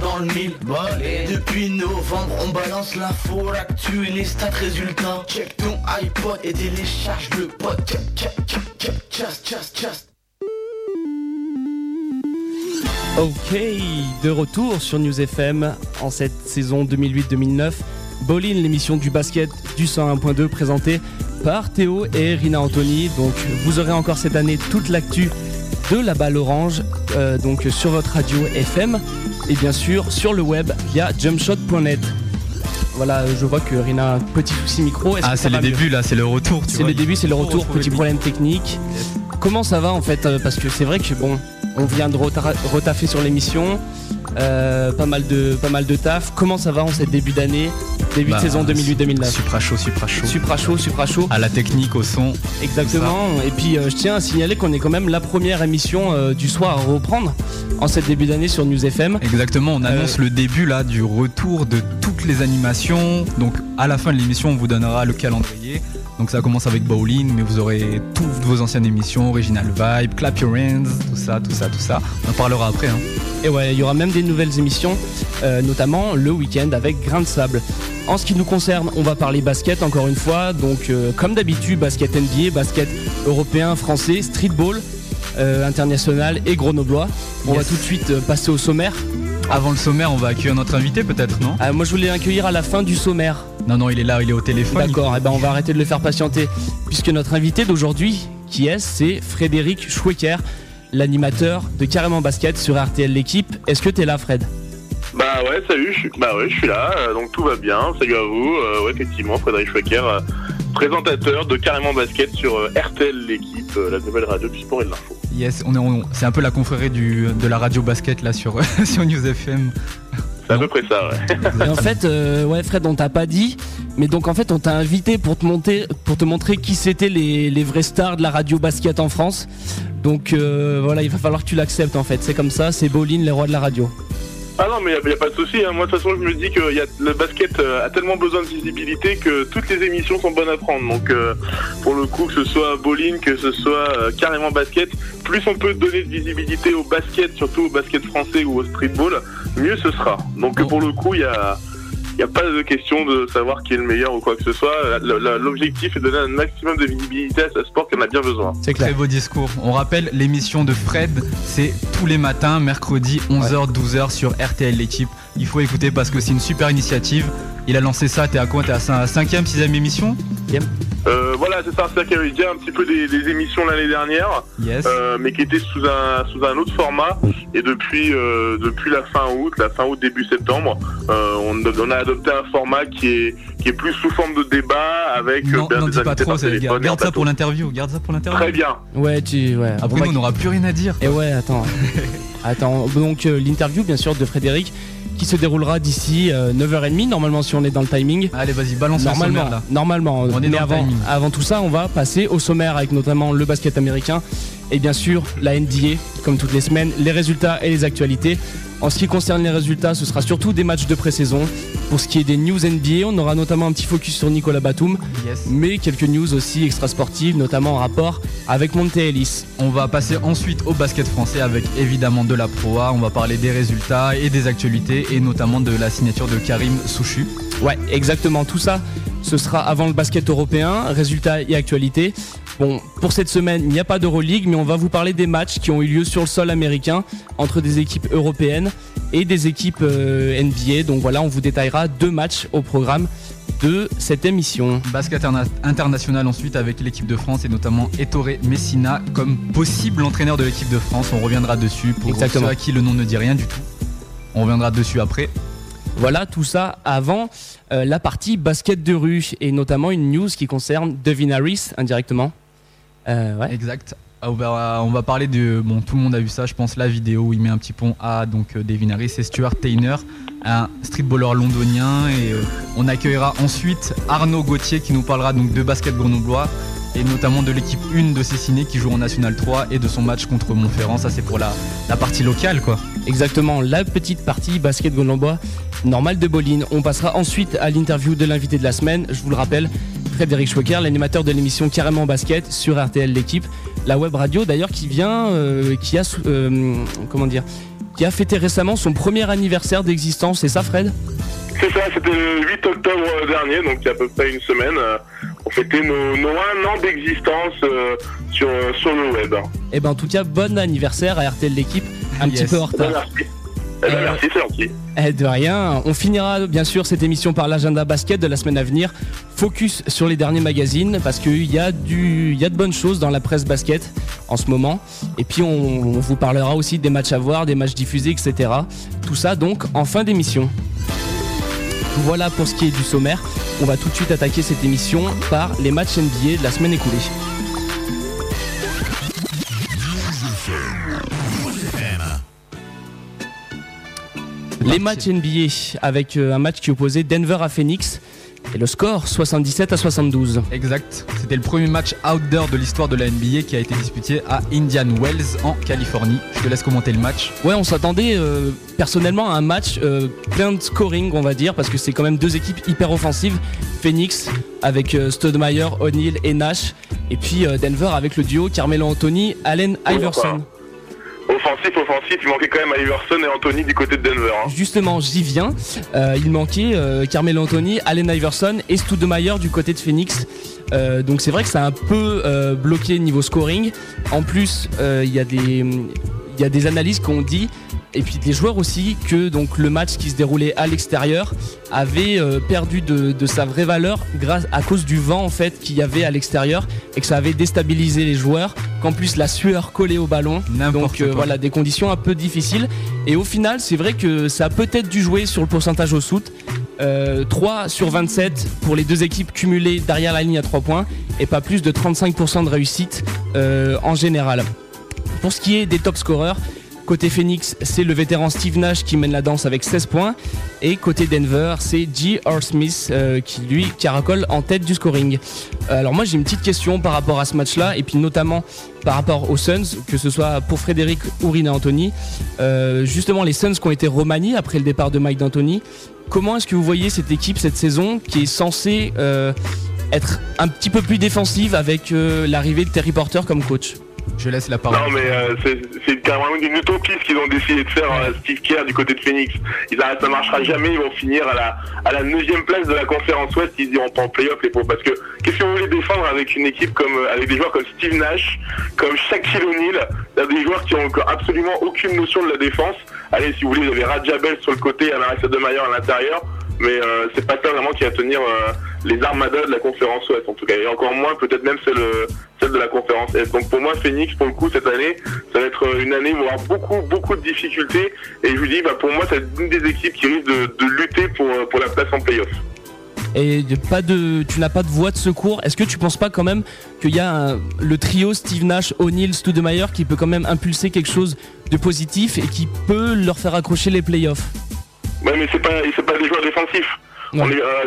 dans le mille. Et depuis novembre, on balance l'info, l'actu et les stats résultats. Check ton iPod et télécharge le pod. Check, check, check, check, just, just, just. Ok, de retour sur News FM en cette saison 2008-2009. Bolin, l'émission du basket du 101.2 présentée par Théo et Rina Anthony. Donc vous aurez encore cette année toute l'actu de la balle orange euh, donc sur votre radio FM et bien sûr sur le web via jumpshot.net. Voilà, je vois que Rina a un petit souci micro. Ah, c'est le va mieux début là, c'est le retour. C'est le début, c'est le retour, petit problème technique. Comment ça va en fait euh, Parce que c'est vrai que bon, on vient de reta- retaffer sur l'émission, euh, pas mal de pas mal de taf. Comment ça va en cette début d'année, début Bah, de saison 2008-2009 Supra chaud, supra chaud. Supra chaud, supra chaud. À la technique, au son. Exactement. Et puis euh, je tiens à signaler qu'on est quand même la première émission euh, du soir à reprendre en cette début d'année sur News FM. Exactement, on annonce le début là du retour de toutes les animations. Donc à la fin de l'émission, on vous donnera le calendrier. Donc ça commence avec Bowling, mais vous aurez toutes vos anciennes émissions, Original Vibe, Clap Your Hands, tout ça, tout ça, tout ça. On en parlera après. Hein. Et ouais, il y aura même des nouvelles émissions, euh, notamment le week-end avec Grain de Sable. En ce qui nous concerne, on va parler basket encore une fois. Donc, euh, comme d'habitude, basket NBA, basket européen, français, streetball, euh, international et grenoblois. On Yes. va tout de suite passer au sommaire. Avant le sommaire, on va accueillir notre invité peut-être, non Euh, moi, je voulais l'accueillir à la fin du sommaire. Non, non, il est là, il est au téléphone. D'accord, et ben on va arrêter de le faire patienter. Puisque notre invité d'aujourd'hui, qui est, c'est Frédéric Schwecker, l'animateur de Carrément Basket sur RTL L'équipe. Est-ce que t'es là, Fred? Bah ouais, salut, je suis, bah ouais, je suis là, euh, donc tout va bien. Salut à vous. Euh, ouais, effectivement, Frédéric Schwecker, euh, présentateur de Carrément Basket sur euh, RTL l'équipe, euh, la nouvelle radio du sport et de l'info. Yes, on est, on- c'est un peu la confrérie du, de la radio basket là sur, sur News FM. C'est à peu près ça, ouais. Et en fait, euh, ouais, Fred, on t'a pas dit, mais donc en fait, on t'a invité pour te, monter, pour te montrer qui c'était les, les vrais stars de la radio basket en France. Donc euh, voilà, il va falloir que tu l'acceptes en fait. C'est comme ça, c'est Bolin, les rois de la radio. Ah non, mais il n'y a, pas de souci. hein. Moi, de toute façon, je me dis que y a, le basket euh, a tellement besoin de visibilité que toutes les émissions sont bonnes à prendre. Donc, euh, pour le coup, que ce soit bowling, que ce soit euh, carrément basket, plus on peut donner de visibilité au basket, surtout au basket français ou au streetball, mieux ce sera. Donc, pour le coup, il y a. Il n'y a pas de question de savoir qui est le meilleur ou quoi que ce soit. L'objectif est de donner un maximum de visibilité à ce sport qui en a bien besoin. C'est Très beau discours. On rappelle l'émission de Fred, c'est tous les matins, mercredi 11h, 12h sur RTL l'équipe. Il faut écouter parce que c'est une super initiative. Il a lancé ça, t'es à quoi T'es à sa cinquième, sixième émission Euh, voilà, c'est ça. C'est-à-dire qu'il y avait déjà un petit peu des, des émissions l'année dernière. Yes. euh, mais qui était sous un sous un autre format et depuis euh, depuis la fin août, la fin août début septembre, euh, on, on a adopté un format qui est qui est plus sous forme de débat avec euh, Non, des dis pas trop, téléphone en garde ça pour l'interview, garde ça pour l'interview. Très bien. Ouais, tu, ouais. Après, On nous, va- on n'aura plus rien à dire. Et ouais, attends. attends, donc euh, l'interview, bien sûr, de Frédéric, qui se déroulera d'ici euh, 9h30, normalement, si on est dans le timing. Allez, vas-y, balance le Normalement, sommaire là. normalement. On est mais dans le avant, timing. avant tout ça, on va passer au sommaire avec notamment le basket américain et bien sûr la NBA, comme toutes les semaines, les résultats et les actualités. En ce qui concerne les résultats, ce sera surtout des matchs de pré-saison. Pour ce qui est des news NBA, on aura notamment un petit focus sur Nicolas Batum, Yes. mais quelques news aussi extra-sportives, notamment en rapport avec Monte Ellis. On va passer ensuite au basket français avec évidemment de la Pro A. On va parler des résultats et des actualités et notamment de la signature de Karim Souchu. Ouais, exactement. Tout ça, ce sera avant le basket européen, résultats et actualités. Bon, pour cette semaine, il n'y a pas d'Euroleague, mais on va vous parler des matchs qui ont eu lieu sur le sol américain entre des équipes européennes et des équipes euh, NBA. Donc voilà, on vous détaillera deux matchs au programme de cette émission. Basket interna- international ensuite avec l'équipe de France et notamment Ettore Messina comme possible entraîneur de l'équipe de France. On reviendra dessus pour Exactement. ceux à qui le nom ne dit rien du tout. On reviendra dessus après. Voilà, tout ça avant euh, la partie basket de rue et notamment une news qui concerne Devin Harris indirectement. Euh. Exact. Ah, On va, parler de. Bon, tout le monde a vu ça, je pense, la vidéo où il met un petit pont à donc euh, Devin Harris et Stuart Taylor, un streetballer londonien. Et euh, on accueillera ensuite Arnaud Gauthier qui nous parlera donc de basket grenoblois et notamment de l'équipe 1 de Cessiné qui joue en National 3 et de son match contre Montferrand. Ça, c'est pour la, la partie locale, quoi. Exactement, la petite partie basket Golembois normale de Boline. On passera ensuite à l'interview de l'invité de la semaine. Je vous le rappelle, Frédéric Schwecker, l'animateur de l'émission Carrément Basket sur RTL L'équipe, la web radio d'ailleurs qui vient, euh, qui a, euh, comment dire, qui a fêté récemment son premier anniversaire d'existence, c'est ça Fred? C'est ça, c'était le 8 octobre dernier, donc il y a à peu près une semaine. On fêtait nos, nos un an d'existence euh, sur, sur le web. Eh ben en tout cas, bon anniversaire à RTL l'équipe, un Yes. petit peu en ben, retard. merci. Eh ben, Euh, merci, c'est gentil. Eh, de rien. On finira bien sûr cette émission par l'agenda basket de la semaine à venir. Focus sur les derniers magazines parce qu'il y, a du- il y a de bonnes choses dans la presse basket en ce moment. Et puis on, on vous parlera aussi des matchs à voir, des matchs diffusés, etc. Tout ça donc en fin d'émission. Voilà pour ce qui est du sommaire. On va tout de suite attaquer cette émission par les matchs NBA de la semaine écoulée. Les matchs NBA avec euh, un match qui opposait Denver à Phoenix et le score 77 à 72. Exact. C'était le premier match outdoor de l'histoire de la NBA qui a été disputé à Indian Wells en Californie. Je te laisse commenter le match. Ouais, on s'attendait euh, personnellement à un match euh, plein de scoring, on va dire, parce que c'est quand même deux équipes hyper offensives. Phoenix avec euh, Stoudemire, O'Neal et Nash, et puis euh, Denver avec le duo Carmelo Anthony, Allen Iverson. Offensif, offensif, il manquait quand même Iverson et Anthony du côté de Denver. hein. Justement, j'y viens. Euh, il manquait euh, Carmelo Anthony, Allen Iverson et Stoudemire du côté de Phoenix. Euh, donc c'est vrai que ça a un peu euh, bloqué niveau scoring. En plus, il y il y a des analyses qui ont dit et puis des joueurs aussi que donc le match qui se déroulait à l'extérieur avait euh, perdu de, de sa vraie valeur grâce à cause du vent en fait qu'il y avait à l'extérieur et que ça avait déstabilisé les joueurs qu'en plus la sueur collait au ballon. Donc euh, voilà des conditions un peu difficiles. Et au final c'est vrai que ça a peut-être dû jouer sur le pourcentage au shoot Euh, 3 sur 27 pour les deux équipes cumulées derrière la ligne à 3 points et pas plus de 35% de réussite euh, en général. Pour ce qui est des top scoreurs, côté Phoenix, c'est le vétéran Steve Nash qui mène la danse avec 16 points. Et côté Denver, c'est G. R. Smith euh, qui lui caracole en tête du scoring. Euh, Alors moi j'ai une petite question par rapport à ce match-là et puis notamment par rapport aux Suns, que ce soit pour Frédéric ou Rina Anthony. Euh, justement les Suns qui ont été remaniés après le départ de Mike D'Antoni. Comment est-ce que vous voyez cette équipe cette saison qui est censée être un petit peu plus défensive avec l'arrivée de Terry Porter comme coach? Je laisse la parole. Non mais euh, c'est carrément une utopie ce qu'ils ont décidé de faire euh, Steve Kerr du côté de Phoenix. Ils arrêtent, ça marchera jamais, ils vont finir à la à la place de la conférence Ouest, ils iront pas en playoff les pauvres. Parce que qu'est-ce que vous voulez défendre avec une équipe comme euh, avec des joueurs comme Steve Nash, comme Shaquille O'Neal, des joueurs qui ont absolument aucune notion de la défense? Allez, si vous voulez, vous avez Rajabel sur le côté, Amarissa de à l'intérieur. Mais euh, c'est pas ça vraiment qui va tenir euh, les armadas de la conférence Ouest en tout cas. Et encore moins peut-être même celle, celle de la conférence Est. Donc pour moi Phoenix pour le coup cette année ça va être une année où il va y avoir beaucoup beaucoup de difficultés. Et je vous dis bah, pour moi c'est une des équipes qui risque de, de lutter pour, pour la place en playoff. et de- pas de, tu n'as pas de voie de secours. Est-ce que tu penses pas quand même qu'il y a un- le trio Steve Nash, O'Neal, Stoudemire qui peut quand même impulser quelque chose de positif et qui peut leur faire accrocher les playoffs? Ouais mais c'est pas c'est pas des joueurs défensifs. Ouais. Euh,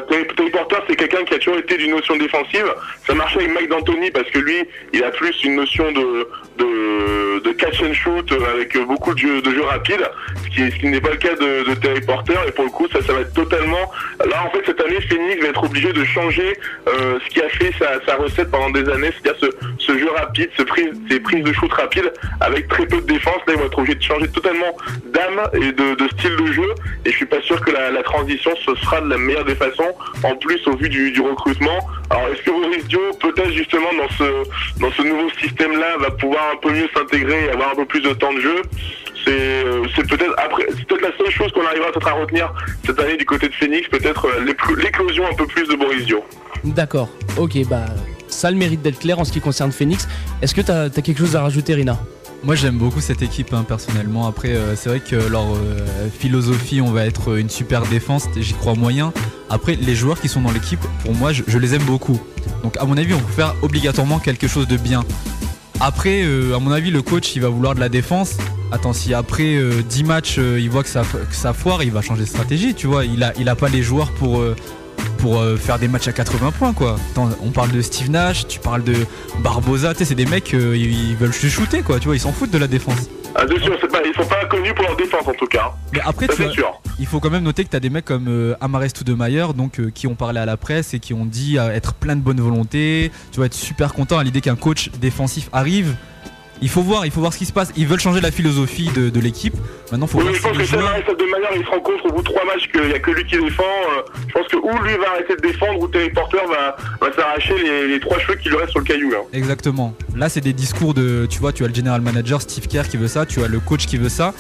c'est quelqu'un qui a toujours été d'une notion défensive. Ça marchait avec Mike D'Antoni parce que lui, il a plus une notion de, de, catch and shoot euh, avec beaucoup de jeux, de rapides, ce qui, n'est pas le cas de, de Terry Porter. Et pour le coup, ça, va être totalement. Là, en fait, cette année, Phoenix va être obligé de changer euh, ce qui a fait sa, recette pendant des années, c'est-à-dire ce, jeu rapide, ce prise, ces prises de shoot rapides avec très peu de défense. Là, ils vont être obligés de changer totalement d'âme et de, style de jeu. Et je suis pas sûr que la, la transition ce sera de la meilleure des façons. En plus, au vu du, recrutement. Alors, est-ce que Boris Dio, peut-être justement dans ce dans ce nouveau système-là, va pouvoir un peu mieux s'intégrer et avoir un peu plus de temps de jeu? C'est euh, peut-être après c'est peut-être la seule chose qu'on arrivera peut-être à retenir cette année du côté de Phoenix peut-être euh, l'éclo- l'éclosion un peu plus de Boris Dio D'accord. Ok, bah ça le mérite d'être clair en ce qui concerne Phoenix. Est-ce que tu as, quelque chose à rajouter, Rina? Moi j'aime beaucoup cette équipe hein, personnellement. Après euh, c'est vrai que leur euh, philosophie on va être une super défense, j'y crois moyen. Après les joueurs qui sont dans l'équipe, pour moi je, les aime beaucoup. Donc à mon avis on peut faire obligatoirement quelque chose de bien. Après euh, à mon avis le coach il va vouloir de la défense. Attends si après euh, 10 matchs il voit que ça, que ça foire, il va changer de stratégie, tu vois. Il a, il a pas les joueurs pour... pour euh, faire des matchs à 80 points quoi. Attends, on parle de Steve Nash, tu parles de Barbosa, tu sais c'est des mecs euh, ils, veulent se shooter quoi, tu vois, ils s'en foutent de la défense. ah, sûr c'est pas ils sont pas connus pour leur défense en tout cas Mais après ça tu c'est vois, sûr il faut quand même noter que tu as des mecs comme euh, Stoudemire donc euh, qui ont parlé à la presse et qui ont dit euh, être plein de bonne volonté, tu vas être super content à l'idée qu'un coach défensif arrive. Il faut voir, il faut voir ce qui se passe. Ils veulent changer la philosophie de, de l'équipe. Maintenant, faut Oui, voir je pense que de manière, il se rend compte au bout de trois matchs qu'il n'y a que lui qui défend. euh, je pense que ou lui va arrêter de défendre, ou Terry Porter va, va s'arracher les, les trois cheveux qui lui restent sur le caillou. Là. Exactement. Là, c'est des discours de, tu vois, tu as le general manager Steve Kerr qui veut ça, tu as le coach qui veut ça,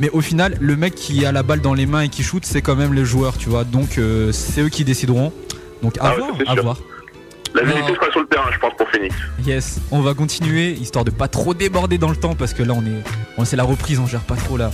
mais au final, le mec qui a la balle dans les mains et qui shoot, c'est quand même les joueurs, tu vois. Donc, euh, c'est eux qui décideront. Donc, à Ah voir, à sûr. voir. La vérité sera sur le terrain, je pense, pour Phoenix. Yes, on va continuer histoire de pas trop déborder dans le temps parce que là, on est, on c'est la reprise, on gère pas trop là.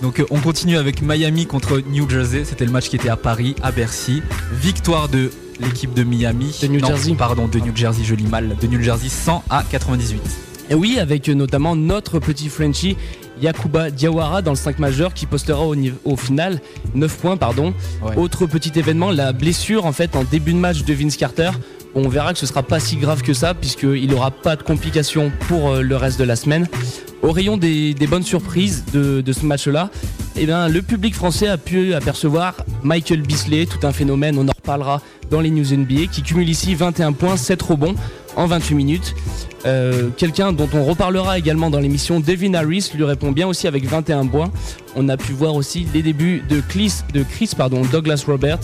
Donc, euh, on continue avec Miami contre New Jersey. C'était le match qui était à Paris, à Bercy. Victoire de l'équipe de Miami. De New Non, Jersey. Pardon, de New Jersey, je lis mal. De New Jersey 100 à 98. Et oui, avec euh, notamment notre petit Frenchie Yakuba Diawara dans le 5 majeur qui postera au, niveau- au final 9 points. pardon. Ouais. Autre petit événement, la blessure en fait en début de match de Vince Carter. On verra que ce sera pas si grave que ça puisqu'il n'aura pas de complications pour euh, le reste de la semaine. Au rayon des, des bonnes surprises de, de ce match-là, eh bien, le public français a pu apercevoir Michael Bisley, tout un phénomène, on en reparlera dans les news NBA, qui cumule ici 21 points, 7 rebonds en 28 minutes. Euh, Quelqu'un dont on reparlera également dans l'émission, Devin Harris, lui répond bien aussi avec 21 points. On a pu voir aussi les débuts de Chris, de Chris pardon, Douglas Robert,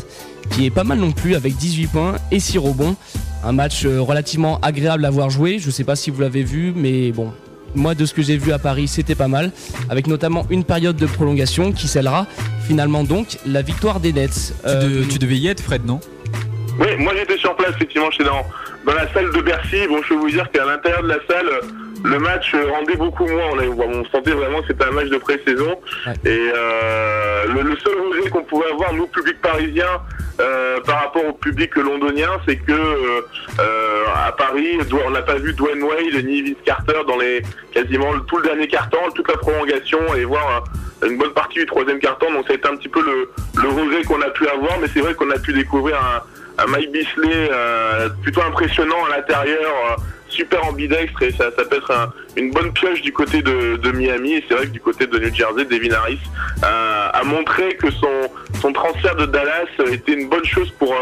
qui est pas mal non plus avec 18 points et 6 rebonds. Un match euh, relativement agréable à voir jouer. Je sais pas si vous l'avez vu, mais bon, moi de ce que j'ai vu à Paris, c'était pas mal. Avec notamment une période de prolongation qui scellera finalement donc la victoire des Nets. Tu, Euh, de- tu devais y être, Fred, non? Oui, moi j'étais sur place, effectivement, j'étais dans, dans la salle de Bercy. Bon, je peux vous dire qu'à l'intérieur de la salle, le match rendait beaucoup moins. On, avait- on sentait vraiment que c'était un match de pré-saison. Ouais. Et euh, le, le seul regret qu'on pouvait avoir, nous, public parisien, euh, par rapport au public londonien, c'est que euh, à Paris, on n'a pas vu Dwayne Wade ni Vince Carter dans les quasiment tout le dernier carton, toute la prolongation et voir un- une bonne partie du troisième carton. Donc ça a été un petit peu le, le regret qu'on a pu avoir, mais c'est vrai qu'on a pu découvrir un Mike Bisley euh, plutôt impressionnant à l'intérieur, euh, super ambidextre et ça, peut être un- une bonne pioche du côté de, Miami et c'est vrai que du côté de New Jersey, Devin Harris euh, a montré que son, transfert de Dallas était une bonne chose pour,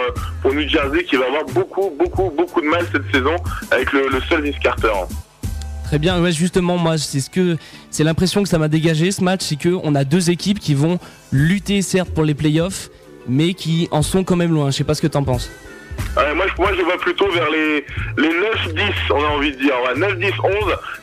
New Jersey qui va avoir beaucoup, beaucoup, beaucoup de mal cette saison avec le, seul Vince Carter. Très bien, ouais, justement, moi, c'est ce que c'est l'impression que ça m'a dégagé ce match, c'est que on a deux équipes qui vont lutter certes pour les playoffs, mais qui en sont quand même loin. Je sais pas ce que t'en penses. Ouais, moi, je, vois plutôt vers les, les 9-10, on a envie de dire. Ouais, 9-10, 11.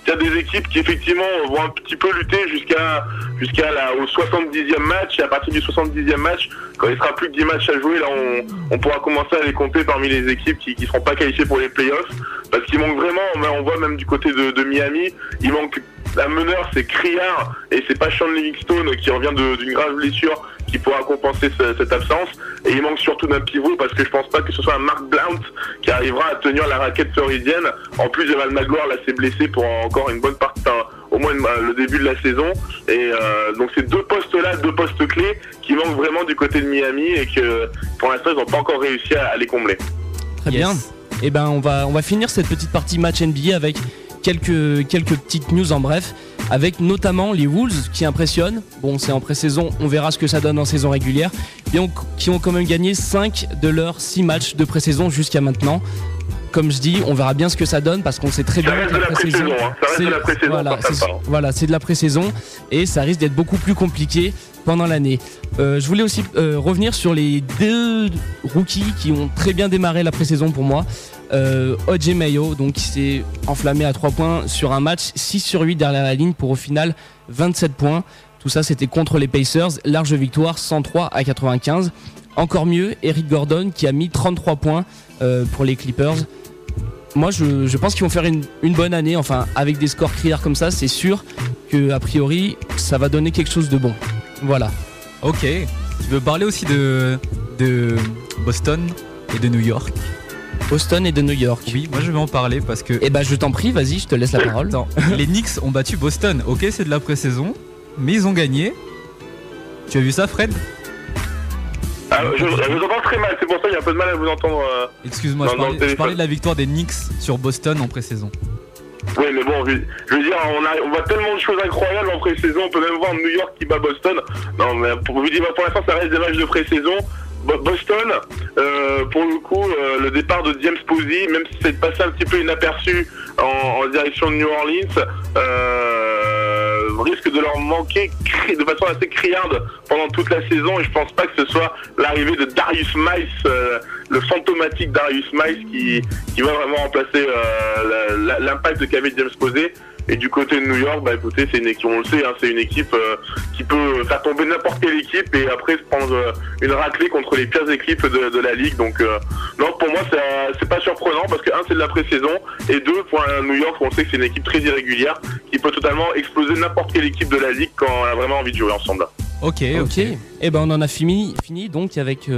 Il y a des équipes qui, effectivement, vont un petit peu lutter jusqu'à jusqu'à au 70e match. Et à partir du 70e match, quand il sera plus que 10 matchs à jouer, là, on, on pourra commencer à les compter parmi les équipes qui ne seront pas qualifiées pour les playoffs. Parce qu'il manque vraiment, on voit même du côté de, de Miami, il manque la meneur, c'est Criard, et c'est pas Sean Livingstone qui revient d'une grave blessure qui pourra compenser ce- cette absence. Et il manque surtout d'un pivot parce que je pense pas que ce soit un Mark Blount qui arrivera à tenir la raquette floridienne. En plus, Jamal Magloire là s'est blessé pour encore une bonne partie, enfin, au moins une- le début de la saison. Et euh, donc ces deux postes-là, deux postes clés qui manquent vraiment du côté de Miami et que pour l'instant ils n'ont pas encore réussi à, à les combler. Très Yes. bien. Et ben, on va on va finir cette petite partie match NBA avec quelques quelques petites news en bref, avec notamment les Wolves qui impressionnent. Bon, c'est en pré-saison, on verra ce que ça donne en saison régulière. Et on- qui ont quand même gagné 5 de leurs 6 matchs de pré-saison jusqu'à maintenant. Comme je dis, on verra bien ce que ça donne parce qu'on sait très bien que de la la pré-saison. hein. Reste de la pré-saison, c'est- voilà, c'est de la pré-saison et ça risque d'être beaucoup plus compliqué pendant l'année. Euh, je voulais aussi euh, revenir sur les deux rookies qui ont très bien démarré la pré-saison pour moi. Euh, OJ Mayo, donc qui s'est enflammé à 3 points sur un match 6 sur 8 derrière la ligne pour au final 27 points. Tout ça c'était contre les Pacers, large victoire 103 à 95. Encore mieux, Eric Gordon qui a mis 33 points euh, pour les Clippers. Moi je, pense qu'ils vont faire une, bonne année, enfin avec des scores criards comme ça, c'est sûr que a priori ça va donner quelque chose de bon. Voilà. Ok. Tu veux parler aussi de Boston et de New York? Boston et de New York. Oui, moi je vais en parler parce que Et bah je t'en prie, vas-y, je te laisse la parole. Attends, les Knicks ont battu Boston. Ok, c'est de la pré-saison, mais ils ont gagné. Tu as vu ça, Fred? Ah, je, je vous entends très mal, c'est pour ça qu'il y a un peu de mal à vous entendre. euh. Excuse-moi, je, parlais- je de la victoire des Knicks sur Boston en pré-saison. Oui, mais bon, je, je veux dire, on, a, on voit tellement de choses incroyables en pré-saison. On peut même voir New York qui bat Boston. Non, mais pour vous dire, pour l'instant, ça reste des matchs de pré-saison. Boston, pour le coup, le départ de James Posey, même si c'est passé un petit peu inaperçu en, direction de New Orleans, risque de leur manquer de façon assez criarde pendant toute la saison. Et je pense pas que ce soit l'arrivée de Darius Mice, le fantomatique Darius Mice, qui, qui va vraiment remplacer l'impact qu'avait James Posey. Et du côté de New York, bah écoutez, c'est une équipe, on le sait, hein, c'est une équipe euh, qui peut faire tomber n'importe quelle équipe et après se prendre euh, une raclée contre les pires équipes de, la ligue. Donc euh, non, pour moi, c'est pas surprenant parce que un, c'est de la pré-saison et deux, pour un New York, on sait que c'est une équipe très irrégulière qui peut totalement exploser n'importe quelle équipe de la ligue quand elle a vraiment envie de jouer ensemble. Ok, ok. Et eh ben on en a fini, fini donc avec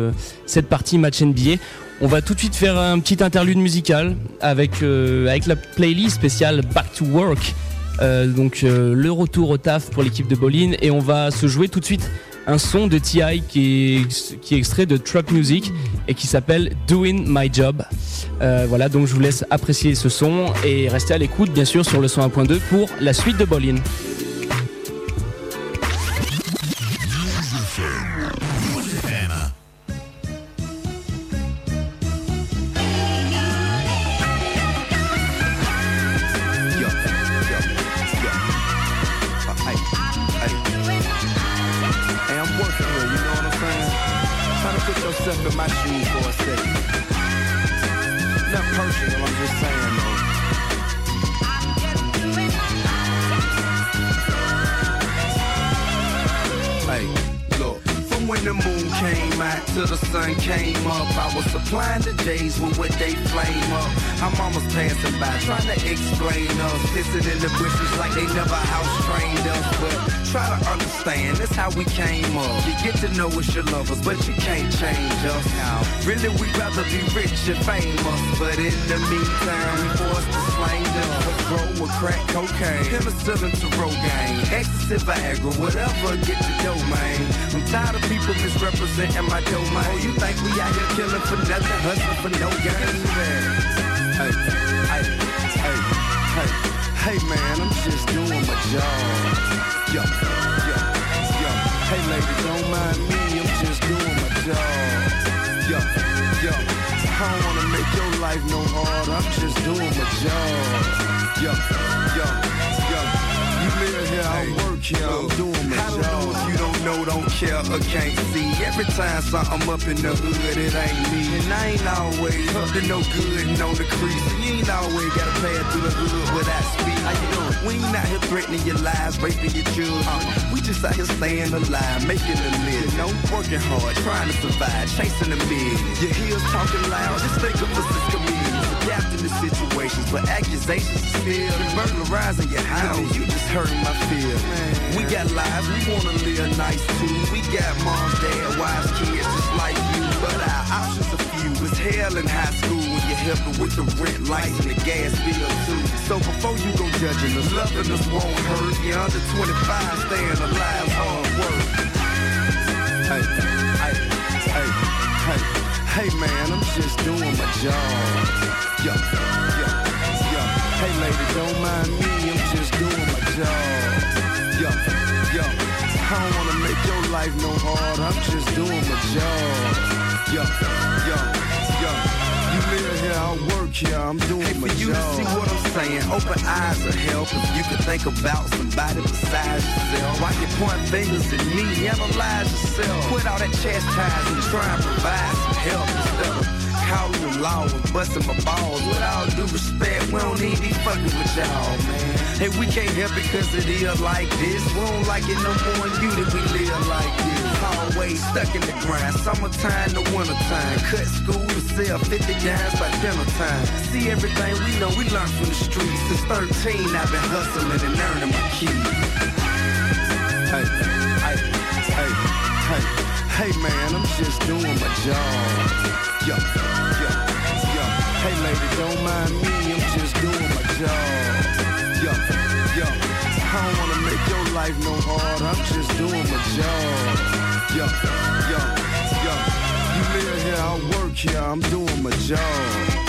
cette partie match NBA. On va tout de suite faire un petit interlude musical avec, euh, la playlist spéciale Back to Work. Euh, donc euh, le retour au taf pour l'équipe de Bolin et on va se jouer tout de suite un son de TI qui est, qui est extrait de Truck Music et qui s'appelle Doing My Job. voilà, donc je vous laisse apprécier ce son et rester à l'écoute bien sûr sur le son 1.2 pour la suite de Bolin. Up in the hood, it ain't me. And I ain't always up to no good and on the crease. You ain't always gotta pass through the hood without speed. How you doing? We ain't out here threatening your lives, raping your children. Uh-uh. We just out here staying alive, making a living. You know, working hard, trying to survive, chasing the million. Your heels talking loud, just think of us as comedians. Adapting to situations, but accusations are still burglarizing your house. Hurting my feel. We got lives, we wanna live nice too. We got moms, dad, wives, kids just like you. But our options are few. It's hell in high school when you're helping with the rent, lights, and the gas bill too. So before you go judging us, loving us won't hurt. You're under 25, staying alive, hard work. Hey, hey, hey, hey, hey man, I'm just doing my job. Yo, yo, yo. Hey lady, don't mind me, just doing my job. Yo, yo, I don't wanna make your life no hard. I'm just doing my job. Yo, yo, yo. You live here, I work here, I'm doing hey, my you job. to see what I'm saying, open eyes will help. If you can think about somebody besides yourself. Why you point fingers at me, analyze yourself. Quit all that chastising, try and provide some help instead of calling the law and busting my balls. With all due respect, we don't need be fucking with y'all, man. Hey, we can't help it cause it is like this. We don't like it no more than you that we live like this. Always stuck in the grind, summertime to wintertime. Cut school to sell 50 dimes by dinner time. See everything we know, we learned from the streets. Since 13, I've been hustling and earning my keys. Hey, hey, hey, hey, hey man, I'm just doing my job. Yo, yo, yo. Hey lady, don't mind me, I'm just doing my job. Yo, yo. I don't wanna make your life no hard, I'm just doing my job. Yo, yo, yo. You live here, I work here, I'm doing my job.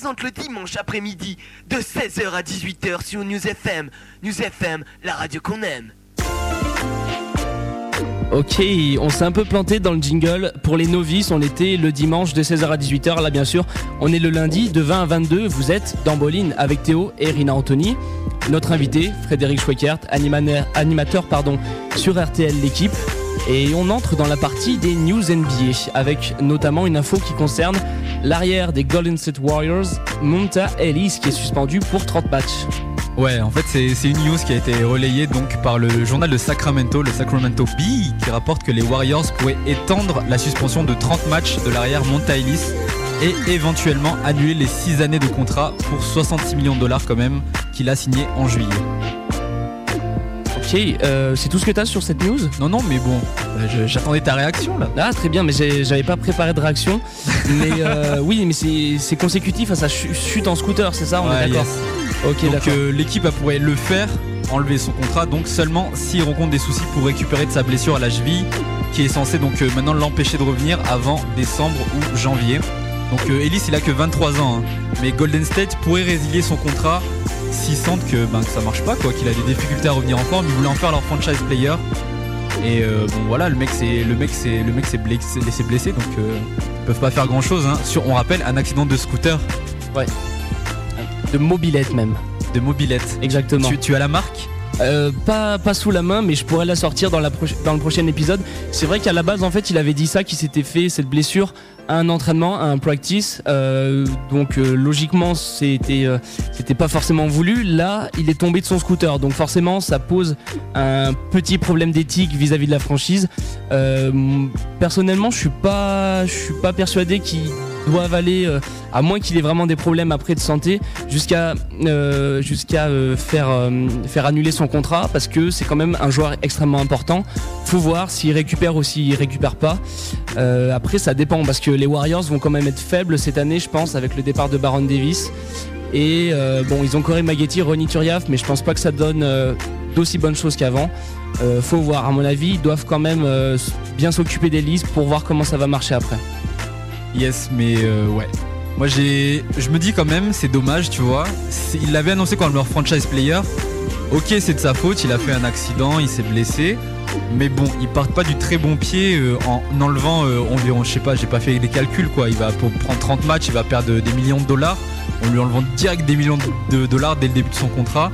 Rina qui te les présentent le dimanche après-midi de 16h à 18h sur News FM. News FM, la radio qu'on aime. Ok, on s'est un peu planté dans le jingle. Pour les novices, on était le dimanche de 16h à 18h. Là, bien sûr, on est le lundi de 20 à 22. Vous êtes dans Boline avec Théo et Rina Anthony. Notre invité, Frédéric Schweikert, animateur pardon, sur RTL L'équipe. Et on entre dans la partie des news NBA avec notamment une info qui concerne l'arrière des Golden State Warriors, Monta Ellis, qui est suspendu pour 30 matchs. Ouais, en fait, c'est une news qui a été relayée donc par le journal de Sacramento, le Sacramento Bee, qui rapporte que les Warriors pourraient étendre la suspension de 30 matchs de l'arrière Monta Ellis et éventuellement annuler les 6 années de contrat pour 66 millions de dollars quand même qu'il a signé en juillet. Ok, euh, c'est tout ce que tu as sur cette news Non, non, mais bon, euh, je- j'attendais ta réaction là. Ah très bien, mais j'avais pas préparé de réaction. mais euh, oui, mais c'est consécutif à sa chu- chute en scooter, c'est ça On Ouais, est d'accord yes. Ok, Donc d'accord. euh, l'équipe elle pourrait le faire, enlever son contrat, donc seulement s'il rencontre des soucis pour récupérer de sa blessure à la cheville, qui est censé donc maintenant l'empêcher de revenir avant décembre ou janvier. Donc euh, Ellis il a que 23 ans, hein. mais Golden State pourrait résilier son contrat s'ils sentent que, ben, que ça marche pas, quoi, qu'il a des difficultés à revenir en forme, ils voulaient en faire leur franchise player. Et euh, bon voilà, le mec c'est le mec c'est le mec s'est blessé, laissé blessé, donc euh, ils peuvent pas faire grand chose. Sur, on rappelle un accident de scooter, De mobilette même, de mobilette. exactement. Tu, tu as la marque? Euh, pas, sous la main, mais je pourrais la sortir dans, le prochain épisode. C'est vrai qu'à la base, en fait, il avait dit ça, qu'il s'était fait cette blessure à un entraînement, à un practice. Euh, donc, euh, logiquement, c'était c'était pas forcément voulu. Là, il est tombé de son scooter. Donc, forcément, ça pose un petit problème d'éthique vis-à-vis de la franchise. Personnellement, je suis pas, je suis pas persuadé qu'il doivent aller, euh, à moins qu'il ait vraiment des problèmes après de santé, jusqu'à euh, euh, faire, faire annuler son contrat parce que c'est quand même un joueur extrêmement important. Faut voir s'il récupère ou s'il récupère pas. Après, ça dépend parce que les Warriors vont quand même être faibles cette année, je pense, avec le départ de Baron Davis. Et bon, ils ont Corey Maggette, Ronnie Turiaf, mais je pense pas que ça donne d'aussi bonnes choses qu'avant. Faut voir, à mon avis, ils doivent quand même bien s'occuper des listes pour voir comment ça va marcher après. Yes, mais euh, ouais. Moi, j'ai, je me dis quand même, c'est dommage, tu vois. Il l'avait annoncé comme leur franchise player. Ok, c'est de sa faute, il a fait un accident, il s'est blessé. Mais bon, ils partent pas du très bon pied euh, en enlevant euh, environ, je sais pas, j'ai pas fait les calculs quoi. Il va pour prendre 30 matchs, il va perdre des millions de dollars. En lui enlevant direct des millions de dollars dès le début de son contrat.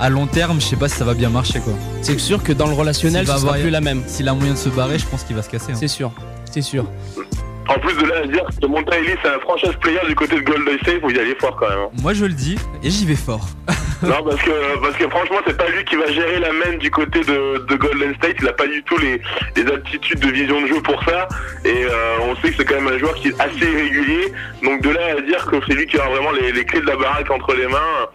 À long terme, je sais pas si ça va bien marcher quoi. C'est sûr que dans le relationnel, S'il va sera avoir- plus la même. S'il a moyen de se barrer, je pense qu'il va se casser. hein. C'est sûr, c'est sûr. En plus de là à dire que Monta Ellis c'est un franchise player du côté de Golden State, faut y aller fort quand même. hein. Moi, je le dis et j'y vais fort. Non, parce que, parce que franchement, c'est pas lui qui va gérer la main du côté de, de Golden State. Il a pas du tout les, les aptitudes de vision de jeu pour ça. Et euh, on sait que c'est quand même un joueur qui est assez irrégulier. Donc de là à dire que c'est lui qui aura vraiment les, les clés de la baraque entre les mains,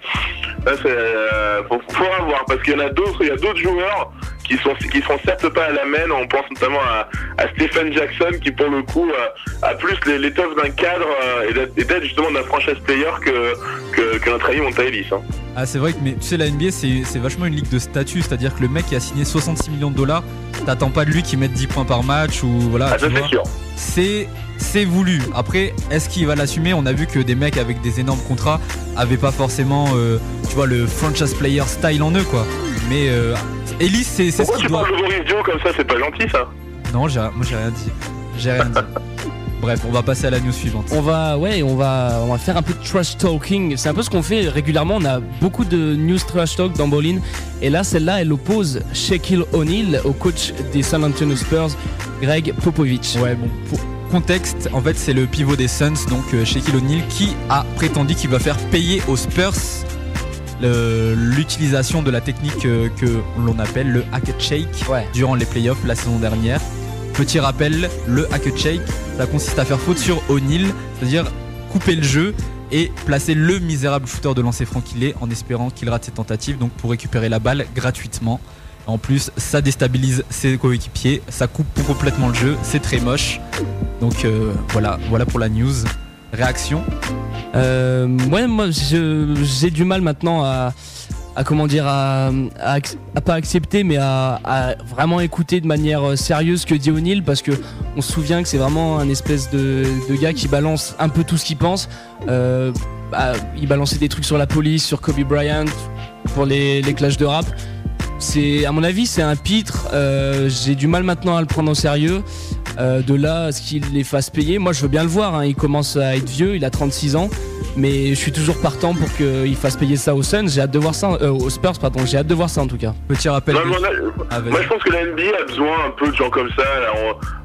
là, c'est, euh, faut, faut voir. Parce qu'il y en a d'autres, il y a d'autres joueurs qui sont qui sont certes pas à la main. On pense notamment à, à Stephen Jackson qui pour le coup euh, a plus l'étoffe d'un cadre euh, et d'être- justement d'un franchise player que, que, que notre ami Monta Ellis. hein. Ah c'est vrai que mais tu sais la NBA c'est vachement une ligue de statut, c'est-à-dire que le mec qui a signé 66 millions de dollars, t'attends pas de lui qu'il mette 10 points par match ou voilà. Ah, c'est sûr. C'est c'est voulu. Après, est-ce qu'il va l'assumer? On a vu que des mecs avec des énormes contrats avaient pas forcément euh, tu vois le franchise player style en eux quoi. Mais euh, Ellis c'est c'est ce Pourquoi qu'il tu doit. parles de Boris Dio comme ça? C'est pas gentil ça. Non, j'ai- moi j'ai rien dit. J'ai rien dit. Bref, on va passer à la news suivante. On va, ouais, on va, on va faire un peu de trash talking. C'est un peu ce qu'on fait régulièrement. On a beaucoup de news trash talk dans Bolin. Et là, celle-là, elle oppose Shaquille O'Neal au coach des San Antonio Spurs, Greg Popovich. Ouais, bon, pour contexte, en fait, c'est le pivot des Suns, donc euh, Shaquille O'Neal, qui a prétendu qu'il va faire payer aux Spurs l'utilisation de la technique euh, que l'on appelle le hack and shake Ouais. durant les playoffs la saison dernière. Petit rappel, le hack and shake, ça consiste à faire faute sur O'Neal, c'est-à-dire couper le jeu et placer le misérable shooter de lancer franc qu'il est en espérant qu'il rate ses tentatives donc pour récupérer la balle gratuitement. En plus, ça déstabilise ses coéquipiers, ça coupe complètement le jeu, c'est très moche. Donc euh, voilà, voilà pour la news. Réaction Euh, ouais, moi, j'ai du mal maintenant à, comment dire à, pas accepter mais à, vraiment écouter de manière euh, sérieuse ce que dit O'Neill parce que on se souvient que c'est vraiment un espèce de, gars qui balance un peu tout ce qu'il pense. Bah, il balançait des trucs sur la police, sur Kobe Bryant, pour les, les clashs de rap. C'est à mon avis c'est un pitre. Euh, J'ai du mal maintenant à le prendre au sérieux. Euh, de là à ce qu'il les fasse payer, moi je veux bien le voir. hein. Il commence à être vieux, il a 36 ans, mais je suis toujours partant pour qu'il fasse payer ça aux Suns. J'ai hâte de voir ça, euh, aux Spurs pardon. J'ai hâte de voir ça en tout cas. Petit rappel. Non, a- Ah. Moi, je pense que la NBA a besoin un peu de gens comme ça. Là,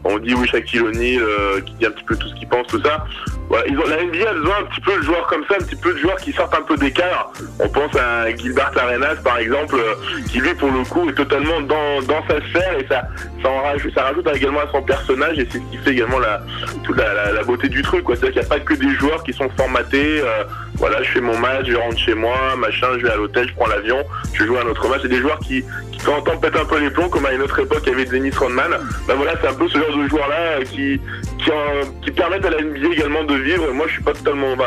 on, on dit oui, Shaquille O'Neal, euh, qui dit un petit peu tout ce qu'il pense, tout ça. Voilà, ils ont, la NBA a besoin un petit peu de joueurs comme ça, un petit peu de joueurs qui sortent un peu des cadres. On pense à Gilbert Arenas, par exemple, euh, qui lui, pour le coup, est totalement dans, dans sa sphère et ça, ça, en rajoute, ça rajoute également à son personnage et c'est ce qui fait également la, toute la, la- la beauté du truc. C'est-à-dire qu'il n'y a pas que des joueurs qui sont formatés. Euh, voilà, je fais mon match, je rentre chez moi, machin, je vais à l'hôtel, je prends l'avion, je joue à un autre match. C'est des joueurs qui, qui quand on pète un peu les plombs, comme à une autre époque, il y avait Dennis Rodman. Ben voilà, c'est un peu ce genre de joueurs-là euh, qui, qui, en- qui permettent à la NBA également de vivre. Moi, je suis pas totalement. ben,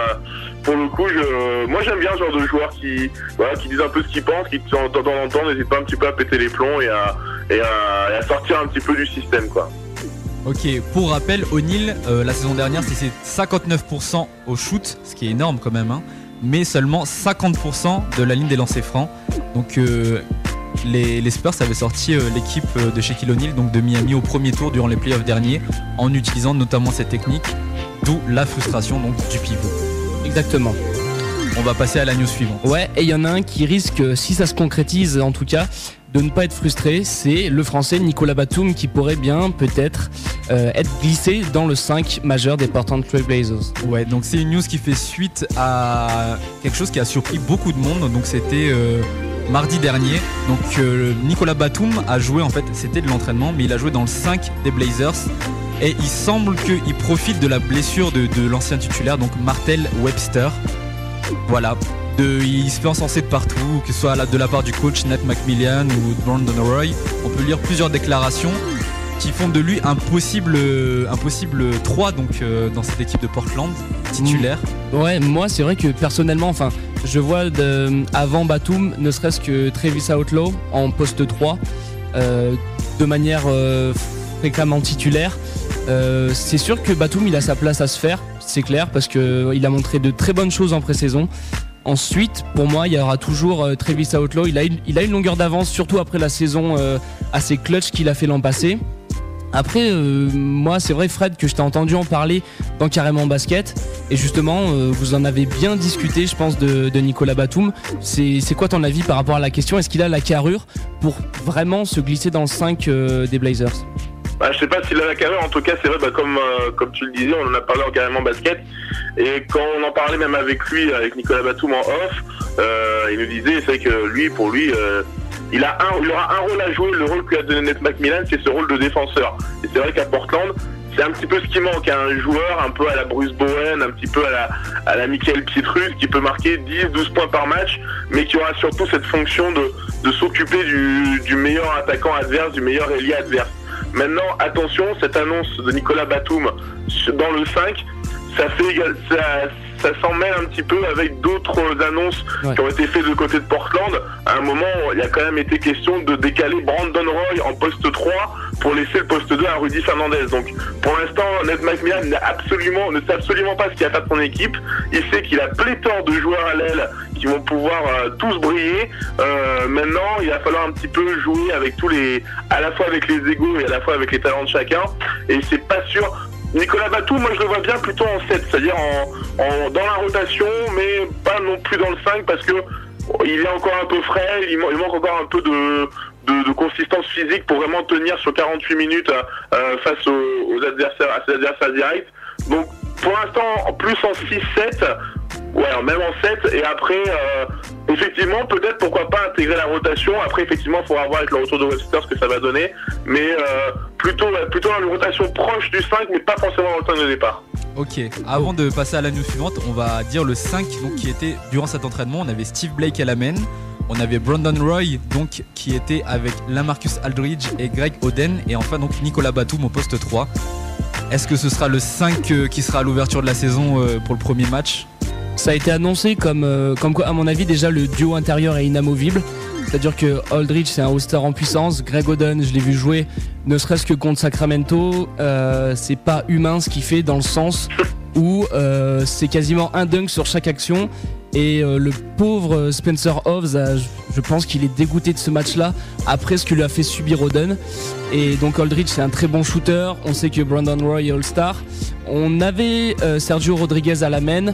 pour le coup, je, moi j'aime bien ce genre de joueurs qui, voilà, qui disent un peu ce qu'ils pensent, qui de temps en temps n'hésitent pas un petit peu à péter les plombs et à, et à, et à sortir un petit peu du système, quoi. Ok, pour rappel, O'Neill, euh, la saison dernière, c'est 59% au shoot, ce qui est énorme quand même, hein, mais seulement 50% de la ligne des lancers francs. Donc euh, les, les Spurs avaient sorti euh, l'équipe de Shaquille O'Neal, donc de Miami, au premier tour durant les playoffs derniers, en utilisant notamment cette technique, d'où la frustration donc, du pivot. Exactement. On va passer à la news suivante. Ouais, et il y en a un qui risque, si ça se concrétise en tout cas, de ne pas être frustré, c'est le français Nicolas Batum qui pourrait bien peut-être euh, être glissé dans le 5 majeur des Portland Trail Blazers. Ouais, donc c'est une news qui fait suite à quelque chose qui a surpris beaucoup de monde. Donc c'était euh, mardi dernier. Donc euh, Nicolas Batum a joué en fait, c'était de l'entraînement, mais il a joué dans le 5 des Blazers. Et il semble qu'il profite de la blessure de, de l'ancien titulaire, donc Martel Webster. Voilà. Il se fait encenser de partout, que ce soit de la part du coach Nat McMillan ou de Brandon Roy. On peut lire plusieurs déclarations qui font de lui un possible, un possible 3 donc, euh, dans cette équipe de Portland, titulaire. Ouais, moi c'est vrai que personnellement, enfin, je vois avant Batum, ne serait-ce que Travis Outlaw en poste 3, euh, de manière euh, fréquemment titulaire. Euh, c'est sûr que Batum il a sa place à se faire, c'est clair, parce qu'il a montré de très bonnes choses en pré-saison. Ensuite, pour moi, il y aura toujours euh, Travis Outlaw. Il a, une, longueur d'avance, surtout après la saison euh, assez clutch qu'il a fait l'an passé. Après, euh, moi, c'est vrai, Fred, que je t'ai entendu en parler dans Carrément Basket. Et justement, euh, vous en avez bien discuté, je pense, de, Nicolas Batum. C'est quoi ton avis par rapport à la question? Est-ce qu'il a la carrure pour vraiment se glisser dans le 5 euh, des Blazers? Bah, je sais pas s'il a la carrière, en tout cas, c'est vrai, bah, comme, euh, comme tu le disais, on en a parlé en carrément basket. Et quand on en parlait même avec lui, avec Nicolas Batum en off, euh, il nous disait, c'est que lui, pour lui, euh, il, a un, il aura un rôle à jouer. Le rôle que a donné Ned McMillan, c'est ce rôle de défenseur. Et c'est vrai qu'à Portland, c'est un petit peu ce qui manque un joueur un peu à la Bruce Bowen, un petit peu à la, à la Michael Pietrus, qui peut marquer 10, 12 points par match, mais qui aura surtout cette fonction de, de s'occuper du, du meilleur attaquant adverse, du meilleur ailier adverse. Maintenant, attention, cette annonce de Nicolas Batum dans le 5, ça fait égal- ça, ça s'en mêle un petit peu avec d'autres annonces Ouais. qui ont été faites de côté de Portland. À un moment, il y a quand même été question de décaler Brandon Roy en poste 3 pour laisser le poste 2 à Rudy Fernandez. Donc, pour l'instant, Ned McMillan absolument, ne sait absolument pas ce qu'il attend de son équipe. Il sait qu'il a pléthore de joueurs à l'aile qui vont pouvoir euh, tous briller. Euh, maintenant, il va falloir un petit peu jouer avec tous les, à la fois avec les égaux et à la fois avec les talents de chacun. Et c'est pas sûr. Nicolas Batum, moi je le vois bien plutôt en 7, c'est-à-dire en, dans la rotation, mais pas non plus dans le 5 parce que il est encore un peu frais, il, man- il manque encore un peu de, de, consistance physique pour vraiment tenir sur 48 minutes euh, face aux, aux adversaires, à ses adversaires directs. Donc pour l'instant, en plus en 6-7, ouais, même en 7, et après, euh, effectivement, peut-être pourquoi pas intégrer la rotation. Après, effectivement, il faudra voir avec le retour de Webster ce que ça va donner, mais euh, plutôt, plutôt dans une rotation proche du 5, mais pas forcément dans le temps de départ. Ok, avant de passer à la news suivante, on va dire le 5 donc, qui était durant cet entraînement. On avait Steve Blake à la main, on avait Brandon Roy donc qui était avec Lamarcus Aldridge et Greg Oden, et enfin donc Nicolas Batum au poste 3. Est-ce que ce sera le 5 euh, qui sera à l'ouverture de la saison pour le premier match? Ça a été annoncé comme, euh, comme quoi, à mon avis, déjà le duo intérieur est inamovible. C'est-à-dire que Aldridge, c'est un All-Star en puissance. Greg Oden, je l'ai vu jouer, ne serait-ce que contre Sacramento. Euh, c'est pas humain ce qu'il fait dans le sens où euh, c'est quasiment un dunk sur chaque action. Et euh, le pauvre Spencer Hobbs, je pense qu'il est dégoûté de ce match-là après ce que lui a fait subir Oden. Et donc Aldridge, c'est un très bon shooter. On sait que Brandon Roy est All-Star. On avait euh, Sergio Rodriguez à la main.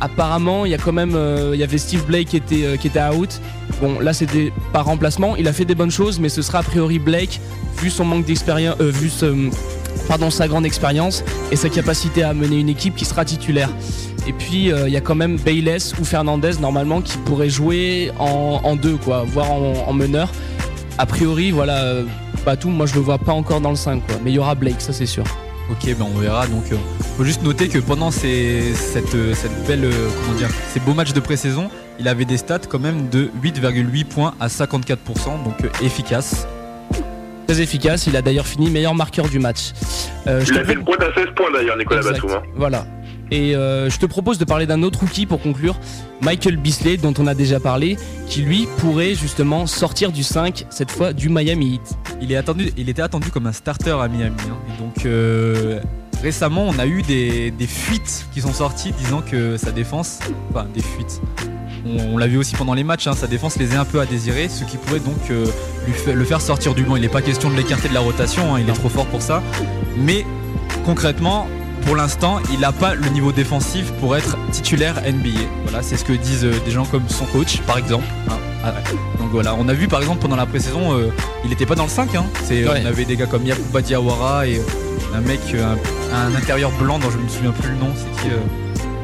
Apparemment, il y a quand même, euh, il y avait Steve Blake qui était, euh, qui était out. Bon, là c'était pas remplacement. Il a fait des bonnes choses, mais ce sera a priori Blake, vu son manque d'expérience, euh, vu sa grande expérience et sa capacité à mener une équipe qui sera titulaire. Et puis euh, il y a quand même Bayless ou Fernandez normalement qui pourraient jouer en, deux, quoi, voire en, en meneur. A priori, voilà, euh, Batum, moi je le vois pas encore dans le 5, quoi. Mais il y aura Blake, ça c'est sûr. Ok, ben on verra. Donc, euh, faut juste noter que pendant ces, cette, euh, cette belle, euh, comment dire, ces beaux matchs de pré-saison, il avait des stats quand même de 8,8 points à 54%, donc euh, efficace. Très efficace, il a d'ailleurs fini meilleur marqueur du match. Euh, je Il te a fait une pointe à 16 points d'ailleurs, Nicolas Exact. Batum. hein. Voilà. Et euh, je te propose de parler d'un autre rookie pour conclure, Michael Bisley, dont on a déjà parlé, qui lui pourrait justement sortir du 5, cette fois du Miami Heat. Il, est attendu, il était attendu comme un starter à Miami. hein. Et donc euh, récemment, on a eu des, fuites qui sont sorties disant que sa défense, enfin des fuites. On, l'a vu aussi pendant les matchs, hein, sa défense laissait un peu à désirer, ce qui pourrait donc euh, le faire sortir du banc. Il n'est pas question de l'écarter de la rotation, hein, il est trop fort pour ça. Mais concrètement, pour l'instant, il n'a pas le niveau défensif pour être titulaire NBA. Voilà, c'est ce que disent euh, des gens comme son coach, par exemple. hein. Ah, donc voilà, on a vu par exemple pendant la pré-saison, euh, il n'était pas dans le 5. Hein. C'est, Ouais. On avait des gars comme Yakuba Diawara et euh, un mec, euh, un, un intérieur blanc dont je me souviens plus le nom. C'est qui euh,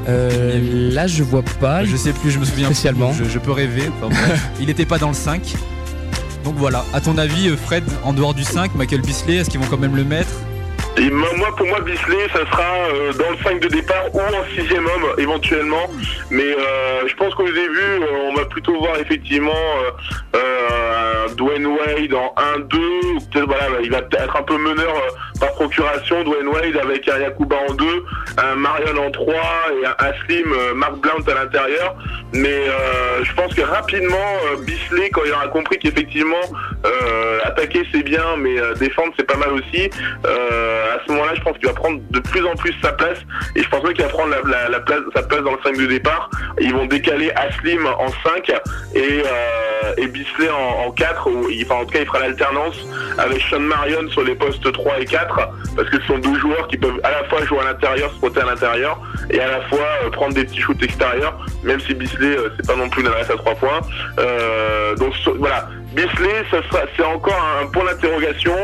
Euh, là, je vois pas. Je sais plus, je me souviens plus. Spécialement. Je, je peux rêver. Enfin, bref. il n'était pas dans le 5. Donc voilà, à ton avis, euh, Fred, en dehors du 5, Michael Bisley, est-ce qu'ils vont quand même le mettre? Pour moi, Bisley, ça sera euh, dans le 5 de départ ou en sixième homme éventuellement. Mais euh, je pense qu'au début, euh, on va plutôt voir effectivement Dwayne Wade en 1-2. ou Peut-être voilà, il va être un peu meneur par procuration. Dwayne Wade avec un Yakuba en 2, un Marion en 3 et un Aslim, Mark Blount à l'intérieur. Mais euh, je pense que rapidement, euh, Bisley, quand il aura compris qu'effectivement euh, attaquer c'est bien, mais euh, défendre c'est pas mal aussi. Euh, à ce moment-là, je pense qu'il va prendre de plus en plus sa place et je pense même qu'il va prendre la, la- la place, sa place dans le 5 de départ. Ils vont décaler Aslim en 5 et, euh, et Bisley en, en 4. Où, enfin, en tout cas, il fera l'alternance avec Sean Marion sur les postes 3 et 4 parce que ce sont deux joueurs qui peuvent à la fois jouer à l'intérieur, se frotter à l'intérieur et à la fois euh, prendre des petits shoots extérieurs, même si Bisley euh, c'est pas non plus une adresse à 3 points. Euh, donc voilà, Bisley, c'est encore un point d'interrogation,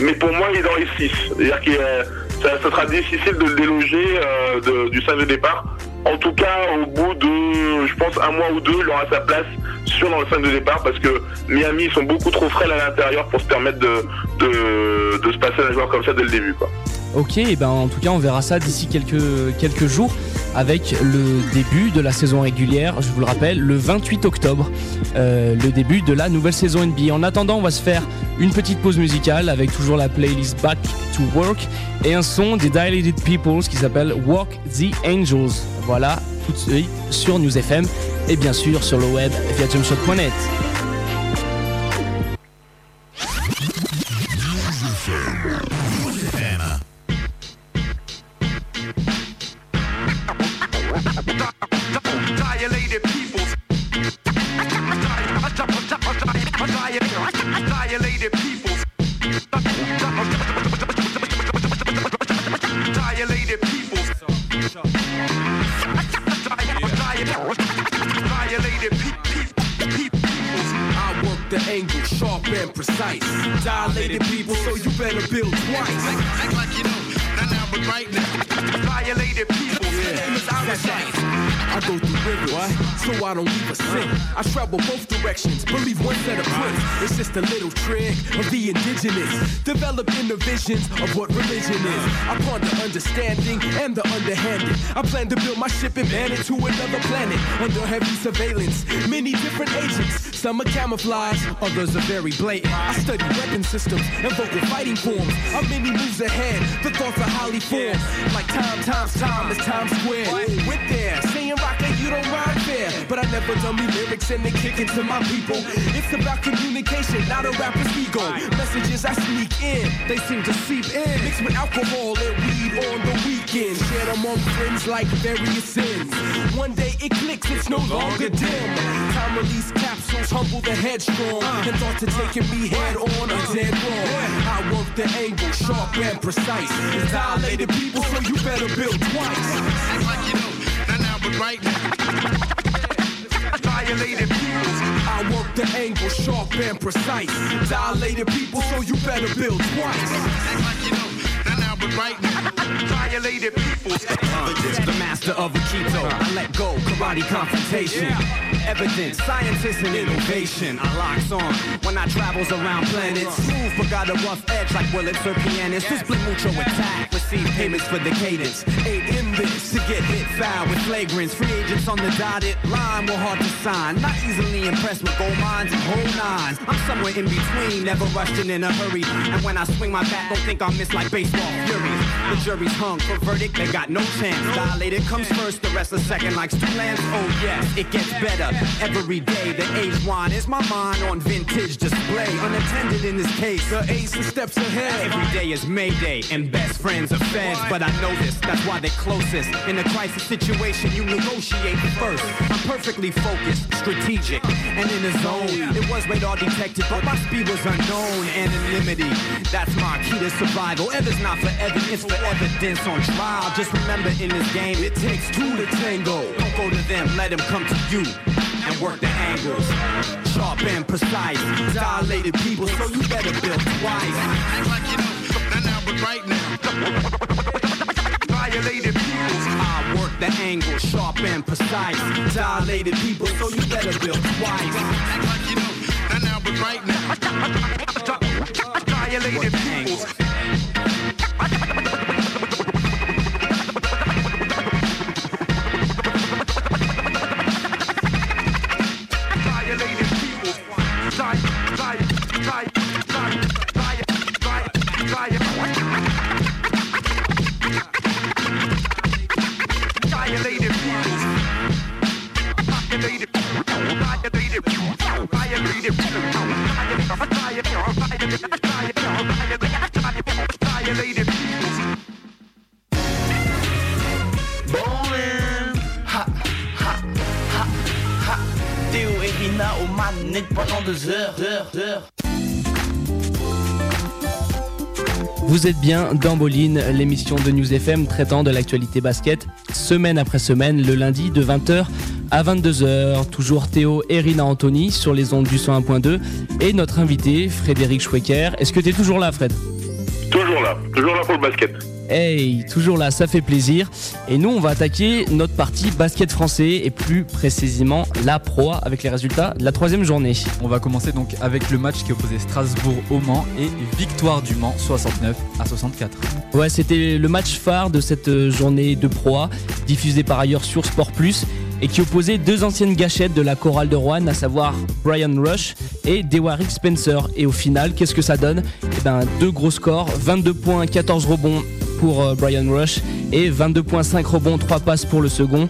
mais pour moi, il est dans les 6. C'est-à-dire que ça, sera difficile de le déloger euh, de- du 5 de départ. En tout cas, au bout de, je pense, un mois ou deux, il aura sa place sur dans le 5 de départ parce que Miami, ils sont beaucoup trop frêles à l'intérieur pour se permettre de, de, de se passer un joueur comme ça dès le début. Quoi. Ok, et ben en tout cas on verra ça d'ici quelques, quelques jours avec le début de la saison régulière, je vous le rappelle, le 28 octobre, euh, le début de la nouvelle saison NBA. En attendant, on va se faire une petite pause musicale avec toujours la playlist Back to Work et un son des Dilated Peoples qui s'appelle Walk the Angels. Voilà, tout de suite sur News FM et bien sûr sur le web via jumpshot.net. Dilated peoples. Dilated peoples. Dilated peoples. Dilated peoples. I work the angle sharp and precise. Dilated people, so you better build twice. Act like you know, not now, but right now. Violated people, yeah. I go through rivers, so I don't leave a scent. I travel both directions, believe one set of prints. It's just a little trick of the indigenous. Develop the visions of what religion is. I ponder understanding and the underhanded. I plan to build my ship and man it to another planet under heavy surveillance. Many different agents, some are camouflage, others are very blatant. I study weapon systems and vocal fighting forms. I'm many moves ahead, the thoughts are highly formed. Like time times time is Times Square. Went there, saying don't rhyme fair. But I never dummy lyrics and they kick into my people. It's about communication, not a rapper's ego. Messages I sneak in, they seem to seep in. Mixed with alcohol and weed on the weekend. Shared among friends like various sins. One day it clicks, it's no longer dim. Time release capsules humble the headstrong. And thought to taking me head on a dead wrong. I work the angle, sharp and precise. It's dilated people, so you better build twice. Act like you know, not now, but right. Violated people. I work the angle, sharp and precise. Dilated people, so you better build twice. Act like you know, not now, but right now. Violated people. the master of Aikido. I let go, karate confrontation. Evidence, scientists and innovation. I locks on when I travels around planets. Smooth, but got a rough edge like Willits or pianist. Who split mucho attack, receive payments for the cadence. Aid to get hit foul with flagrants. Free agents on the dotted line were hard to sign. Not easily impressed with gold mines and whole nines. I'm somewhere in between, never rushing in a hurry. And when I swing my bat, don't think I'll miss like baseball furies. The jury's hung for verdict, they got no chance. Dilated comes first, the rest a second like two lands. Oh yes, it gets better every day. The age wine is my mind on vintage display. Unattended in this case, the ace is steps ahead. Every day is Mayday, and best friends are feds. But I know this, that's why they're In a crisis situation, you negotiate first. I'm perfectly focused, strategic, and in the zone. It was radar detected, but my speed was unknown. Anonymity, that's my key to survival. Ever's not for evidence, for evidence on trial. Just remember in this game, it takes two to tango. Don't go to them, let them come to you. And work the angles, sharp and precise. Dilated people, so you better build twice. Act like you know, not now, but right now. Violated people. I work the angle, sharp and precise. Dilated people, so you better build twice. Act like you know, not now, but right now. Violated people. Théo et Rina aux manettes pendant deux heures, heures, heures. Vous êtes bien dans Boline, l'émission de News FM traitant de l'actualité basket, semaine après semaine, le lundi de 20h à 22h. Toujours Théo et Rina Anthony sur les ondes du 101.2 et notre invité Frédéric Schwecker. Est-ce que tu es toujours là, Fred? Toujours là, toujours là pour le basket. Hey, toujours là, ça fait plaisir. Et nous, on va attaquer notre partie basket français et plus précisément la proie avec les résultats de la troisième journée. On va commencer donc avec le match qui opposait Strasbourg au Mans et victoire du Mans 69 à 64. Ouais, c'était le match phare de cette euh, journée de proie, diffusé par ailleurs sur Sport Plus et qui opposait deux anciennes gâchettes de la chorale de Rouen, à savoir Brian Rush et Dewarik Spencer. Et au final, qu'est-ce que ça donne? Eh ben, deux gros scores, 22 points, 14 rebonds pour euh, Brian Rush et 22.5 rebonds, 3 passes pour le second.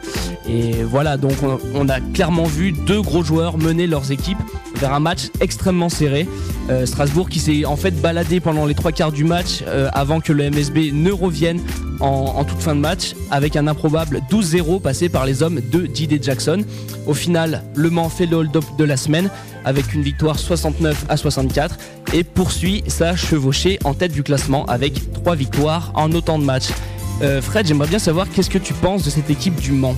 Et voilà, donc on, on a clairement vu deux gros joueurs mener leurs équipes vers un match extrêmement serré. Euh, Strasbourg qui s'est en fait baladé pendant les trois quarts du match euh, avant que le MSB ne revienne en, toute fin de match avec un improbable 12-0 passé par les hommes de J.D. Jackson. Au final, Le Mans fait le hold-up de la semaine avec une victoire 69 à 64 et poursuit sa chevauchée en tête du classement avec trois victoires en autant de matchs. Euh, Fred, j'aimerais bien savoir qu'est-ce que tu penses de cette équipe du Mans?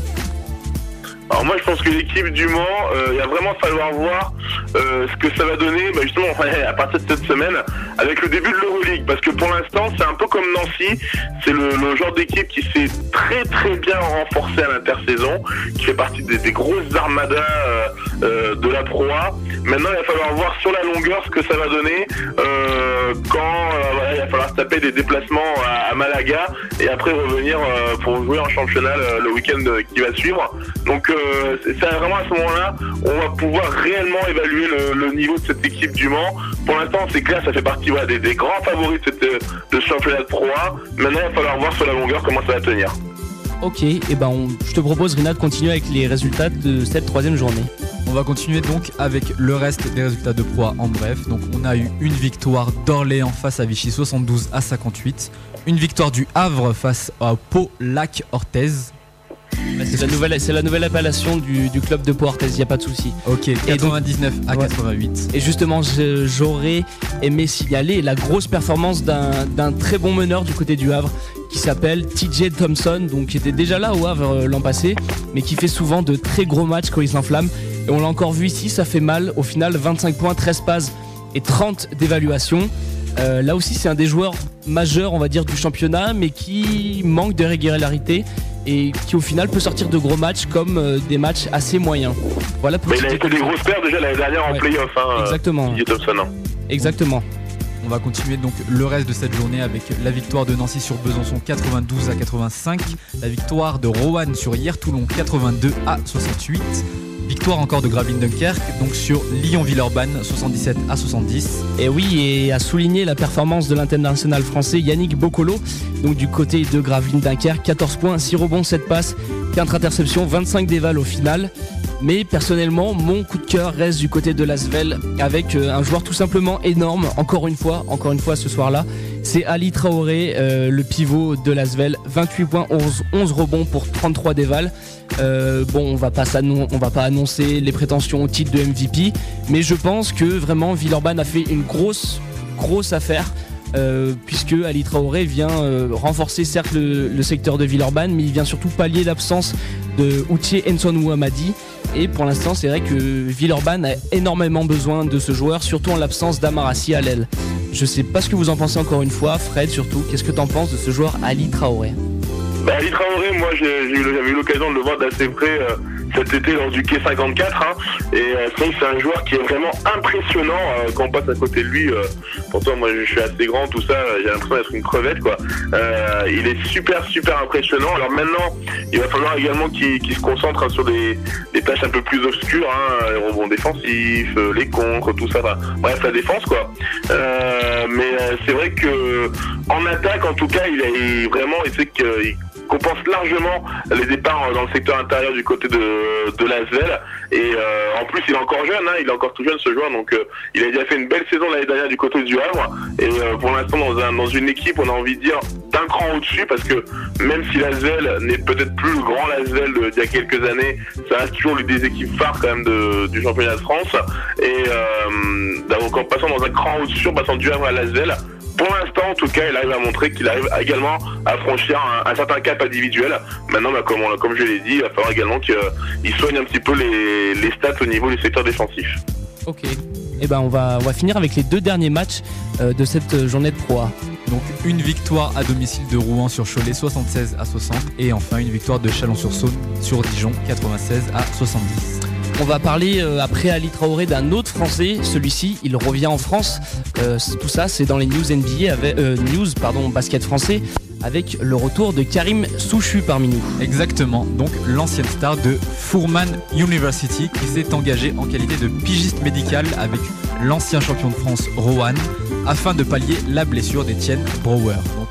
Alors moi je pense que l'équipe du Mans, euh, il va vraiment falloir voir euh, ce que ça va donner bah, justement à partir de cette semaine avec le début de l'Euroleague parce que pour l'instant c'est un peu comme Nancy, c'est le, le genre d'équipe qui s'est très très bien renforcée à l'intersaison, qui fait partie des, grosses armadas euh, de la proie. Maintenant il va falloir voir sur la longueur ce que ça va donner quand il va falloir taper des déplacements à, Malaga et après revenir pour jouer en championnat euh, le week-end qui va suivre. Donc euh, c'est vraiment à ce moment-là on va pouvoir réellement évaluer le, le niveau de cette équipe du Mans. Pour l'instant c'est clair, ça fait partie voilà, des, des grands favoris de, cette, de ce championnat de Pro A. Maintenant il va falloir voir sur la longueur comment ça va tenir. Ok, et ben on- je te propose Rina de continuer avec les résultats de cette troisième journée. On va continuer donc avec le reste des résultats de proie en bref. Donc on a eu une victoire d'Orléans face à Vichy 72 à 58. Une victoire du Havre face à Pau Lac Orthez. C'est la nouvelle, c'est la nouvelle appellation du, du club de Portes, il n'y a pas de souci. Ok, donc- 99 à Ouais. 88. Et justement, j'aurais aimé signaler la grosse performance d'un d'un très bon meneur du côté du Havre qui s'appelle TJ Thompson, donc qui était déjà là au Havre euh, l'an passé, mais qui fait souvent de très gros matchs quand il s'enflamme. Et on l'a encore vu ici, ça fait mal. Au final, 25 points, 13 passes et 30 d'évaluation. Euh, là aussi, c'est un des joueurs majeurs, on va dire, du championnat, mais qui manque de régularité et qui au final peut sortir de gros matchs comme euh, des matchs assez moyens. Voilà pour Mais il a été des grosses paires déjà l'année dernière en Ouais. playoff. Hein, Exactement. Thompson. hein. Exactement. On va continuer donc le reste de cette journée avec la victoire de Nancy sur Besançon 92 à 85, la victoire de Roanne sur Hier Toulon 82 à 68, victoire encore de Gravelines Dunkerque donc sur Lyon-Villeurbanne 77 à 70. Et oui, et à souligner la performance de l'international français Yannick Bocolo, donc du côté de Gravelines Dunkerque, 14 points, 6 rebonds, 7 passes, 4 interceptions, 25 dévals au final. Mais personnellement, mon coup de cœur reste du côté de Lasvel avec euh, un joueur tout simplement énorme, encore une fois, encore une fois ce soir-là. C'est Ali Traoré, euh, le pivot de Lasvel, 28 points, 11, 11 rebonds pour 33 dévals. Euh, bon, on va pas va pas annoncer les prétentions au titre de MVP, mais je pense que vraiment Villeurbanne a fait une grosse, grosse affaire. euh, puisque Ali Traoré vient euh, renforcer certes le, secteur de Villeurbanne, mais il vient surtout pallier l'absence de Outier Ensonu Amadi. Et pour l'instant, c'est vrai que Villeurbanne a énormément besoin de ce joueur, surtout en l'absence d'Amarassi à l'aile. Je sais pas ce que vous en pensez encore une fois, Fred surtout. Qu'est-ce que t'en penses de ce joueur Ali Traoré? Bah, Ali Traoré, moi j'ai j'ai eu- j'avais eu l'occasion de le voir d'assez près euh, cet été lors du Quai 54. hein, et euh, c'est un joueur qui est vraiment impressionnant euh, quand on passe à côté de lui. euh, pourtant, moi je suis assez grand, tout ça, j'ai l'impression d'être une crevette. quoi. Il est super, super impressionnant. Alors maintenant, il va falloir également qu'il se concentre hein, sur des, tâches un peu plus obscures, hein, défensifs, euh, les contres, tout ça. bref, la défense, quoi. Mais c'est vrai que en attaque, en tout cas, il est vraiment, il sait qu'il compense largement les départs dans le secteur intérieur du côté de, de l'Asvel. Et euh, en plus, il est encore jeune, hein, il est encore tout jeune ce joueur, donc euh, il a déjà fait une belle saison l'année dernière du côté du Havre. Et euh, pour l'instant, dans, un- dans une équipe, on a envie de dire d'un cran au-dessus, parce que même si l'Asvel n'est peut-être plus le grand l'Asvel d'il y a quelques années, ça reste toujours l'une des équipes phares quand même du championnat de France. Et euh, donc en passant dans un cran au-dessus, en passant du Havre à l'Asvel, pour l'instant, en tout cas, il arrive à montrer qu'il arrive également à franchir un, un certain cap individuel. Maintenant, bah, comme, on- comme je l'ai dit, il va falloir également qu'il soigne un petit peu les, les stats au niveau du secteur défensif. Ok. Et ben on va, on va finir avec les deux derniers matchs euh, de cette euh, journée de Pro A. Donc une victoire à domicile de Rouen sur Cholet 76 à 60 et enfin une victoire de Chalon-sur-Saône sur Dijon 96 à 70. On va parler euh, après Ali Traoré d'un autre Français. Celui-ci, il revient en France. Euh, tout ça, c'est dans les news NBA, avec, euh, news pardon, basket français, avec le retour de Karim Souchu parmi nous. Exactement, donc l'ancienne star de Fourman University qui s'est engagé en qualité de pigiste médical avec l'ancien champion de France Rohan afin de pallier la blessure d'Etienne Brouwer. Donc,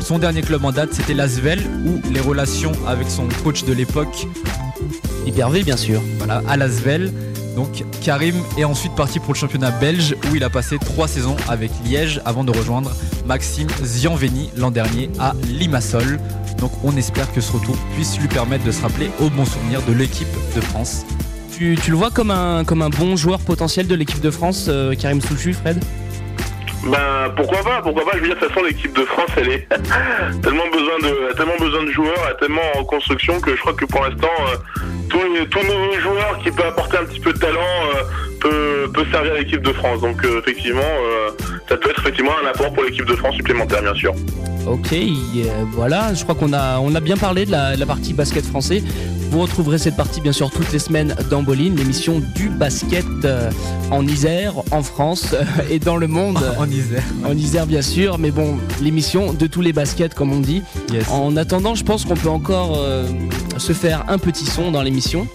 son dernier club en date c'était l'Asvel où les relations avec son coach de l'époque Hyper-V, bien sûr. voilà, à Lasvel. Donc Karim est ensuite parti pour le championnat belge où il a passé trois saisons avec Liège avant de rejoindre Maxime Zianveni l'an dernier à Limassol. Donc on espère que ce retour puisse lui permettre de se rappeler au bon souvenir de l'équipe de France. Tu, tu le vois comme un, comme un bon joueur potentiel de l'équipe de France, euh, Karim Souchu, Fred? Ben pourquoi pas, pourquoi pas. Je veux dire, de toute façon, l'équipe de France, elle est tellement besoin de, a tellement besoin de joueurs, elle est tellement en construction que je crois que pour l'instant, euh, tous nos joueurs qui peuvent apporter un petit peu de talent euh, peut, peut servir l'équipe de France. Donc euh, effectivement, ça peut être effectivement un apport pour l'équipe de France supplémentaire, bien sûr. Ok, euh, voilà, je crois qu'on a, on a bien parlé de la, de la partie basket français. Vous retrouverez cette partie bien sûr toutes les semaines dans Boline, l'émission du basket euh, en Isère, en France euh, et dans le monde. En Isère. En Isère bien sûr, mais bon, l'émission de tous les baskets comme on dit. Yes. En attendant, je pense qu'on peut encore euh, se faire un petit son dans l'émission.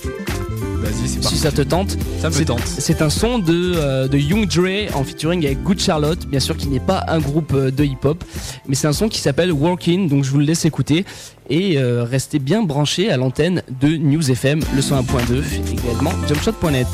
Vas-y, c'est si ça te tente. Ça me C'est- tente. C'est un son de, euh, de Young Dre en featuring avec Good Charlotte, bien sûr qui n'est pas un groupe euh, de hip-hop, mais c'est un son qui s'appelle Walking, donc je vous le laisse écouter et euh, restez bien branchés à l'antenne de News FM, le 101.2, également jumpshot.net.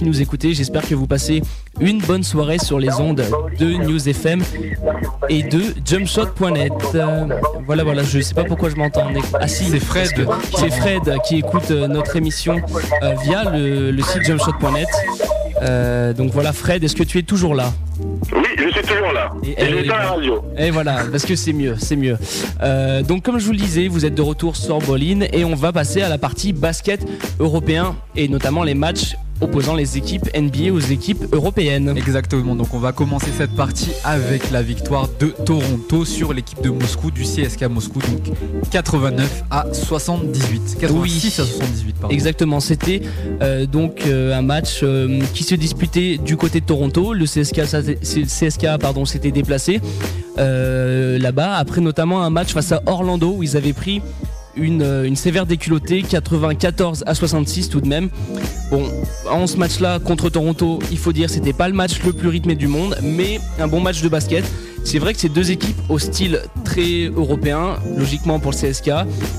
qui nous écoutez, j'espère que vous passez une bonne soirée sur les ondes de News FM et de jumpshot.net. Euh, voilà, voilà, je sais pas pourquoi je m'entends. Ah si, C'est Fred. C'est Fred qui écoute euh, notre émission euh, via le, le site jumpshot.net. Euh, donc voilà, Fred, est-ce que tu es toujours là? Oui, je suis toujours là. Et Et, la radio. Et voilà, parce que c'est mieux, c'est mieux. Euh, donc comme je vous le disais, vous êtes de retour sur Bolin et on va passer à la partie basket européen et notamment les matchs opposant les équipes NBA aux équipes européennes. Exactement, donc on va commencer cette partie avec la victoire de Toronto sur l'équipe de Moscou, du CSK Moscou, donc 89 à 78. 86 Oui. à 78, pardon. Exactement, c'était euh, donc euh, un match euh, qui se disputait du côté de Toronto. Le CSK, ça- c'est- CSK pardon, s'était déplacé là-bas après notamment un match face à Orlando où ils avaient pris une, euh, une sévère déculottée, 94 à 66 tout de même. Bon, en ce match-là contre Toronto, il faut dire c'était pas le match le plus rythmé du monde, mais un bon match de basket. C'est vrai que c'est deux équipes au style très européen, logiquement pour le CSK,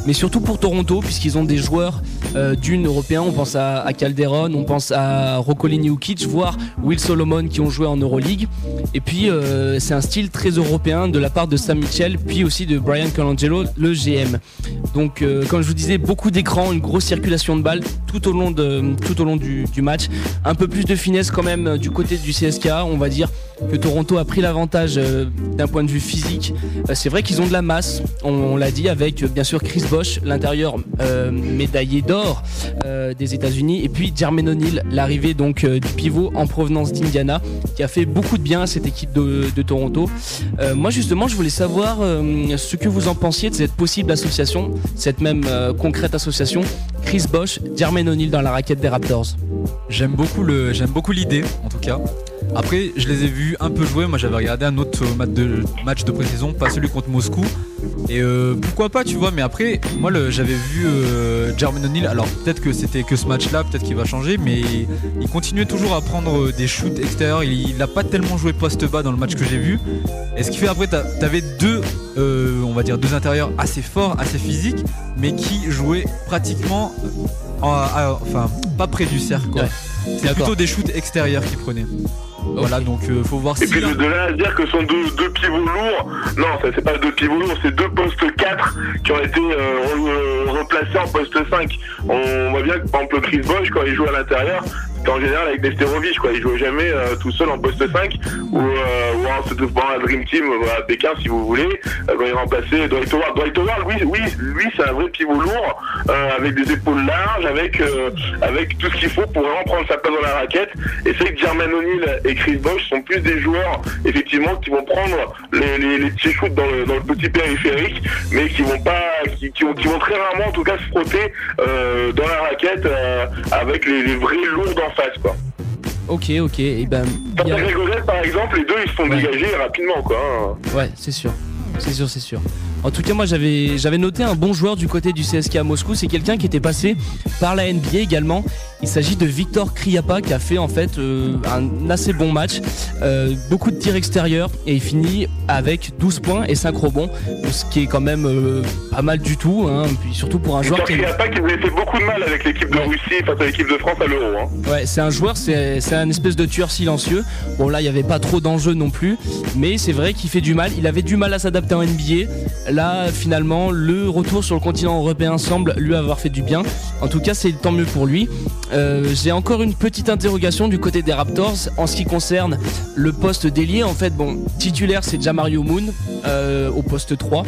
mais surtout pour Toronto, puisqu'ils ont des joueurs euh, d'une européen. On pense à, Calderon, on pense à Rokolini Ukic, voire Will Solomon qui ont joué en Euroleague. Et puis euh, c'est un style très européen de la part de Sam Mitchell, puis aussi de Brian Colangelo, le GM. Donc euh, comme je vous disais, beaucoup d'écrans, une grosse circulation de balles tout au long, du, match. Un peu plus de finesse quand même du côté du CSK. On va dire que Toronto a pris l'avantage d'un point de vue physique. Euh, c'est vrai qu'ils ont de la masse, on, l'a dit, avec euh, bien sûr Chris Bosch, l'intérieur euh, médaillé d'or des États-Unis, et puis Jermaine O'Neal, l'arrivée donc du pivot en provenance d'Indiana, qui a fait beaucoup de bien à cette équipe de, Toronto. Moi justement, je voulais savoir ce que vous en pensiez de cette possible association, cette même concrète association, Chris Bosch, Jermaine O'Neal dans la raquette des Raptors. J'aime beaucoup l'idée, en tout cas. Après, je les ai vus un peu jouer. Moi, j'avais regardé un autre match de, match de pré-saison, pas celui contre Moscou. Et euh, pourquoi pas, tu vois. Mais après, moi, j'avais vu euh, Jermaine O'Neal. Alors, peut-être que c'était que ce match-là, peut-être qu'il va changer. Mais il continuait toujours à prendre euh, des shoots extérieurs. Il n'a pas tellement joué poste bas dans le match que j'ai vu. Et ce qui fait après, t'avais deux, euh, on va dire, deux intérieurs assez forts, assez physiques, mais qui jouaient pratiquement, en- enfin, pas près du cercle. quoi. Ouais. C'est plutôt des shoots extérieurs qu'il Voilà, donc euh, faut voir Et si. puis de, de là à dire que ce sont deux, deux pivots lourds, non, ça c'est pas deux pivots lourds, c'est deux postes 4 qui ont été euh, re- euh, replacés en poste 5. On voit bien que par exemple Chris Bosch, quand il joue à l'intérieur, en général avec Nesterovic, quoi. Il jouait jamais euh, tout seul en poste 5 ou, euh, ou en bon, un Dream Team euh, à Pékin si vous voulez, euh, quand il remplaçait Dwight Howard. Dwight Howard, oui, oui, lui c'est un vrai pivot lourd, avec des épaules larges, avec, avec tout ce qu'il faut pour vraiment prendre sa place dans la raquette. Et c'est que Jermaine O'Neal et Chris Bosh sont plus des joueurs, effectivement, qui vont prendre les, les, petits shoots dans le, petit périphérique, mais qui vont pas, qui, vont, très rarement, en tout cas, se frotter dans la raquette avec les, les vrais lourds face, quoi. Ok, ok. Et ben, Grégorette, par exemple, les deux, ils se font Ouais. dégager rapidement, quoi. hein. Ouais, c'est sûr. C'est sûr, c'est sûr. En tout cas, moi j'avais j'avais noté un bon joueur du côté du CSK à Moscou. C'est quelqu'un qui était passé par la NBA également. Il s'agit de Victor Kriapa qui a fait en fait euh, un assez bon match. Euh, beaucoup de tirs extérieurs et il finit avec 12 points et 5 rebonds. Ce qui est quand même euh, pas mal du tout. Hein. Puis surtout pour un joueur qui est... Kriapa qui vous avait fait beaucoup de mal avec l'équipe de Ouais. Russie face à l'équipe de France à l'Euro. Hein. Ouais, c'est un joueur, c'est un espèce de tueur silencieux. Bon, là, il n'y avait pas trop d'enjeux non plus, mais c'est vrai qu'il fait du mal. Il avait du mal à s'adapter en NBA. Là, finalement, le retour sur le continent européen semble lui avoir fait du bien. En tout cas, c'est tant mieux pour lui. Euh, J'ai encore une petite interrogation du côté des Raptors en ce qui concerne le poste d'ailier. En fait, bon, titulaire, c'est Jamario Moon euh, au poste 3.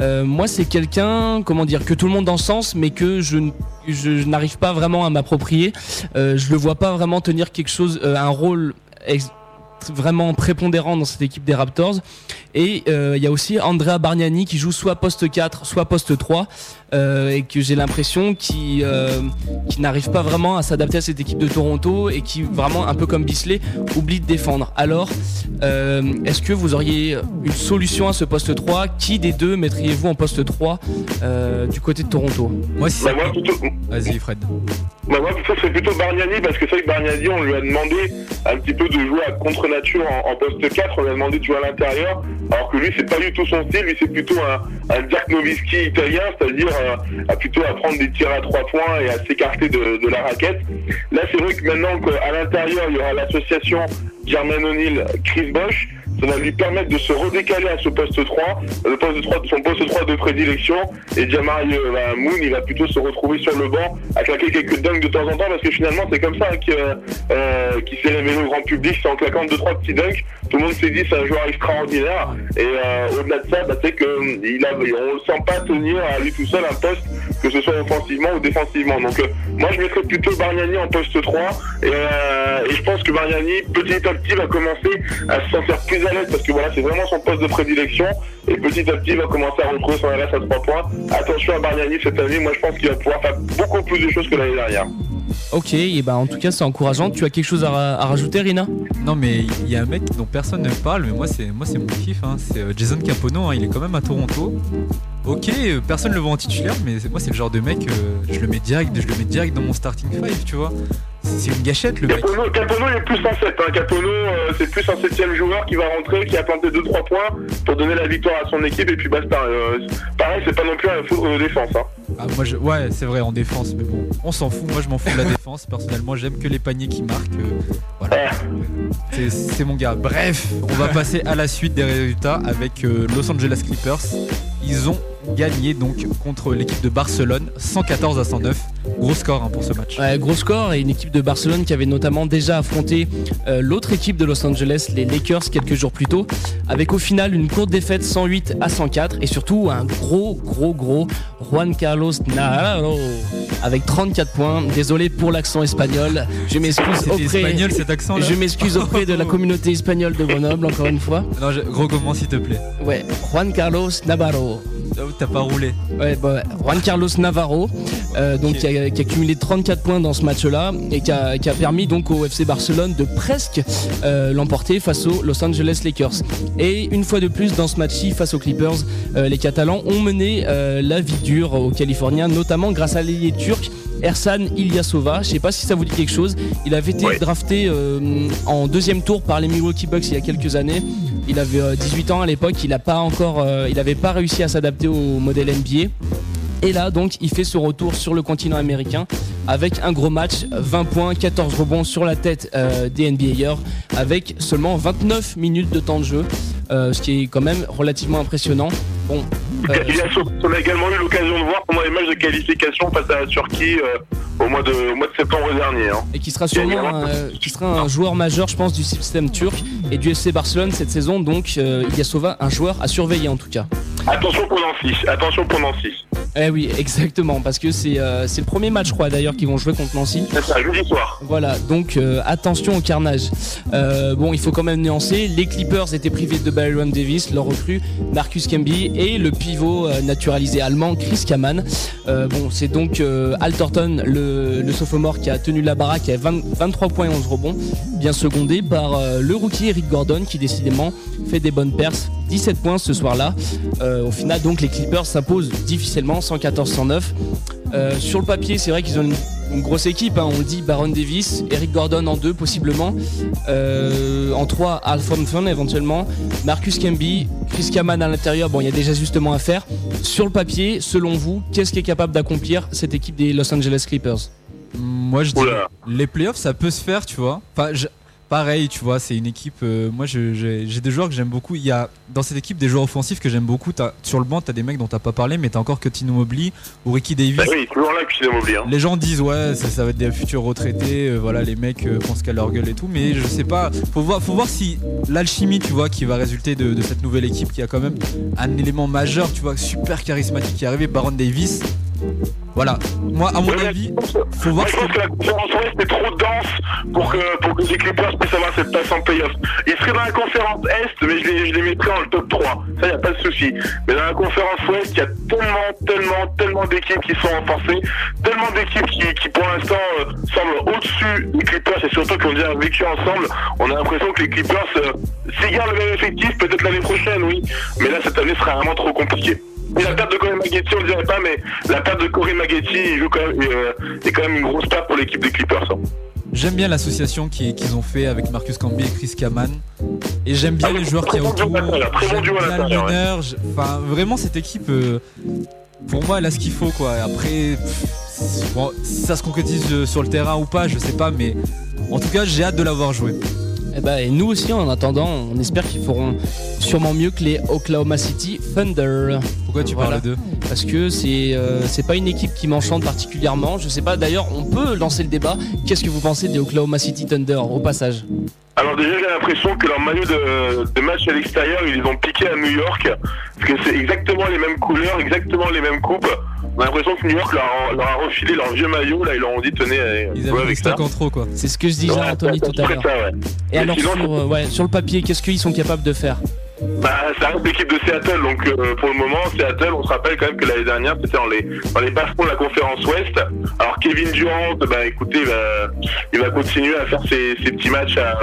Euh, moi, c'est quelqu'un, comment dire, que tout le monde en sens, mais que je, je, n'arrive pas vraiment à m'approprier. Je le vois pas vraiment tenir quelque chose, un rôle vraiment prépondérant dans cette équipe des Raptors. Et euh, il y a aussi Andrea Bargnani qui joue soit poste 4, soit poste 3, euh, et que j'ai l'impression qu'il euh, qu'il n'arrive pas vraiment à s'adapter à cette équipe de Toronto et qui vraiment un peu comme Bisley oublie de défendre. Alors, euh, est-ce que vous auriez une solution à ce poste 3 Qui des deux mettriez-vous en poste 3 euh, du côté de Toronto? Moi, si Bah, ça. moi, plutôt, Vas-y, Fred. Bah moi plutôt c'est plutôt Bargnani parce que c'est vrai que Bargnani on lui a demandé un petit peu de jouer à contre-nature en, en poste 4, on lui a demandé de jouer à l'intérieur, alors que lui c'est pas du tout son style, lui c'est plutôt un, un Dirk Nowitzki italien, c'est-à-dire euh, à plutôt à prendre des tirs à trois points et à s'écarter de, de la raquette. Là c'est vrai que maintenant qu'à l'intérieur il y aura l'association Jermaine O'Neal, Chris Bosch, ça va lui permettre de se redécaler à ce poste 3, le poste 3 son poste 3 de prédilection, et Jamari euh, bah, Moon, il va plutôt se retrouver sur le banc à claquer quelques dunks de temps en temps, parce que finalement c'est comme ça euh, qu'il s'est révélé au grand public, c'est en claquant deux trois petits dunks, tout le monde s'est dit c'est un joueur extraordinaire, et euh, au-delà de ça, bah, c'est que euh, il a, on le sent pas tenir à lui tout seul un poste, que ce soit offensivement ou défensivement. Donc euh, moi je mettrais plutôt Bargnani en poste 3, et, euh, et je pense que Bargnani petit à petit va commencer à se sentir plus parce que voilà c'est vraiment son poste de prédilection et petit à petit il va commencer à retrouver son RS à 3 points. Attention à Bargnani cette année, moi je pense qu'il va pouvoir faire beaucoup plus de choses que l'année dernière. Ok, et ben en tout cas c'est encourageant. Tu as quelque chose à, ra- à rajouter, Rina? Non, mais il y a un mec dont personne ne parle, mais moi, c'est moi c'est mon kiff. hein. C'est euh, Jason Capono, hein, il est quand même à Toronto. Ok, euh, personne le voit en titulaire, mais moi, c'est le genre de mec, euh, je le mets direct, je le mets direct dans mon starting five, tu vois. C'est une gâchette le mec. Capono, Capono il est plus en 7. Hein. Capono, euh, c'est plus un septième joueur qui va rentrer, qui a planté 2-3 points pour donner la victoire à son équipe et puis basta. Euh, pareil, c'est pas non plus un faux de défense. Hein. Ah, moi, je... Ouais, c'est vrai, en défense, mais bon, on s'en fout. Moi, je m'en fous de la défense. Personnellement, j'aime que les paniers qui marquent. euh, voilà. C'est- C'est mon gars. Bref, on va passer à la suite des résultats avec euh, Los Angeles Clippers. Ils ont gagné donc contre l'équipe de Barcelone 114 à 109. Gros score hein, pour ce match. Ouais, gros score et une équipe de Barcelone qui avait notamment déjà affronté euh, l'autre équipe de Los Angeles, les Lakers, quelques jours plus tôt, avec au final une courte défaite 108 à 104 et surtout un gros, gros, gros Juan Carlos Navarro avec 34 points. Désolé pour l'accent espagnol, je m'excuse auprès, espagnol cet accent là je m'excuse auprès de la communauté espagnole de Grenoble encore une fois. Non, je... recommence s'il te plaît. Ouais, Juan Carlos Navarro. Oh, T'as pas roulé. Ouais, bah. Juan Carlos Navarro, euh, qui, a, cumulé 34 points dans ce match-là et qui a, permis donc au FC Barcelone de presque euh, l'emporter face aux Los Angeles Lakers. Et une fois de plus dans ce match-ci face aux Clippers, euh, les Catalans ont mené la vie dure aux Californiens, notamment grâce à l'ailier turc. Ersan Ilyasova, je sais pas si ça vous dit quelque chose. Il avait été Ouais. drafté euh, en deuxième tour par les Milwaukee Bucks il y a quelques années. Il avait euh, 18 ans à l'époque, il a pas encore, euh, il avait pas réussi à s'adapter au modèle NBA. Et là, donc, il fait son retour sur le continent américain avec un gros match, 20 points, 14 rebonds sur la tête euh, des NBAers, avec seulement 29 minutes de temps de jeu, euh, ce qui est quand même relativement impressionnant. Bon, euh, Il a- on a également eu l'occasion de voir pendant les matchs de qualification face à la Turquie euh, au, mois de, au mois de septembre dernier. hein. et qui sera sûrement un, euh, qui sera un joueur majeur, je pense, du système turc et du FC Barcelone cette saison. Donc, euh, Ilyasova, un joueur à surveiller en tout cas. Attention pour Nancy, attention pour Nancy. Eh oui, exactement, parce que c'est euh, le premier match, je crois, d'ailleurs, qu'ils vont jouer contre Nancy. C'est ça, jeudi soir. Voilà, donc euh, attention au carnage. Euh, bon, il faut quand même nuancer. Les Clippers étaient privés de Byron Davis, leur recrue Marcus Camby et le euh, naturalisé allemand Chris Kaman. Euh, bon, c'est donc euh, Alterton, le, le sophomore, qui a tenu la baraque à 20 23 points et 11 rebonds, bien secondé par le rookie Eric Gordon, qui décidément fait des bonnes perces. 17 points ce soir-là. Au final, donc, les Clippers s'imposent difficilement, 114-109. Euh, sur le papier, c'est vrai qu'ils ont une, une grosse équipe. hein. On le dit, Baron Davis, Eric Gordon en deux possiblement, Euh, en trois, Al Thompson éventuellement, Marcus Camby, Chris Kaman à l'intérieur. Bon, il y a déjà justement à faire. Sur le papier, selon vous, qu'est-ce qui est capable d'accomplir cette équipe des Los Angeles Clippers? Moi, je dis Oula. les playoffs, ça peut se faire, tu vois. Enfin, je- pareil, tu vois, c'est une équipe. euh, moi, j'ai des joueurs que j'aime beaucoup. Il y a dans cette équipe des joueurs offensifs que j'aime beaucoup. T'as- sur le banc, t'as des mecs dont t'as pas parlé, mais t'as encore que Tino Mobley ou Ricky Davis. Bah oui, toujours là, Mobley. Hein. Les gens disent ouais, ça, ça va être des futurs retraités, euh, voilà, les mecs euh, pensent qu'à leur gueule et tout, mais je sais pas. Faut voir, faut voir si l'alchimie, tu vois, qui va résulter de, de cette nouvelle équipe, qui a quand même un élément majeur, tu vois, super charismatique qui est arrivé, Baron Davis. Voilà. Moi, à mon Ouais, avis, je pense que- faut voir Moi, je pense que la conférence Ouest est trop dense pour que, pour que les Clippers puissent avoir cette place en playoff. Ils seraient dans la conférence Est, mais je les, je les mettrais en le top 3. Ça, y a pas de souci. Mais dans la conférence Ouest, il y a tellement, tellement, tellement d'équipes qui sont renforcées, tellement d'équipes qui, pour l'instant, euh, semblent au-dessus des Clippers et surtout qui ont déjà vécu ensemble. On a l'impression que les Clippers, euh, s'ils gardent le même effectif, peut-être l'année prochaine, oui. Mais là, cette année sera vraiment trop compliquée. Et la perte de Corey Maggetti, on ne dirait pas, mais la perte de Corey Maggetti, il joue quand même, euh, est quand même une grosse perte pour l'équipe des Clippers. hein. J'aime bien l'association qui- qu'ils ont fait avec Marcus Camby et Chris Kaman. Et j'aime bien Ah les joueurs qui bon autour. J'aime bien le ouais. Enfin, vraiment, cette équipe, euh, pour moi, elle a ce qu'il faut, quoi. Après, pff, bon, si ça se concrétise euh, sur le terrain ou pas, je sais pas, mais en tout cas, j'ai hâte de l'avoir joué. Eh ben, et nous aussi, en attendant, on espère qu'ils feront sûrement mieux que les Oklahoma City Thunder. Pourquoi tu Voilà. parles d'eux? Parce que c'est euh, c'est pas une équipe qui m'enchante particulièrement. Je sais pas, d'ailleurs, on peut lancer le débat. Qu'est-ce que vous pensez des Oklahoma City Thunder au passage? Alors déjà, j'ai l'impression que leur maillot de, de match à l'extérieur, ils les ont piqué à New York, parce que c'est exactement les mêmes couleurs, exactement les mêmes coupes. On a l'impression que New York leur a, leur a refilé leur vieux maillot, là, ils leur ont dit, tenez, allez, Ils avaient des stocks en trop, quoi. C'est ce que je disais à Anthony tout à l'heure. ouais. Et alors, sinon, sur, euh, ouais, sur le papier, qu'est-ce qu'ils sont capables de faire? Bah, ça reste l'équipe de Seattle, donc euh, pour le moment, Seattle, on se rappelle quand même que l'année dernière, c'était dans les, dans les de la conférence Ouest. Alors Kevin Durant, bah écoutez, il va, continuer à faire ses, petits matchs à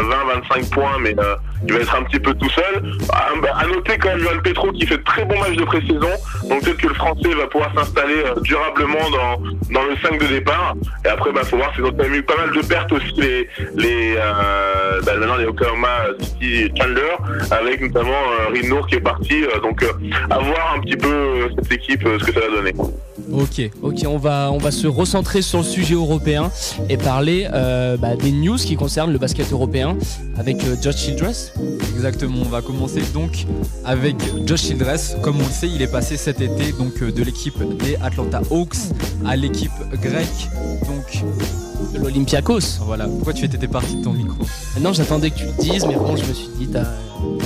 20-25 points, mais euh, il va être un petit peu tout seul. À, bah, à noter quand même Johan Petro qui fait de très bons matchs de pré-saison, donc peut-être que le Français va pouvoir s'installer euh, durablement dans, dans le 5 de départ. Et après, bah faut voir, c'est quand eu pas mal de pertes aussi, les, les bah, maintenant les Oklahoma City Chandler, avec notamment euh, Reed Noor qui est parti. euh, donc euh, à voir un petit peu euh, cette équipe, euh, ce que ça va donner. Ok. Ok, on va, on va se recentrer sur le sujet européen et parler euh, bah, des news qui concernent le basket européen avec euh, Josh Childress. Exactement, on va commencer donc avec Josh Childress. Comme on le sait, il est passé cet été donc euh, de l'équipe des Atlanta Hawks à l'équipe grecque. Donc de l'Olympiakos. Voilà, pourquoi tu étais parti de ton micro Non, j'attendais que tu le dises, mais bon, je me suis dit, t'as.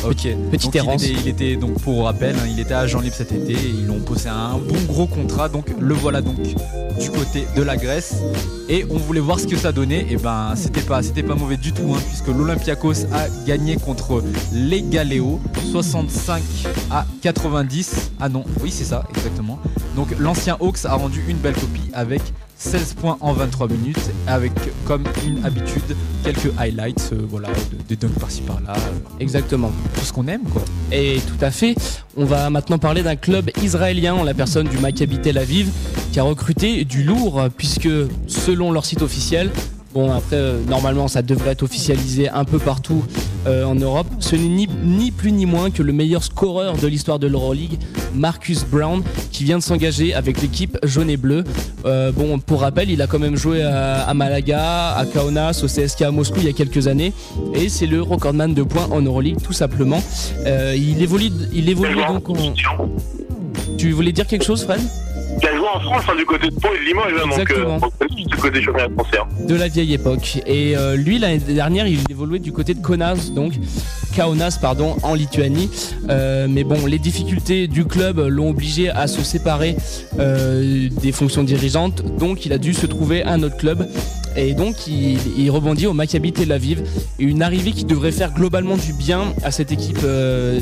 Ok, petite donc il errance. était, il était donc pour rappel, hein, il était agent libre cet été et ils l'ont posé un bon gros contrat. Donc le voilà donc du côté de la Grèce et on voulait voir ce que ça donnait. Et ben c'était pas c'était pas mauvais du tout hein, puisque l'Olympiakos a gagné contre les Galéos 65 à 90. Ah non, oui c'est ça exactement. Donc l'ancien Hawks a rendu une belle copie avec 16 points en 23 minutes avec comme une habitude quelques highlights euh, voilà de- des dunks par-ci par-là euh, Exactement. tout ce qu'on aime quoi. Et tout à fait. On va maintenant parler d'un club israélien en la personne du Maccabi Tel Aviv qui a recruté du lourd puisque selon leur site officiel, bon après euh, normalement ça devrait être officialisé un peu partout euh, en Europe, ce n'est ni, ni plus ni moins que le meilleur scoreur de l'histoire de l'Euroleague, Marcus Brown, qui vient de s'engager avec l'équipe jaune et bleue. Euh, bon, pour rappel, il a quand même joué à, à Malaga, à Kaunas, au CSK à Moscou il y a quelques années, et c'est le recordman de points en Euroleague tout simplement. Il évolue, il évolue donc en... Tu voulais dire quelque chose, Fred? Qui a joué en France hein, du côté de Pau et de Limoges, hein, donc euh, donc, du côté championnat français. hein. de la vieille époque. Et euh, lui, l'année dernière, il évoluait du côté de Kaunas, donc Kaunas, pardon, en Lituanie. Euh, mais bon, les difficultés du club l'ont obligé à se séparer des fonctions dirigeantes, donc il a dû se trouver un autre club. Et donc il, il rebondit au Maccabi Tel Aviv, une arrivée qui devrait faire globalement du bien à cette équipe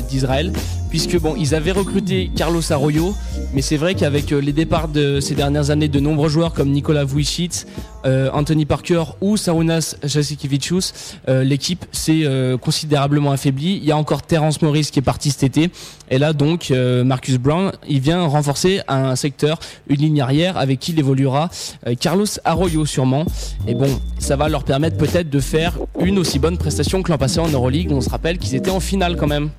d'Israël, puisque bon, ils avaient recruté Carlos Arroyo, mais c'est vrai qu'avec euh, les départs de ces dernières années de nombreux joueurs comme Nicolas Vujicic, euh, Anthony Parker ou Sarunas Jasikevicius, euh, l'équipe s'est considérablement affaiblie. Il y a encore Terence Morris qui est parti cet été. Et là donc Marcus Brown, il vient renforcer un secteur, une ligne arrière avec qui il évoluera Carlos Arroyo sûrement. Et bon, ça va leur permettre peut-être de faire une aussi bonne prestation que l'an passé en Euroleague. On se rappelle qu'ils étaient en finale quand même.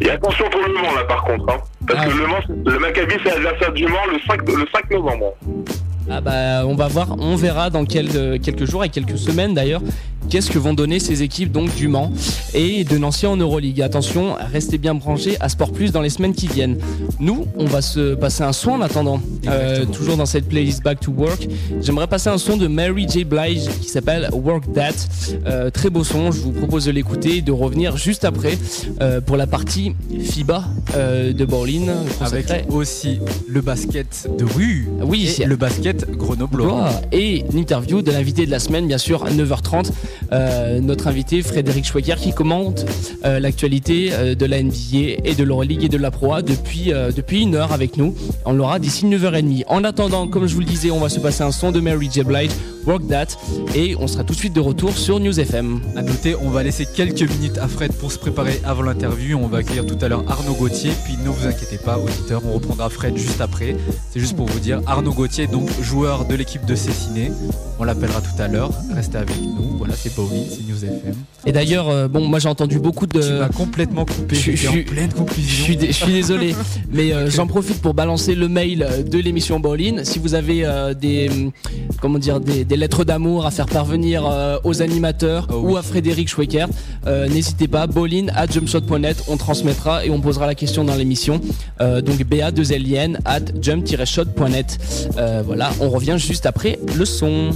Et attention pour le Mans là par contre, hein, parce Ah. que le Mans, le Maccabi c'est l'adversaire du Mans le 5, le 5 novembre. Ah bah on va voir, on verra dans quel- euh, quelques jours et quelques semaines d'ailleurs qu'est-ce que vont donner ces équipes donc du Mans et de Nancy en Euroleague. Attention, restez bien branchés à Sport Plus dans les semaines qui viennent. Nous, on va se passer un son en attendant, Euh, toujours dans cette playlist Back to Work. J'aimerais passer un son de Mary J. Blige qui s'appelle Work That. Euh, très beau son, je vous propose de l'écouter et de revenir juste après euh, pour la partie FIBA de Berlin. Avec aussi le basket de rue Oui, et le basket grenoblois. Gloire. Et l'interview de l'invité de la semaine, bien sûr, à 9h30. Euh, notre invité Frédéric Schwecker qui commente euh, l'actualité euh, de la NBA et de l'Euroleague et de la Pro A depuis, depuis une heure avec nous. On l'aura d'ici 9h30. En attendant, comme je vous le disais, on va se passer un son de Mary J. Blige, Work That, et on sera tout de suite de retour sur News FM. À noter, on va laisser quelques minutes à Fred pour se préparer avant l'interview. On va accueillir tout à l'heure Arnaud Gauthier. Puis ne vous inquiétez pas, auditeurs, on reprendra Fred juste après. C'est juste pour vous dire, Arnaud Gauthier, donc joueur de l'équipe de Cessiné. On l'appellera tout à l'heure. Restez avec nous. Voilà, c'est Bowling, c'est News FM. Et d'ailleurs, euh, bon, moi j'ai entendu beaucoup de. Tu m'as complètement coupé. je- je en suis- pleine Je conclusion. suis, dé- je suis désolé, mais euh, j'en profite pour balancer le mail euh, de l'émission Bowling. Si vous avez euh, des, comment dire, des, des lettres d'amour à faire parvenir aux animateurs Oh ou à Frédéric Schwecker, n'hésitez pas, bowling at jumpshot.net, on transmettra et on posera la question dans l'émission. Donc ba 2 ln at jump-shot.net. Voilà, on revient juste après le son.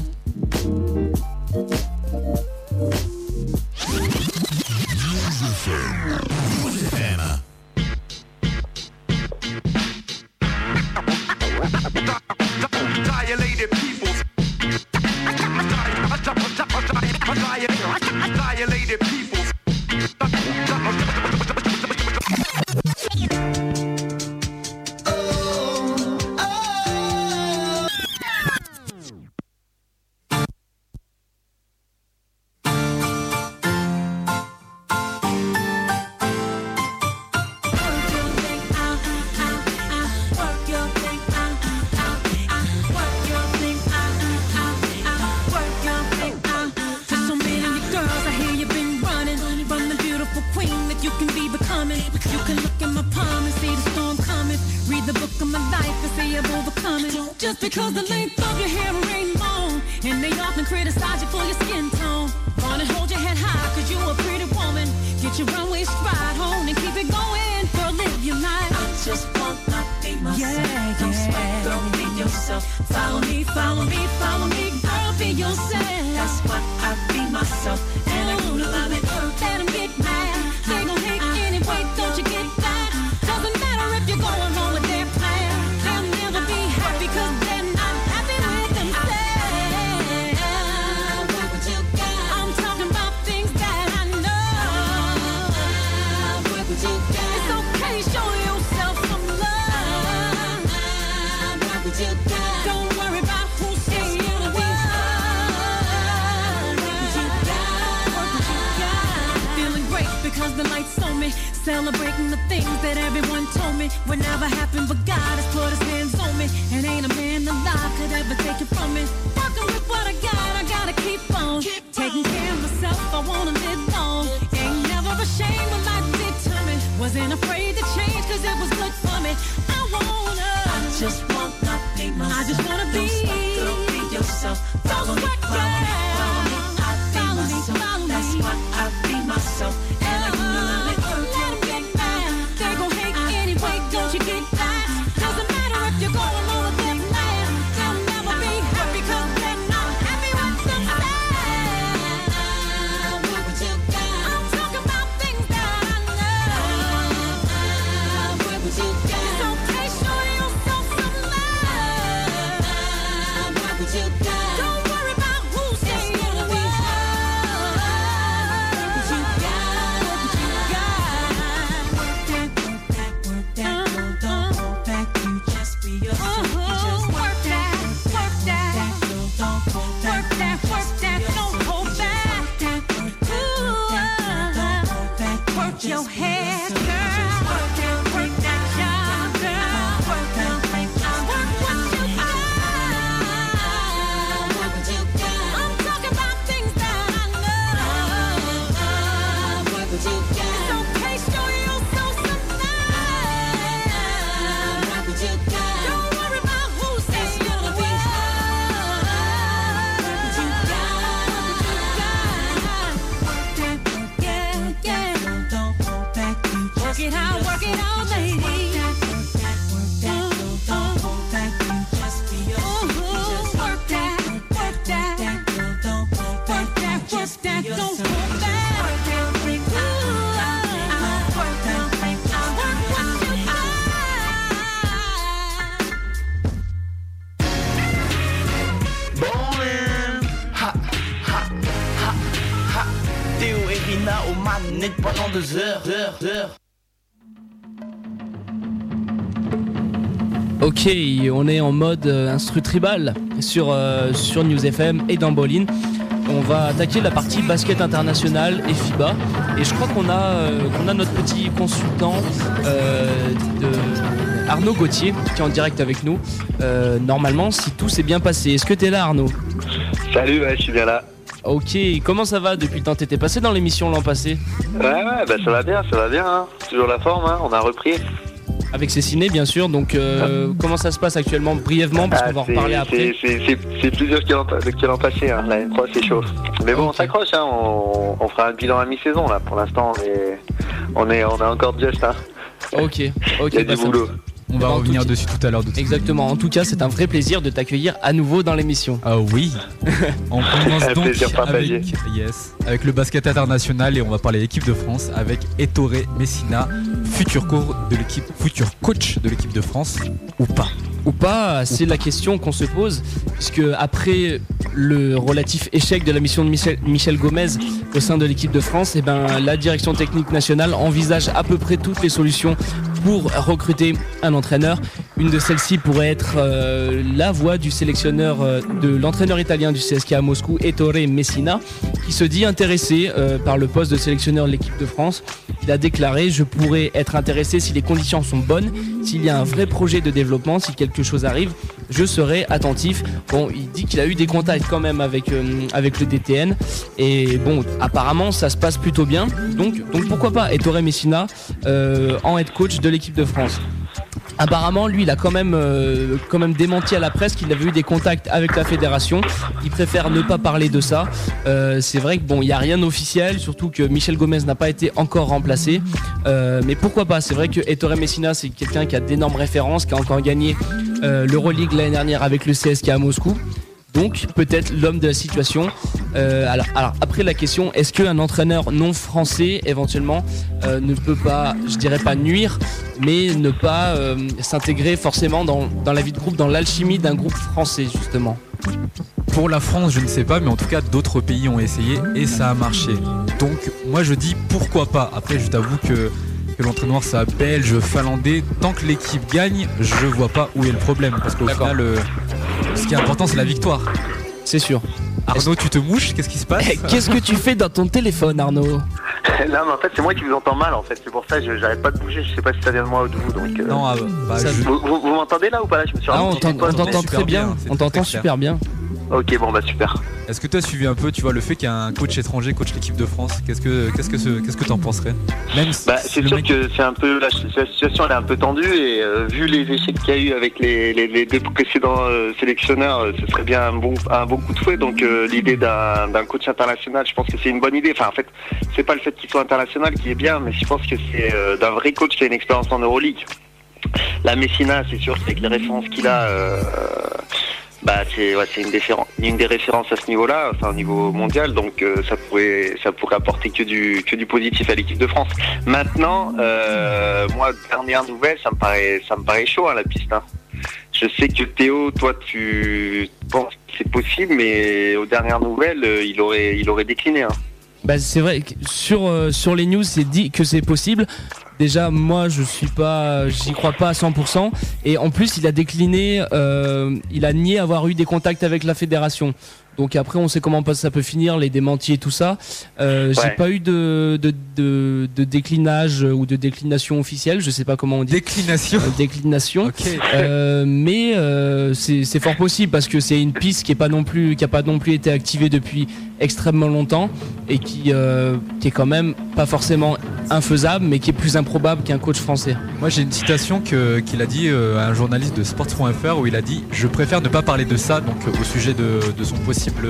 Celebrating the things that everyone told me would never happen, but God has put his hands on me. And ain't a man alive could ever take it from me. Working with what I got, I gotta keep on. Taking care of myself, I wanna live long. Ain't never ashamed when life determined. Wasn't afraid to change cause it was good for me. I wanna. I just wanna be myself. I just wanna be. Girl, be yourself. Follow me, follow me, follow me. I be myself. That's why I be myself. Ok, on est en mode euh, instru tribal sur, euh, sur News FM et dans Bolin. On va attaquer la partie basket international et FIBA. Et je crois qu'on a, euh, qu'on a notre petit consultant euh, de Arnaud Gauthier qui est en direct avec nous. Normalement, si tout s'est bien passé. Est-ce que tu es là, Arnaud? Salut, ouais, je suis bien là. Ok, comment ça va depuis le temps? T'étais passé dans l'émission l'an passé? Ouais, ouais, bah ça va bien, ça va bien. Hein. Toujours la forme, hein. on a repris. Avec Céciné, bien sûr. Donc, euh, comment ça se passe actuellement Brièvement, parce qu'on va en Ah, c'est- reparler après. c'est- C'est c'est- c'est plus dur que l'an passé, hein. l'année 3 c'est chaud. Mais bon, on s'accroche, hein. on, on fera un bilan à mi-saison là. Pour l'instant, on est, on est, on est encore just. Hein. Ok, ok. Il y a bah, du ça- boulot. On va En revenir tout- dessus tout à l'heure. Exactement. En tout cas, c'est un vrai plaisir de t'accueillir à nouveau dans l'émission. Ah oui. On commence donc avec, yes, avec le basket international et on va parler équipe de France avec Ettore Messina, futur, co- de l'équipe, futur coach de l'équipe de France ou pas. Ou pas, c'est la question qu'on se pose, puisque après le relatif échec de la mission de Michel, Michel Gomez au sein de l'équipe de France, eh ben, la direction technique nationale envisage à peu près toutes les solutions pour recruter un entraîneur. Une de celles-ci pourrait être euh, la voix du sélectionneur, euh, de l'entraîneur italien du CSKA à Moscou, Ettore Messina, qui se dit intéressé euh, par le poste de sélectionneur de l'équipe de France. il a déclaré Je pourrais être intéressé si les conditions sont bonnes, s'il y a un vrai projet de développement, si quelque chose arrive, je serai attentif. Bon, il dit qu'il a eu des contacts quand même avec, euh, le DTN. Et bon, apparemment, ça se passe plutôt bien. Donc, donc pourquoi pas Ettore Messina euh, en head coach de l'équipe de France. Apparemment, lui, il a quand même, euh, quand même démenti à la presse qu'il avait eu des contacts avec la fédération. Il préfère ne pas parler de ça. Euh, c'est vrai que bon, il n'y a rien d'officiel, surtout que Michel Gomez n'a pas été encore remplacé. Euh, mais pourquoi pas? C'est vrai que Ettore Messina, c'est quelqu'un qui a d'énormes références, qui a encore gagné l'Euroleague l'année dernière avec le CSK à Moscou. Donc peut-être l'homme de la situation. Euh, alors, après la question, est-ce qu'un entraîneur non français éventuellement euh, ne peut pas, je dirais pas nuire, mais ne pas euh, s'intégrer forcément dans la vie de groupe, dans l'alchimie d'un groupe français justement? Pour la France, je ne sais pas, mais en tout cas, d'autres pays ont essayé et ça a marché. Donc, moi, je dis pourquoi pas. Après, je t'avoue que, que l'entraîneur soit belge, finlandais, tant que l'équipe gagne, je vois pas où est le problème. Parce qu'au final, euh, ce qui est important, c'est la victoire. C'est sûr. Arnaud, tu te mouches? Qu'est-ce qui se passe? Eh, Qu'est-ce que tu fais dans ton téléphone, Arnaud? Là, mais en fait, c'est moi qui vous entends mal, en fait. C'est pour ça que j'arrête pas de bouger. Je sais pas si ça vient de moi ou de vous. Donc, euh, Non, ah, bah, Ça- je- vous, vous- vous m'entendez là ou pas? Là Je me suis Ah, on t'entend très bien. On t'entend super bien. Ok, bon bah super. Est-ce que tu as suivi un peu, tu vois, le fait qu'un coach étranger coach l'équipe de France? Qu'est-ce que qu'est-ce que ce- qu'est-ce que t'en penserais? Même si Bah, c'est sûr mec- que c'est un peu la, la situation elle est un peu tendue et euh, vu les échecs qu'il y a eu avec les, les- les deux précédents euh, sélectionneurs, euh, ce serait bien un bon un bon coup de fouet. Donc l'idée d'un d'un coach international, je pense que c'est une bonne idée. Enfin en fait, c'est pas le fait qu'il soit international qui est bien, mais je pense que c'est d'un vrai coach qui a une expérience en Euroleague. La Messina, c'est sûr qu'avec les références qu'il a. bah c'est ouais, une, déféren- une des références à ce niveau-là, enfin au niveau mondial, donc euh, ça pourrait ça pourrait apporter que du que du positif à l'équipe de France. Maintenant, euh, moi dernière nouvelle, ça me paraît ça me paraît chaud hein, la piste. hein. Je sais que Théo, toi tu penses que c'est possible, mais aux dernières nouvelles, euh, il aurait il aurait décliné. Hein. Bah, c'est vrai que sur, euh, sur les news, c'est dit que c'est possible. Déjà, moi, je suis pas, j'y crois pas à 100%. Et en plus, il a décliné, euh, il a nié avoir eu des contacts avec la fédération. Donc après, on sait comment ça peut finir, les démentis et tout ça. Euh, J'ai Ouais. pas eu de, de, de, de déclinage ou de déclination officielle. Je sais pas comment on dit. déclination. Euh, déclination. Ok. Euh, mais euh, c'est c'est fort possible parce que c'est une piste qui est pas non plus qui a pas non plus été activée depuis extrêmement longtemps et qui euh, qui est quand même pas forcément infaisable mais qui est plus improbable qu'un coach français. Moi j'ai une citation qu'il a dit euh, à un journaliste de Sports.fr où il a dit Je préfère ne pas parler de ça, donc euh, au sujet de, son possible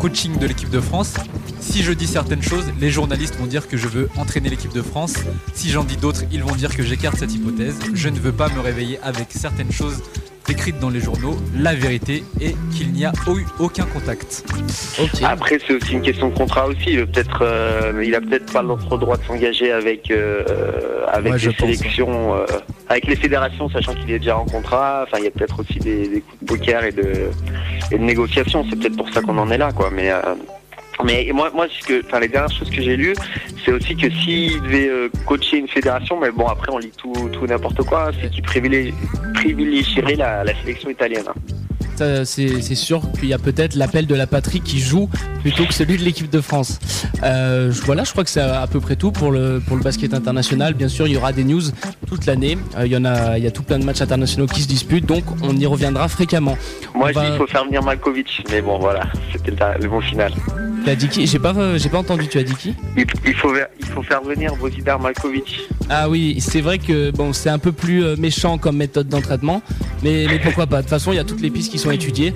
coaching de l'équipe de France. Si je dis certaines choses, les journalistes vont dire que je veux entraîner l'équipe de France. Si j'en dis d'autres, ils vont dire que j'écarte cette hypothèse. Je ne veux pas me réveiller avec certaines choses décrites dans les journaux. La vérité est qu'il n'y a eu aucun contact. Après, c'est aussi une question de contrat aussi. Il, veut peut-être, euh, il a peut-être pas notre droit de s'engager avec euh, avec Ouais, les pense, sélections, euh, avec les fédérations, sachant qu'il est déjà en contrat. Enfin, il y a peut-être aussi des, des coups de poker et de, et de négociations. C'est peut-être pour ça qu'on en est là, quoi. Mais euh, mais moi, moi, ce que, enfin, les dernières choses que j'ai lues, c'est aussi que s'il devait euh, coacher une fédération, mais bon, après, on lit tout, tout et n'importe quoi, c'est qu'il privilégie- privilégierait la, la sélection italienne. hein. C'est sûr qu'il y a peut-être l'appel de la patrie qui joue plutôt que celui de l'équipe de France. Euh, voilà, je crois que c'est à peu près tout pour le, pour le basket international. Bien sûr, il y aura des news toute l'année. Euh, il y en a, il y a tout plein de matchs internationaux qui se disputent, donc on y reviendra fréquemment. Moi, On je dis qu'il faut faire venir Malkovich, mais bon, voilà, c'était le, le mot final. Tu as dit qui J'ai pas, euh, j'ai pas entendu. Tu as dit qui Il, il faut, ver- il faut faire venir Vosidar Malkovich. Ah oui, c'est vrai que bon, c'est un peu plus euh, méchant comme méthode d'entraînement, mais, mais pourquoi pas De toute façon, il y a toutes les pistes qui sont étudiées.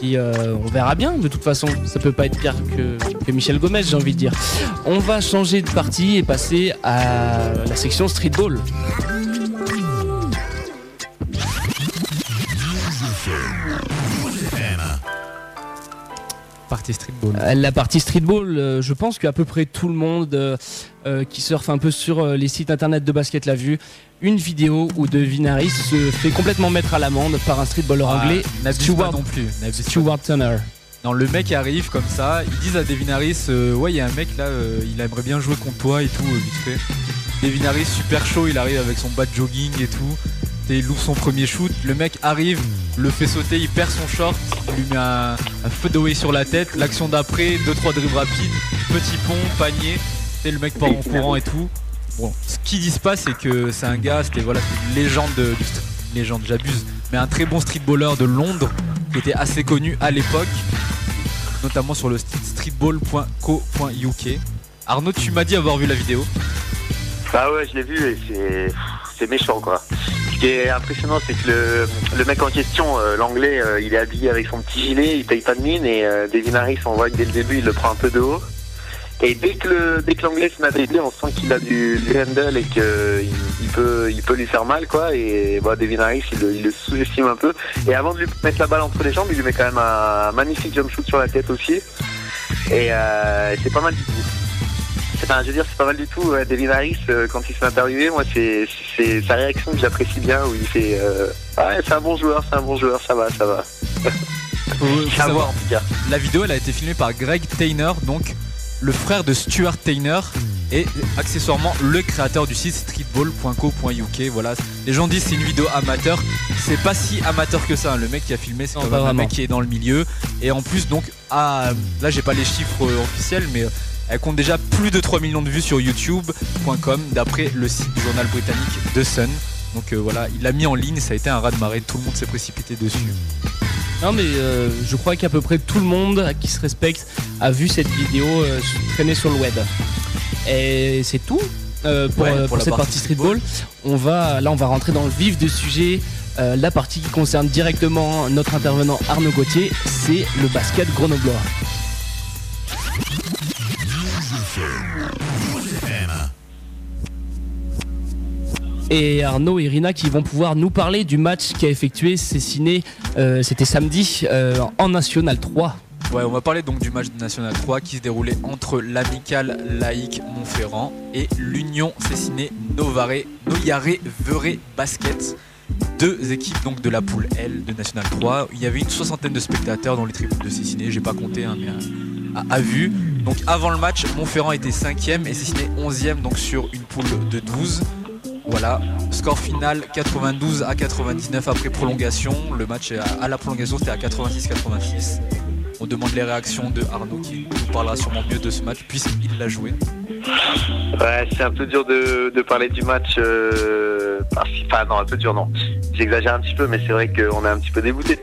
Puis euh, on verra bien. De toute façon, ça peut pas être pire que, que Michel Gomez, j'ai envie de dire. On va changer de partie et passer à la section streetball. Partie streetball. Euh, La partie streetball, euh, je pense qu'à peu près tout le monde euh, qui surfe un peu sur les sites internet de basket l'a vu. Une vidéo où De Vinaris se fait complètement mettre à l'amende par un streetballer anglais, Ah, n'abuse Stewart, pas non plus. Stewart Turner. Non, le mec arrive comme ça, ils disent à Devinaris, euh, ouais, il y a un mec là, euh, il aimerait bien jouer contre toi et tout, euh, vite fait. Devinaris, super chaud, il arrive avec son bas de jogging et tout. Il loupe son premier shoot, le mec arrive, le fait sauter, il perd son short, il lui met un, un feu d'away sur la tête. L'action d'après, 2-3 dribbles rapides, petit pont, panier. Et le mec part en courant et tout. Bon, ce qu'ils disent pas, c'est que c'est un gars, c'était voilà, une légende, de, du street- une légende, j'abuse, mais un très bon streetballer de Londres qui était assez connu à l'époque, notamment sur le site streetball.co.uk. Arnaud, tu m'as dit avoir vu la vidéo. Bah ouais, je l'ai vu et c'est méchant quoi. Ce qui est impressionnant, c'est que le, mec en question, euh, l'anglais, euh, il est habillé avec son petit gilet, il paye pas de mine et euh, Devin Harris, on voit que dès le début, il le prend un peu de haut. Et dès que l'anglais se met à on sent qu'il a du, handle et qu'il il peut, lui faire mal quoi. Et bah, Devin Harris, il le sous-estime un peu. Et avant de lui mettre la balle entre les jambes, il lui met quand même un magnifique jump shoot sur la tête aussi. Et euh, c'est pas mal du tout. C'est pas, je veux dire, c'est pas mal du tout. Ouais, Devin Harris, euh, quand il se fait interviewer, moi, c'est sa réaction que j'apprécie bien, où il fait euh, Ah ouais, c'est un bon joueur, c'est un bon joueur, ça va, ça va. À voir, savoir, en tout cas. La vidéo elle a été filmée par Greg Tainer, donc le frère de Stuart Tainer et accessoirement le créateur du site streetball.co.uk. Voilà, les gens disent c'est une vidéo amateur, c'est pas si amateur que ça. hein. Le mec qui a filmé c'est un vraiment. mec qui est dans le milieu et en plus donc à, là j'ai pas les chiffres euh, officiels mais euh, elle compte déjà plus de 3 millions de vues sur youtube.com d'après le site du journal britannique The Sun. Donc euh, voilà, il l'a mis en ligne, ça a été un raz de marée, tout le monde s'est précipité dessus. Non mais euh, je crois qu'à peu près tout le monde qui se respecte a vu cette vidéo euh, traîner sur le web. Et c'est tout euh, pour, Ouais, pour pour la cette partie partie streetball. On va là on va rentrer dans le vif du sujet. La partie qui concerne directement notre intervenant Arnaud Gauthier, c'est le basket grenoblois. Et Arnaud et Irina qui vont pouvoir nous parler du match qui a effectué Cessiné, euh, c'était samedi euh, en National 3. Ouais, on va parler donc du match de National 3 qui se déroulait entre l'Amical Laïque Montferrand et l'Union Cessiné Novare Noyare Veré Basket. Deux équipes donc de la poule L de National 3. Il y avait une soixantaine de spectateurs dans les tribunes de Cessiné, j'ai pas compté, hein, mais à vue. Donc avant le match, Montferrand était 5ème et Cessiné 11ème donc sur une poule de 12. Voilà, score final 92 à 99 après prolongation. Le match à, la prolongation c'était à 86-86. On demande les réactions de Arnaud qui nous parlera sûrement mieux de ce match puisqu'il l'a joué. Ouais, c'est un peu dur de, parler du match. euh, Enfin, non, un peu dur, non. J'exagère un petit peu, mais c'est vrai qu'on est un petit peu dégoûté.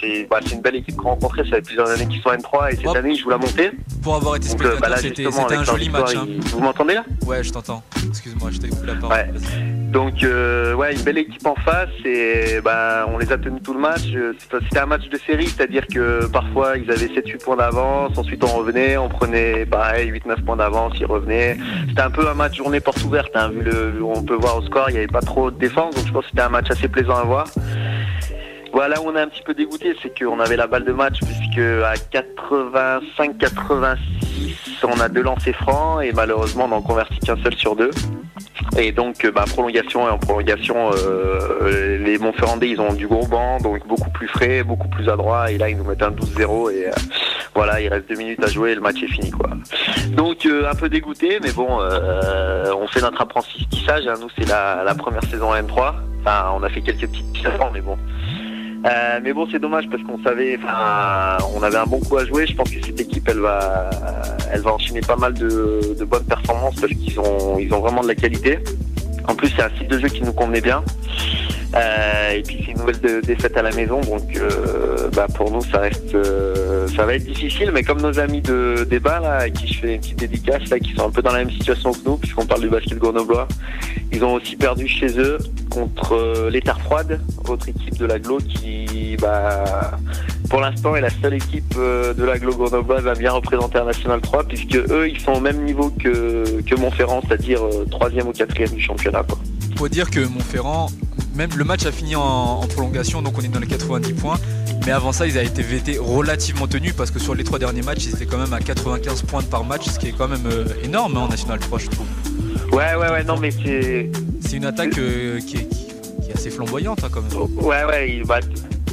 C'est bah, c'est une belle équipe qu'on rencontrait. Ça fait plusieurs années qu'ils sont N3 et cette Hop. année, ils jouent la montée. Pour avoir été euh, spectateur, bah c'était un victoire, hein. ils- Vous m'entendez là? Ouais, je t'entends. Excuse-moi, je t'ai coupé la parole. Ouais. Vas-y. Donc euh, ouais, une belle équipe en face et bah, on les a tenus tout le match. C'était un match de série, c'est-à-dire que parfois ils avaient 7-8 points d'avance, ensuite on revenait, on prenait pareil 8-9 points d'avance, ils revenaient. C'était un peu un match journée porte ouverte, hein, vu le, on peut voir au score, il n'y avait pas trop de défense, donc je pense que c'était un match assez plaisant à voir. Voilà où on est un petit peu dégoûté, c'est qu'on avait la balle de match puisque à 85-86, on a deux lancers francs et malheureusement on n'en convertit qu'un seul sur deux. Et donc, euh, bah, prolongation et en prolongation, euh, les Montferrandais, ils ont du gros banc, donc beaucoup plus frais, beaucoup plus adroit. Et là, ils nous mettent un 12-0 et euh, voilà, il reste deux minutes à jouer et le match est fini, quoi. Donc, un peu dégoûté, mais bon, on fait notre apprentissage. hein. Nous, c'est la, première saison en N3. Enfin, on a fait quelques petites avant, mais bon. Euh, mais bon, c'est dommage parce qu'on savait, on avait un bon coup à jouer. Je pense que cette équipe, elle va, elle va enchaîner pas mal de, de bonnes performances parce qu'ils ont, ils ont vraiment de la qualité. En plus, c'est un style de jeu qui nous convenait bien. Euh, et puis c'est une nouvelle défaite à la maison, donc euh, bah, pour nous ça reste, euh, ça va être difficile. Mais comme nos amis de débat là, à qui je fais une petite dédicace là, qui sont un peu dans la même situation que nous, puisqu'on parle du basket grenoblois, ils ont aussi perdu chez eux contre les Terres autre équipe de l'aglo qui, bah, pour l'instant est la seule équipe de l'aglo grenobloise à bien représenter un National 3, puisque eux ils sont au même niveau que, que Montferrand, c'est-à-dire troisième ou quatrième du championnat. Quoi. Faut dire que Montferrand, même le match a fini en, en prolongation, donc on est dans les 90 points. Mais avant ça, ils avaient été VT relativement tenus parce que sur les trois derniers matchs, ils étaient quand même à 95 points par match, ce qui est quand même euh, énorme hein, en National 3, je trouve. Ouais, ouais, ouais, non, mais c'est. C'est une attaque euh, qui, est, qui- qui est assez flamboyante hein, quand même. Ouais, ouais, il- bah,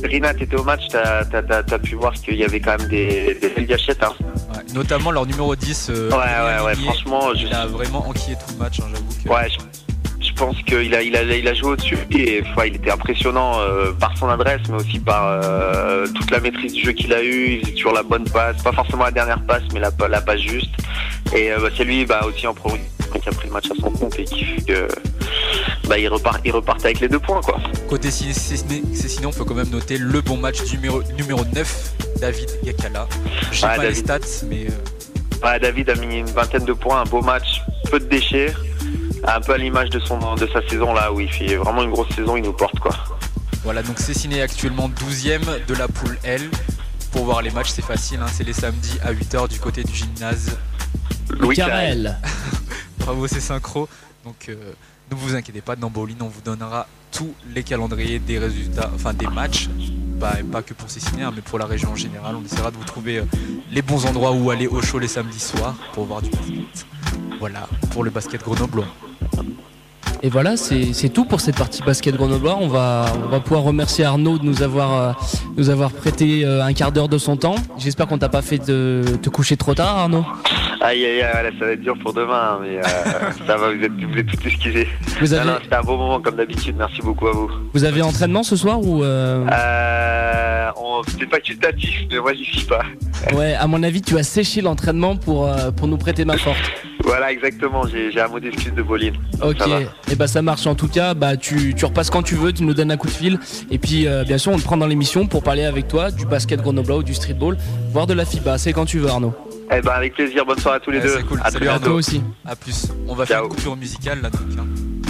Rina, t'étais au match, t'as t'as- t'as- t'as pu voir qu'il y avait quand même des, des belles gâchettes. Hein. Ouais, notamment leur numéro 10. euh, Ouais, ouais, ouais, franchement, je- il a vraiment enquillé tout le match, hein, j'avoue que. Ouais, je, je pense qu'il a, il a, il a joué au-dessus et enfin, il était impressionnant euh, par son adresse, mais aussi par euh, toute la maîtrise du jeu qu'il a eu. Il faisait toujours la bonne passe, pas forcément la dernière passe, mais la, la passe juste. Et euh, bah, c'est lui bah, aussi en pro qui a pris le match à son compte. et qui fait que bah, ils, repartent, ils repartent avec les deux points. quoi. Côté Cessiné, on peut quand même noter le bon match numéro, numéro 9, David Gakala. J'ai Ouais, pas les stats, mais euh, Ouais, David a mis une vingtaine de points, un beau match, peu de déchets, un peu à l'image de, son, de sa saison là où il fait vraiment une grosse saison, il nous porte quoi. voilà, donc Cessiné est actuellement 12ème de la poule L. Pour voir les matchs, c'est facile, hein, c'est les samedis à 8h du côté du gymnase. Louis Carrel. Bravo, c'est synchro. Donc euh, ne vous inquiétez pas, dans Bowling, on vous donnera tous les calendriers des résultats, enfin des matchs. Pas, pas que pour Cessiné, hein, mais pour la région en général. On essaiera de vous trouver euh, les bons endroits où aller au show les samedis soirs pour voir du basket. Voilà, pour le basket grenoblois. Et voilà, c'est tout pour cette partie basket grenoblois. On va, on va pouvoir remercier Arnaud de nous avoir, euh, nous avoir prêté euh, un quart d'heure de son temps. J'espère qu'on t'a pas fait te coucher trop tard, Arnaud. Aïe aïe aïe, ça va être dur pour demain, mais euh, ça va, vous êtes, êtes tout excusés. Vous avez- Non, non, c'était un beau moment comme d'habitude, merci beaucoup à vous. Vous avez entraînement ce soir ou euh, Euh, on- c'est facultatif, mais moi j'y suis pas. Ouais, à mon avis, tu as séché l'entraînement pour, pour nous prêter main forte. Voilà, exactement, j'ai un mot d'excuse de Boline. Ok, et bah ça marche en tout cas. Bah tu, tu repasses quand tu veux, tu nous donnes un coup de fil. Et puis euh, bien sûr, on te prend dans l'émission pour parler avec toi du basket grenoblois ou du streetball, voire de la FIBA. C'est quand tu veux, Arnaud. Eh ben avec plaisir, bonne soirée à tous les Ouais, deux. c'est cool. À Salut À toi aussi. A plus. On va faire une coupure musicale là donc. hein.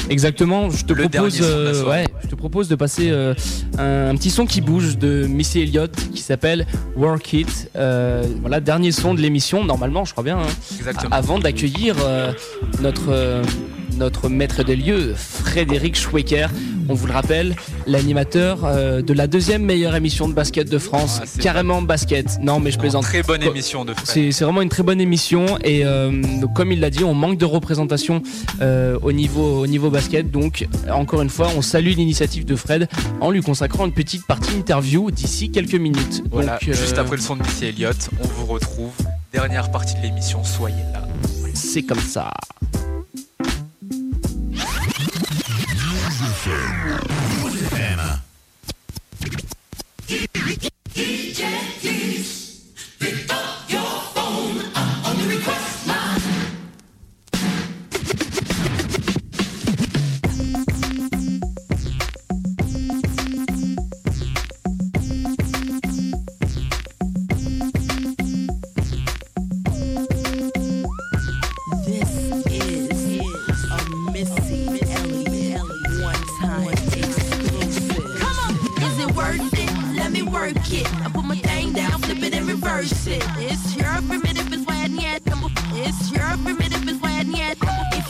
Exactement, je te Le propose, euh, ouais, je te propose de passer euh, un, un petit son qui bouge de Missy Elliott qui s'appelle Work It. Euh, voilà, dernier son de l'émission normalement, je crois bien. hein. Exactement. Avant d'accueillir notre notre maître des lieux, Frédéric Schwecker. On vous le rappelle, l'animateur euh, de la deuxième meilleure émission de basket de France, Ah, carrément basket. Non, mais je plaisante. Très bonne émission de c'est vraiment une très bonne émission et euh, comme il l'a dit, on manque de représentation euh, au, niveau, au niveau basket. Donc, encore une fois, on salue l'initiative de Fred en lui consacrant une petite partie interview d'ici quelques minutes. Voilà, Donc, juste après le son de Missy Elliott, on vous retrouve. Dernière partie de l'émission, soyez là. C'est comme ça. FM. Anna. DJ.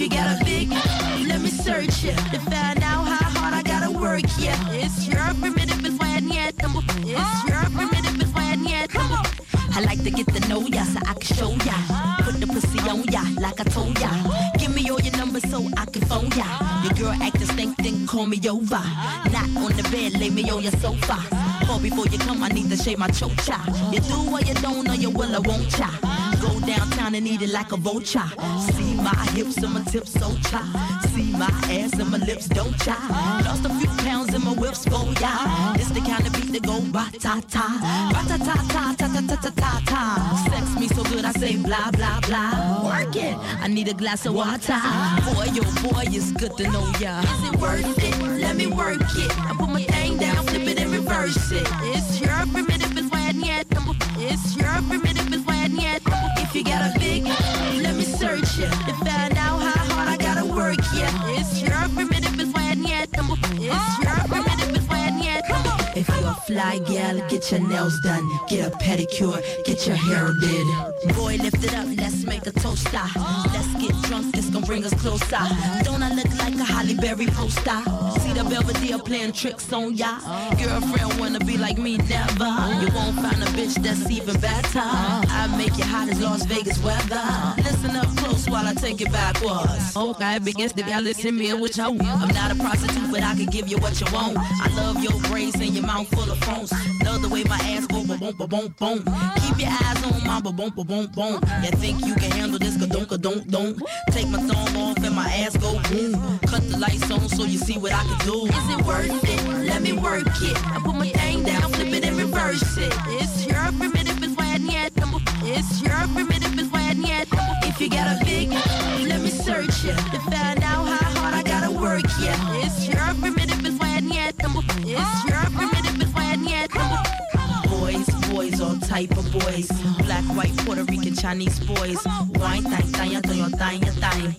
You got a big, let me search it to find out how hard I gotta work. Yeah, it's your primitive is when yet. It's your primitive is when yet. I like to get to know ya so I can show ya. Put the pussy on ya like I told ya. Give me all your numbers so I can phone ya. Your girl acting stink, then call me over. Not on the bed, lay me on your sofa. Call before you come, I need to shave my chocha. You do what you don't, or you will or won't cha. Go downtown and eat it like a vulture. See my hips and my tips so cha. See my ass and my lips don't cha. Lost a few pounds in my whips for ya. It's the kind of beat that go ba ta ta. Ba ta ta ta ta ta ta ta ta ta. Sex me so good I say blah blah blah. Work it. I need a glass of water. Boy, yo boy, it's good to know ya. Is it worth it? Let me work it. I put my thing down, flip it and reverse it. It's your primitive yet. It's your primitive is when yet. If you got a big, let me search it to find out how hard I gotta work. Yeah, it's your primitive is when yet. It's your primitive yet. If you're a fly gal, get your nails done, get a pedicure, get your hair did. Boy, lift it up, let's make a toaster. Ah. Let's get drunk, it's gonna bring us closer. Don't I look like a Holly Berry poster? See the Belvedere playing tricks on ya. Girlfriend wanna be like me, never. You won't find a bitch that's even better. I make you hot as Las Vegas weather. Listen up close while I take it backwards. Okay, begins to y'all listen me what you want. I'm not a prostitute, but I can give you what you want. I love your braids and your mouth full of phones. Love the way my ass go boom boom boom boom. Keep your eyes on my boom boom boom boom. You think you can handle this? Ka-dunk, ka-dunk, dunk. Take my thumb off and my ass go boom. Cut the lights on so you see what I can do. Is it worth it? Let me work it. I put my thing down, flip it and reverse it. It's your primitive is when yet. It's your primitive is when yet. If you got a big, let me search it to find out how hard I gotta work. Yeah, It's your primitive is why yet. Boys, boys, all type of boys. Black, white, Puerto Rican, Chinese boys. Wine, thang, ya, thang, thang, ya, thang.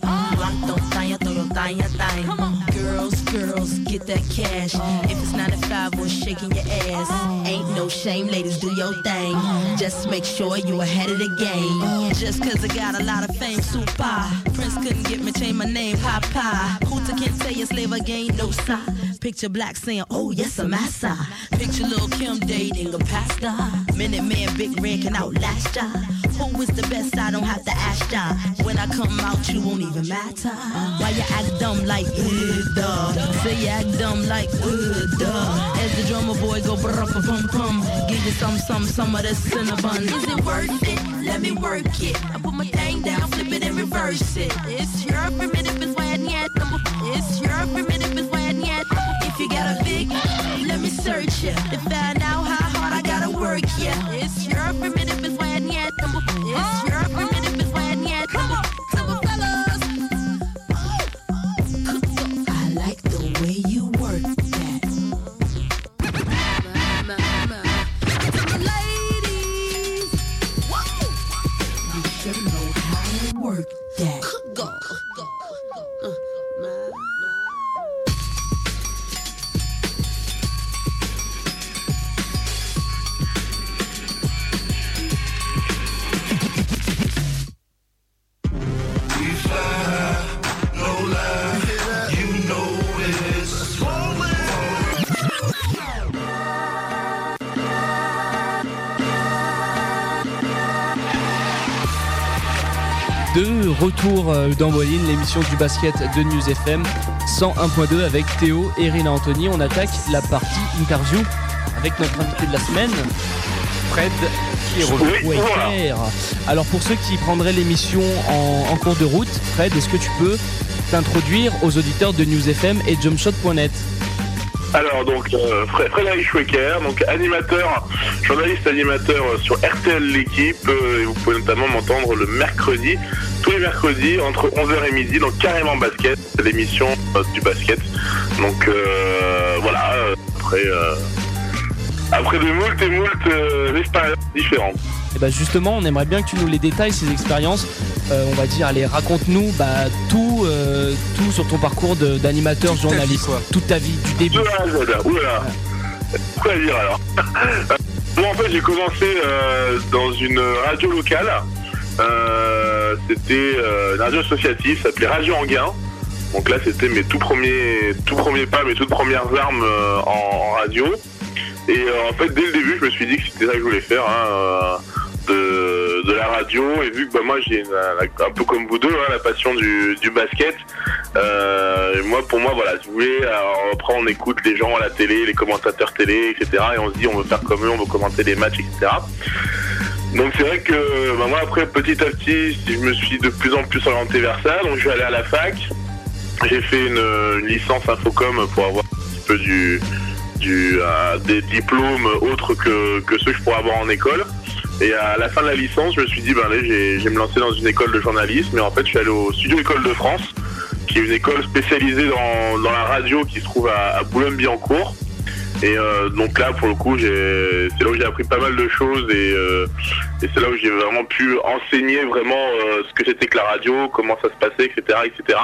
Don't, ya, thang, thang, thang. Girls, girls, get that cash. If it's nine to five, we're shaking your ass. Ain't no shame, ladies, do your thing. Just make sure you ahead of the game. Just cause I got a lot of fame, super. Prince couldn't get me, change my name, Papa. Hooter can't say a slave again, no sign. Picture black saying, oh yes, I'm massa. Picture Lil Kim dating a pastor. Minute man, big red can outlast ya. Who is the best? I don't have to ask ya. When I come out, you won't even matter. Why you act dumb like, uh, duh? Say you act dumb like, uh, duh. As the drummer boy go brr pum pum. Give you some, some, some of this cinnamon. Is it worth it? Let me work it. I put my thing down, flip it and reverse it. It's your primitive is why yet. It's your primitive you got a big, let me search it to find out how hard I gotta work. Yeah, it's your primitive is why yet. It's your retour euh, dans l'émission du basket de News FM 101.2 avec Théo et Rina Anthony. On attaque la partie interview avec notre invité de la semaine, Fred qui est revenu. Oui, voilà. Alors pour ceux qui prendraient l'émission en, en cours de route, Fred, est-ce que tu peux t'introduire aux auditeurs de News FM et jumpshot.net Alors donc euh, Frédéric Schwecker, donc animateur, journaliste animateur euh, sur RTL l'équipe euh, et vous pouvez notamment m'entendre le mercredi, tous les mercredis entre 11h et midi donc carrément basket, c'est l'émission du basket. Donc voilà, après après de moult et moult expériences différentes. Bah justement, on aimerait bien que tu nous les détailles, ces expériences. Euh, on va dire, allez, raconte-nous bah, tout, euh, tout sur ton parcours d'animateur, journaliste. Toute ta vie, du début. De A à Z, oulala. Quoi dire alors Moi en fait j'ai commencé euh, dans une radio locale. C'était une radio associative, ça s'appelait Radio Anguin. Donc là c'était mes tout premiers, tout premiers pas, mes toutes premières armes en, en radio. Et euh, en fait dès le début je me suis dit que c'était ça que je voulais faire. hein, de, la radio. Et vu que bah, moi j'ai un peu comme vous deux hein, la passion du, basket euh, moi pour moi voilà si vous voulez après on écoute les gens à la télé les commentateurs télé etc et on se dit on veut faire comme eux on veut commenter les matchs etc donc c'est vrai que bah, moi après petit à petit je me suis de plus en plus orienté vers ça. Donc je suis allé à la fac. J'ai fait une, licence infocom pour avoir un petit peu du euh, des diplômes autres que, que ceux que je pourrais avoir en école et à la fin de la licence, je me suis dit, ben allez, j'ai- me lancer dans une école de journalisme. Et en fait, je suis allé au Studio École de France, qui est une école spécialisée dans, la radio qui se trouve à, Boulogne-Billancourt. Et euh, donc là, pour le coup, c'est là où j'ai appris pas mal de choses et, euh, c'est là où j'ai vraiment pu enseigner vraiment euh, ce que c'était que la radio, comment ça se passait, etc., etc.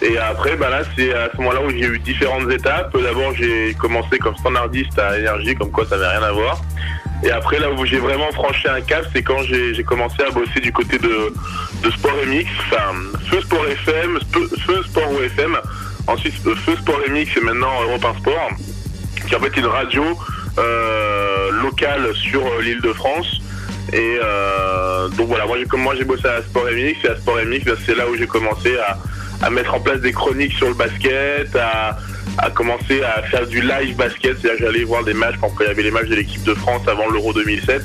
Et après, bah là, c'est à ce moment-là où j'ai eu différentes étapes. D'abord, j'ai commencé comme standardiste à énergie, comme quoi ça n'avait rien à voir. Et après, là où j'ai vraiment franchi un cap, c'est quand j'ai commencé à bosser du côté de, Sport MX, enfin, Feu Sport FM, Feu Sport OFM, ensuite euh, Feu Sport MX et maintenant Europe 1 Sport, qui en fait est une radio euh, locale sur euh, l'île de France. Et donc voilà, moi moi j'ai bossé à Sport MX et à Sport MX, c'est là où j'ai commencé à, à mettre en place des chroniques sur le basket, à, à commencer à faire du live basket, c'est-à-dire j'allais voir des matchs quand il y avait les matchs de l'équipe de France avant l'Euro 2007,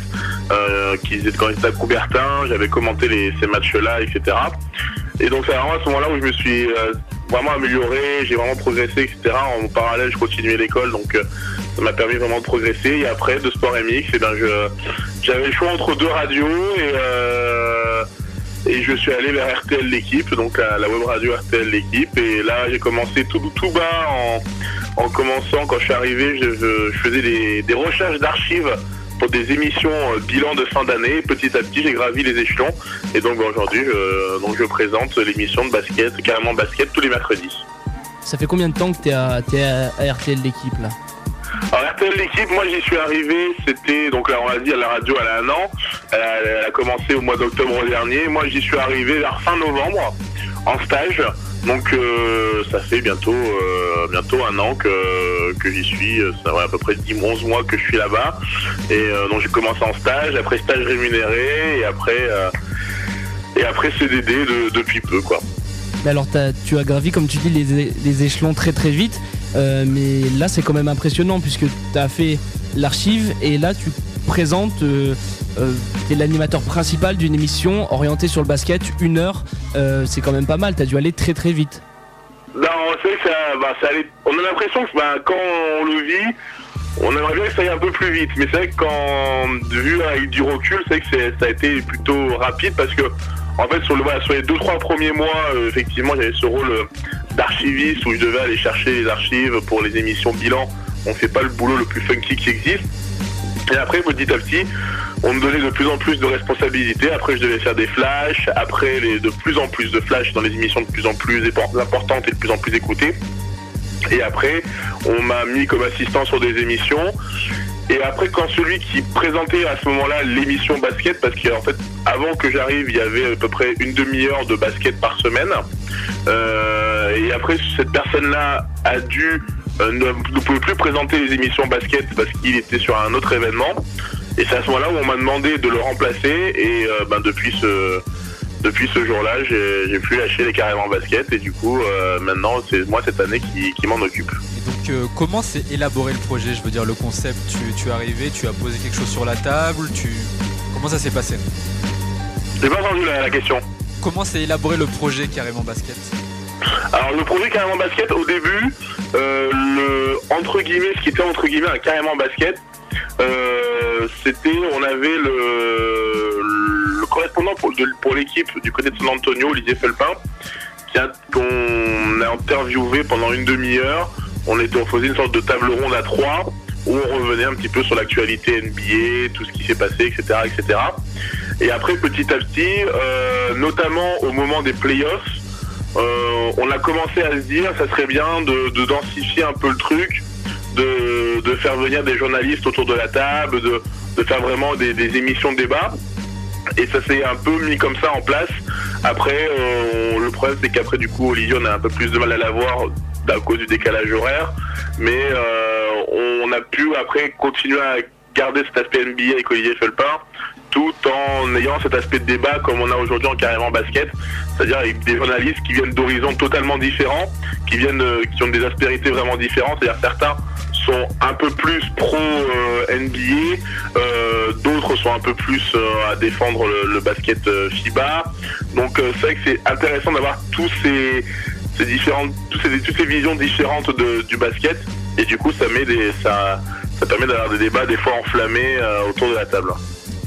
euh, qui étaient quand ils étaient à Coubertin, j'avais commenté les, ces matchs-là, etc. Et donc c'est vraiment à ce moment-là où je me suis euh, vraiment amélioré, j'ai vraiment progressé, etc. En parallèle, je continuais l'école, donc euh, ça m'a permis vraiment de progresser. Et après, de Sport MX, et ben je j'avais le choix entre deux radios et euh, et je suis allé vers RTL l'équipe, donc la, la web radio RTL l'équipe. Et là, j'ai commencé tout, tout bas en, en commençant. Quand je suis arrivé, je, faisais des, des recherches d'archives pour des émissions euh, bilan de fin d'année. Petit à petit, j'ai gravi les échelons. Et donc bah, aujourd'hui, je, donc je présente l'émission de basket, carrément basket, tous les mercredis. Ça fait combien de temps que t'es à, t'es à, à RTL l'équipe là? Alors RTL l'équipe, moi j'y suis arrivé, c'était donc là on l'a dit à la radio elle a un an, elle a, commencé au mois d'octobre dernier, moi j'y suis arrivé vers fin novembre en stage, donc euh, ça fait bientôt euh, bientôt un an que, que j'y suis, ça va à peu près 10 11 mois que je suis là-bas, et euh, donc j'ai commencé en stage, après stage rémunéré, et après et après CDD de- depuis peu quoi. Mais alors t'as- tu as gravi comme tu dis les, les échelons très très vite, euh, mais là c'est quand même impressionnant puisque tu as fait l'archive et là tu présentes, euh, euh, t'es l'animateur principal d'une émission orientée sur le basket, une heure, c'est quand même pas mal, t'as dû aller très très vite. C'est vrai que ça, bah, ça allait- on a l'impression que bah, quand on le vit, on aimerait bien que ça aille un peu plus vite. Mais c'est vrai que quand, vu avec du recul, c'est vrai que ça a été plutôt rapide parce que, en fait, sur, sur les deux trois premiers mois, effectivement, j'avais ce rôle d'archiviste où je devais aller chercher les archives pour les émissions bilan. On fait pas le boulot le plus funky qui existe. Et après, petit à petit, on me donnait de plus en plus de responsabilités. Après, je devais faire des flashs. Après, les- de plus en plus de flashs dans les émissions de plus en plus importantes et de plus en plus écoutées. Et après, on m'a mis comme assistant sur des émissions. Et après, quand celui qui présentait à ce moment-là l'émission basket, parce qu'en fait, avant que j'arrive, il y avait à peu près une demi-heure de basket par semaine. Euh, et après, cette personne-là a dû euh, ne, pouvait plus présenter les émissions basket parce qu'il était sur un autre événement. Et c'est à ce moment-là où on m'a demandé de le remplacer. Et euh, ben, depuis ce depuis ce jour-là, j'ai pu lâcher les carrément basket. Et du coup, euh, maintenant, c'est moi cette année qui, qui m'en occupe. Donc euh, comment s'est élaboré le projet? Je veux dire le concept, tu, tu es arrivé, tu as posé quelque chose sur la table, tu... Comment ça s'est passé? J'ai pas entendu la, la question. Comment s'est élaboré le projet carrément basket? Alors le projet carrément basket au début, euh, le entre guillemets, ce qui était entre guillemets un carrément basket, euh, c'était on avait le, correspondant pour, l'équipe du côté de San Antonio, Olivier Felpin, qu'on a interviewé pendant une demi-heure. On faisait une sorte de table ronde à trois où on revenait un petit peu sur l'actualité NBA, tout ce qui s'est passé, etc., etc. Et après petit à petit, euh, notamment au moment des playoffs, euh, on a commencé à se dire ça serait bien de, de densifier un peu le truc, de, faire venir des journalistes autour de la table, de, faire vraiment des, des émissions de débat. Et ça s'est un peu mis comme ça en place. Après, euh, le problème c'est qu'après du coup Olivier on a un peu plus de mal à l'avoir à cause du décalage horaire, mais euh, on a pu après continuer à garder cet aspect NBA avec Olivier Felpin, tout en ayant cet aspect de débat comme on a aujourd'hui en carrément basket, c'est-à-dire avec des journalistes qui viennent d'horizons totalement différents, qui viennent, euh, qui ont des aspérités vraiment différentes, c'est-à-dire certains sont un peu plus pro euh, NBA, euh, d'autres sont un peu plus à défendre le, basket FIBA. Donc c'est vrai que c'est intéressant d'avoir tous ces, différentes, toutes ces visions différentes du basket, et du coup ça met ça, permet d'avoir des débats des fois enflammés autour de la table.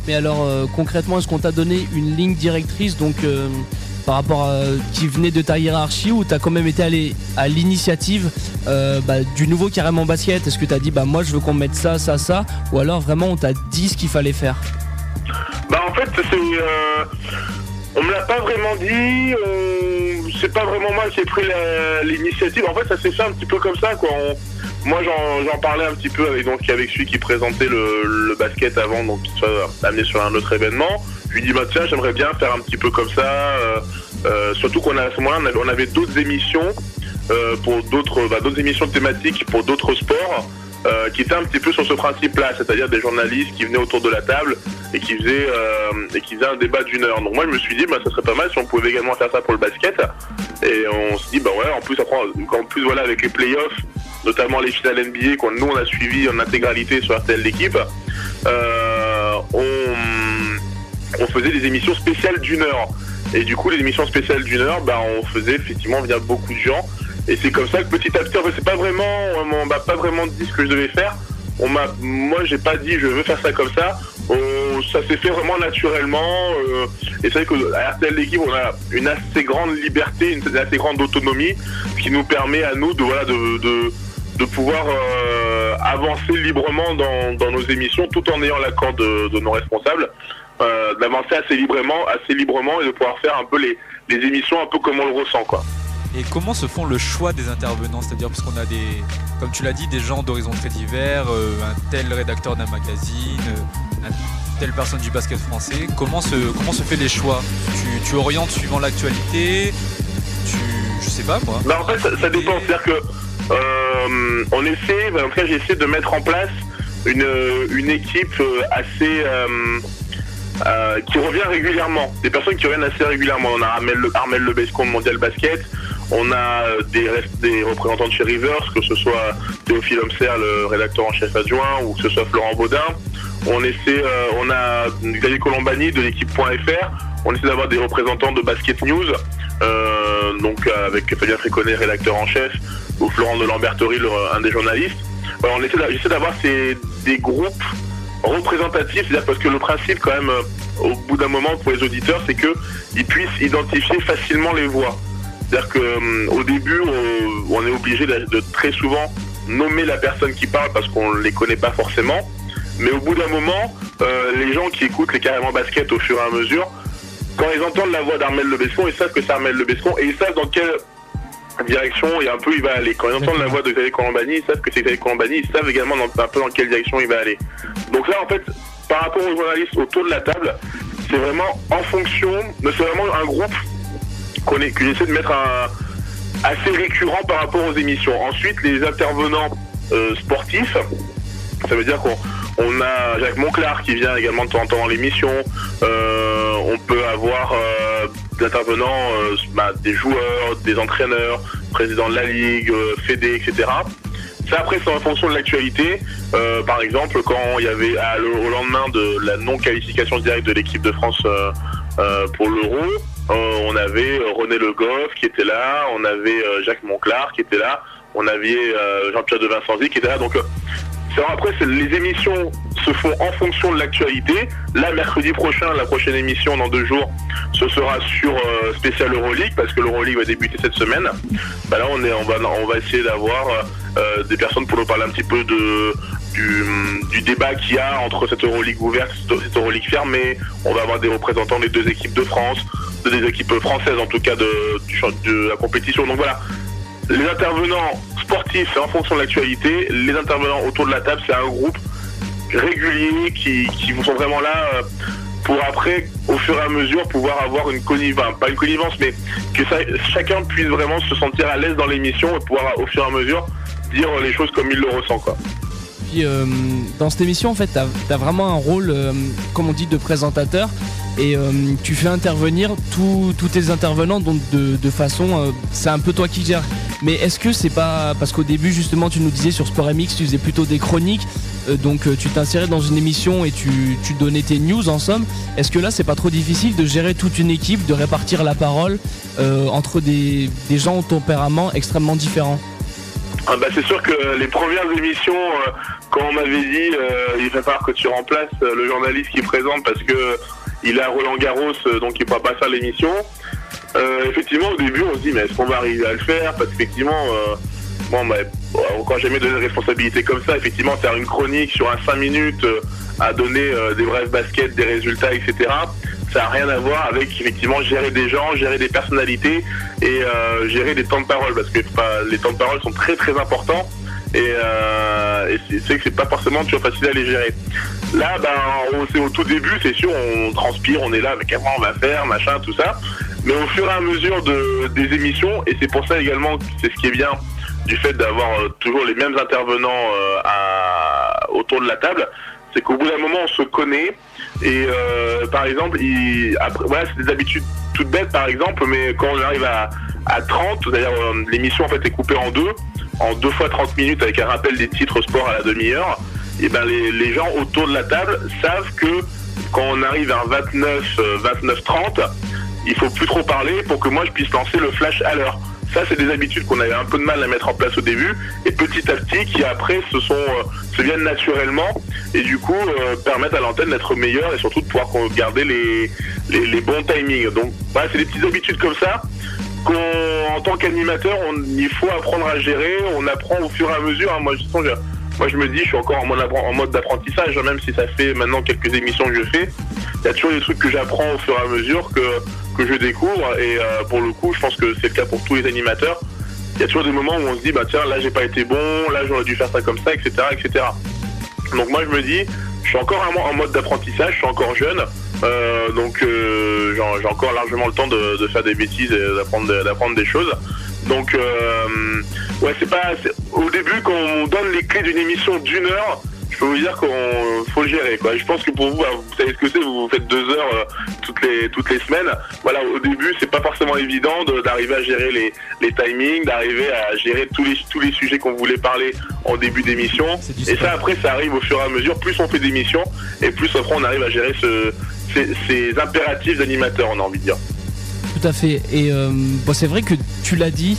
Mais alors euh, concrètement, est-ce qu'on t'a donné une ligne directrice donc euh, par rapport à qui venait de ta hiérarchie ou t'as quand même été allé à l'initiative euh, bah, du nouveau carrément basket? Est-ce que t'as dit bah moi je veux qu'on mette ça, ça, ça? Ou alors vraiment on t'a dit ce qu'il fallait faire? Bah en fait on me l'a pas vraiment dit, c'est pas vraiment moi qui ai pris l'initiative. En fait ça s'est fait un petit peu comme ça quoi. Moi j'en parlais un petit peu avec donc avec celui qui présentait le, basket avant donc qui soit amené sur un autre événement. Je lui dis bah tiens j'aimerais bien faire un petit peu comme ça. euh, euh, surtout qu'on a à ce moment-là on avait, d'autres émissions euh, pour d'autres bah, d'autres émissions thématiques pour d'autres sports. qui étaient un petit peu sur ce principe-là, c'est-à-dire des journalistes qui venaient autour de la table et qui faisaient et qui faisaient un débat d'une heure. Donc moi je me suis dit bah ça serait pas mal si on pouvait également faire ça pour le basket. Et on se dit bah ouais en plus en plus voilà avec les playoffs, notamment les finales NBA qu'on nous on a suivi en intégralité sur RTL l'équipe, euh, on, faisait des émissions spéciales d'une heure. Et du coup les émissions spéciales d'une heure, bah on faisait effectivement venir beaucoup de gens. Et c'est comme ça que petit à petit, en fait, c'est pas vraiment, m'a pas vraiment dit ce que je devais faire. On m'a, moi, j'ai pas dit je veux faire ça comme ça. Ça s'est fait vraiment naturellement. euh, et c'est vrai qu'à RTL l'équipe, on a une assez grande liberté, une assez grande autonomie, qui nous permet à nous de voilà de, de pouvoir euh, avancer librement dans, dans nos émissions, tout en ayant l'accord de, de nos responsables, euh, d'avancer assez librement, assez librement et de pouvoir faire un peu les, les émissions un peu comme on le ressent quoi. Et comment se font le choix des intervenants? C'est-à-dire parce qu'on a des, comme tu l'as dit, des gens d'horizons très divers, euh, un tel rédacteur d'un magazine, un telle personne du basket français. Comment se, comment se fait les choix? Tu, tu orientes suivant l'actualité? Tu, je sais pas moi. Bah, en fait, ça, ça dépend. C'est-à-dire que euh, on essaie, bah, en tout cas, j'essaie de mettre en place une, une équipe euh, assez euh, euh, qui revient régulièrement. Des personnes qui reviennent assez régulièrement. On a Armel, Le- de Mondial Basket. On a euh, des, représentants de chez Rivers, que ce soit Théophile Homser, le rédacteur en chef adjoint, ou que ce soit Florent Baudin. On essaie, euh, on a Xavier Colombani de l'équipe.fr. On essaie d'avoir des représentants de Basket News, euh, donc euh, avec Fabien Fréconnet, rédacteur en chef, ou Florent de Lamberterie, le- un des journalistes. On essaie d'avoir des groupes représentatifs, c'est-à-dire parce que le principe quand même, euh, au bout d'un moment pour les auditeurs, c'est que ils puissent identifier facilement les voix. C'est-à-dire que euh, début, on, est obligé de, très souvent nommer la personne qui parle parce qu'on ne les connaît pas forcément. Mais au bout d'un moment, euh, les gens qui écoutent les carrément basket au fur et à mesure, quand ils entendent la voix d'Armel Lebescon, ils savent que c'est Armel Lebescon et ils savent dans quelle direction et un peu il va aller. Quand ils entendent la voix de Xavier Colombani, ils savent que c'est Xavier Colombani, ils savent également dans- un peu dans quelle direction il va aller. Donc là, en fait, par rapport aux journalistes autour de la table, c'est vraiment en fonction, mais c'est vraiment un groupe qu'on j'essaie de mettre un, assez récurrent par rapport aux émissions. Ensuite, les intervenants euh, sportifs, ça veut dire qu'on on a Jacques Monclar qui vient également de temps en temps dans l'émission. Euh, on peut avoir euh, des intervenants, euh, bah, des joueurs, des entraîneurs, président de la ligue, euh, fédé, etc. Ça après c'est en fonction de l'actualité. Euh, par exemple, quand il y avait au lendemain de la non-qualification directe de l'équipe de France pour l'Euro, on avait René Le Goff qui était là, on avait Jacques Monclar qui était là, on avait Jean-Pierre de Vincenzi qui était là. Donc euh, après, les émissions se font en fonction de l'actualité. Là, mercredi prochain, la prochaine émission dans deux jours, ce sera sur euh, spécial Euroleague parce que l'Euroleague va débuter cette semaine. Bah là, on est, on va, on va essayer d'avoir euh, des personnes pour nous parler un petit peu du, débat qu'il y a entre cette Euroleague ouverte et cette Euroleague fermée. On va avoir des représentants des deux équipes de France, de- des équipes françaises en tout cas de la compétition. Donc voilà, les intervenants sportifs, c'est en fonction de l'actualité. Les intervenants autour de la table, c'est un groupe régulier qui, sont vraiment là euh, pour après, au fur et à mesure, pouvoir avoir une connivence, pas une connivence, mais que chacun puisse vraiment se sentir à l'aise dans l'émission et pouvoir, au fur et à mesure, dire les choses comme il le ressent. Euh, dans cette émission, en fait, t'as as vraiment un rôle, euh, comme on dit, de présentateur. Et euh, tu fais intervenir tous tes intervenants donc de, façon. c'est un peu toi qui gères. Mais est-ce que c'est pas. Parce qu'au début, justement, tu nous disais sur Sport MX, tu faisais plutôt des chroniques. donc tu t'insérais dans une émission et tu, tu donnais tes news en somme. Est-ce que là, c'est pas trop difficile de gérer toute une équipe, de répartir la parole entre des, des gens au tempérament extrêmement différents? Ah bah, c'est sûr que les premières émissions, euh, quand on m'avait dit euh, il va falloir que tu remplaces euh, le journaliste qui présente parce que il à Roland Garros, donc il ne pourra pas faire l'émission. Euh, effectivement, au début, on se dit mais est-ce qu'on va arriver à le faire? Parce qu'effectivement, bon, bah, quand j'ai mis de responsabilités comme ça, effectivement, faire une chronique sur un 5 minutes à donner des brefs baskets, des résultats, etc. Ça n'a rien à voir avec effectivement gérer des gens, gérer des personnalités et euh, gérer des temps de parole parce que les temps de parole sont très très importants et, euh, c'est- que c'est pas forcément toujours facile à les gérer. Là, ben, c'est au tout début, c'est sûr, on transpire, on est là avec comment on va faire, machin, tout ça. Mais au fur et à mesure de, des émissions, et c'est pour ça également, c'est ce qui est bien du fait d'avoir euh, toujours les mêmes intervenants autour de la table, c'est qu'au bout d'un moment, on se connaît. Et euh, par exemple, voilà, c'est des habitudes toutes bêtes, par exemple, mais quand on arrive à, à 30, c'est-à-dire euh, l'émission en fait est coupée en deux, en deux fois 30 minutes avec un rappel des titres sport à la demi-heure, et ben les, les gens autour de la table savent que quand on arrive à un 29, euh, 29 30, il faut plus trop parler pour que moi je puisse lancer le flash à l'heure. Ça, c'est des habitudes qu'on avait un peu de mal à mettre en place au début, et petit à petit, qui après se sont euh, se viennent naturellement, et du coup euh, permettent à l'antenne d'être meilleure et surtout de pouvoir garder les, les, bons timings. Donc, voilà, c'est des petites habitudes comme ça qu'en en tant qu'animateur, il faut apprendre à gérer. On apprend au fur et à mesure. hein. Moi, je, moi, je me dis, je suis encore en mode, appren- en mode d'apprentissage, hein, même si ça fait maintenant quelques émissions que je fais. Il y a toujours des trucs que j'apprends au fur et à mesure que, que je découvre. Et euh, pour le coup, je pense que c'est le cas pour tous les animateurs. Il y a toujours des moments où on se dit, bah tiens, là, j'ai pas été bon, là, j'aurais dû faire ça comme ça, etc., etc. Donc moi, je me dis, je suis encore en- mode d'apprentissage, je suis encore jeune. Euh, donc euh, j'ai encore largement le temps de, faire des bêtises et d'apprendre d'apprendre des choses. Donc ouais c'est pas au début quand on donne les clés d'une émission d'une heure, je peux vous dire qu'on faut le gérer quoi. Je pense que pour vous, bah, vous savez ce que c'est, vous faites deux heures euh, toutes les toutes les semaines. Voilà au début c'est pas forcément évident de- d'arriver à gérer les, les timings, d'arriver à gérer tous les tous les sujets qu'on voulait parler en début d'émission. Et ça après ça arrive au fur et à mesure. Plus on fait d'émissions et plus après on arrive à gérer ce, ces, ces impératifs d'animateur, on a envie de dire. Tout à fait. Et euh, bon, c'est vrai que tu l'as dit,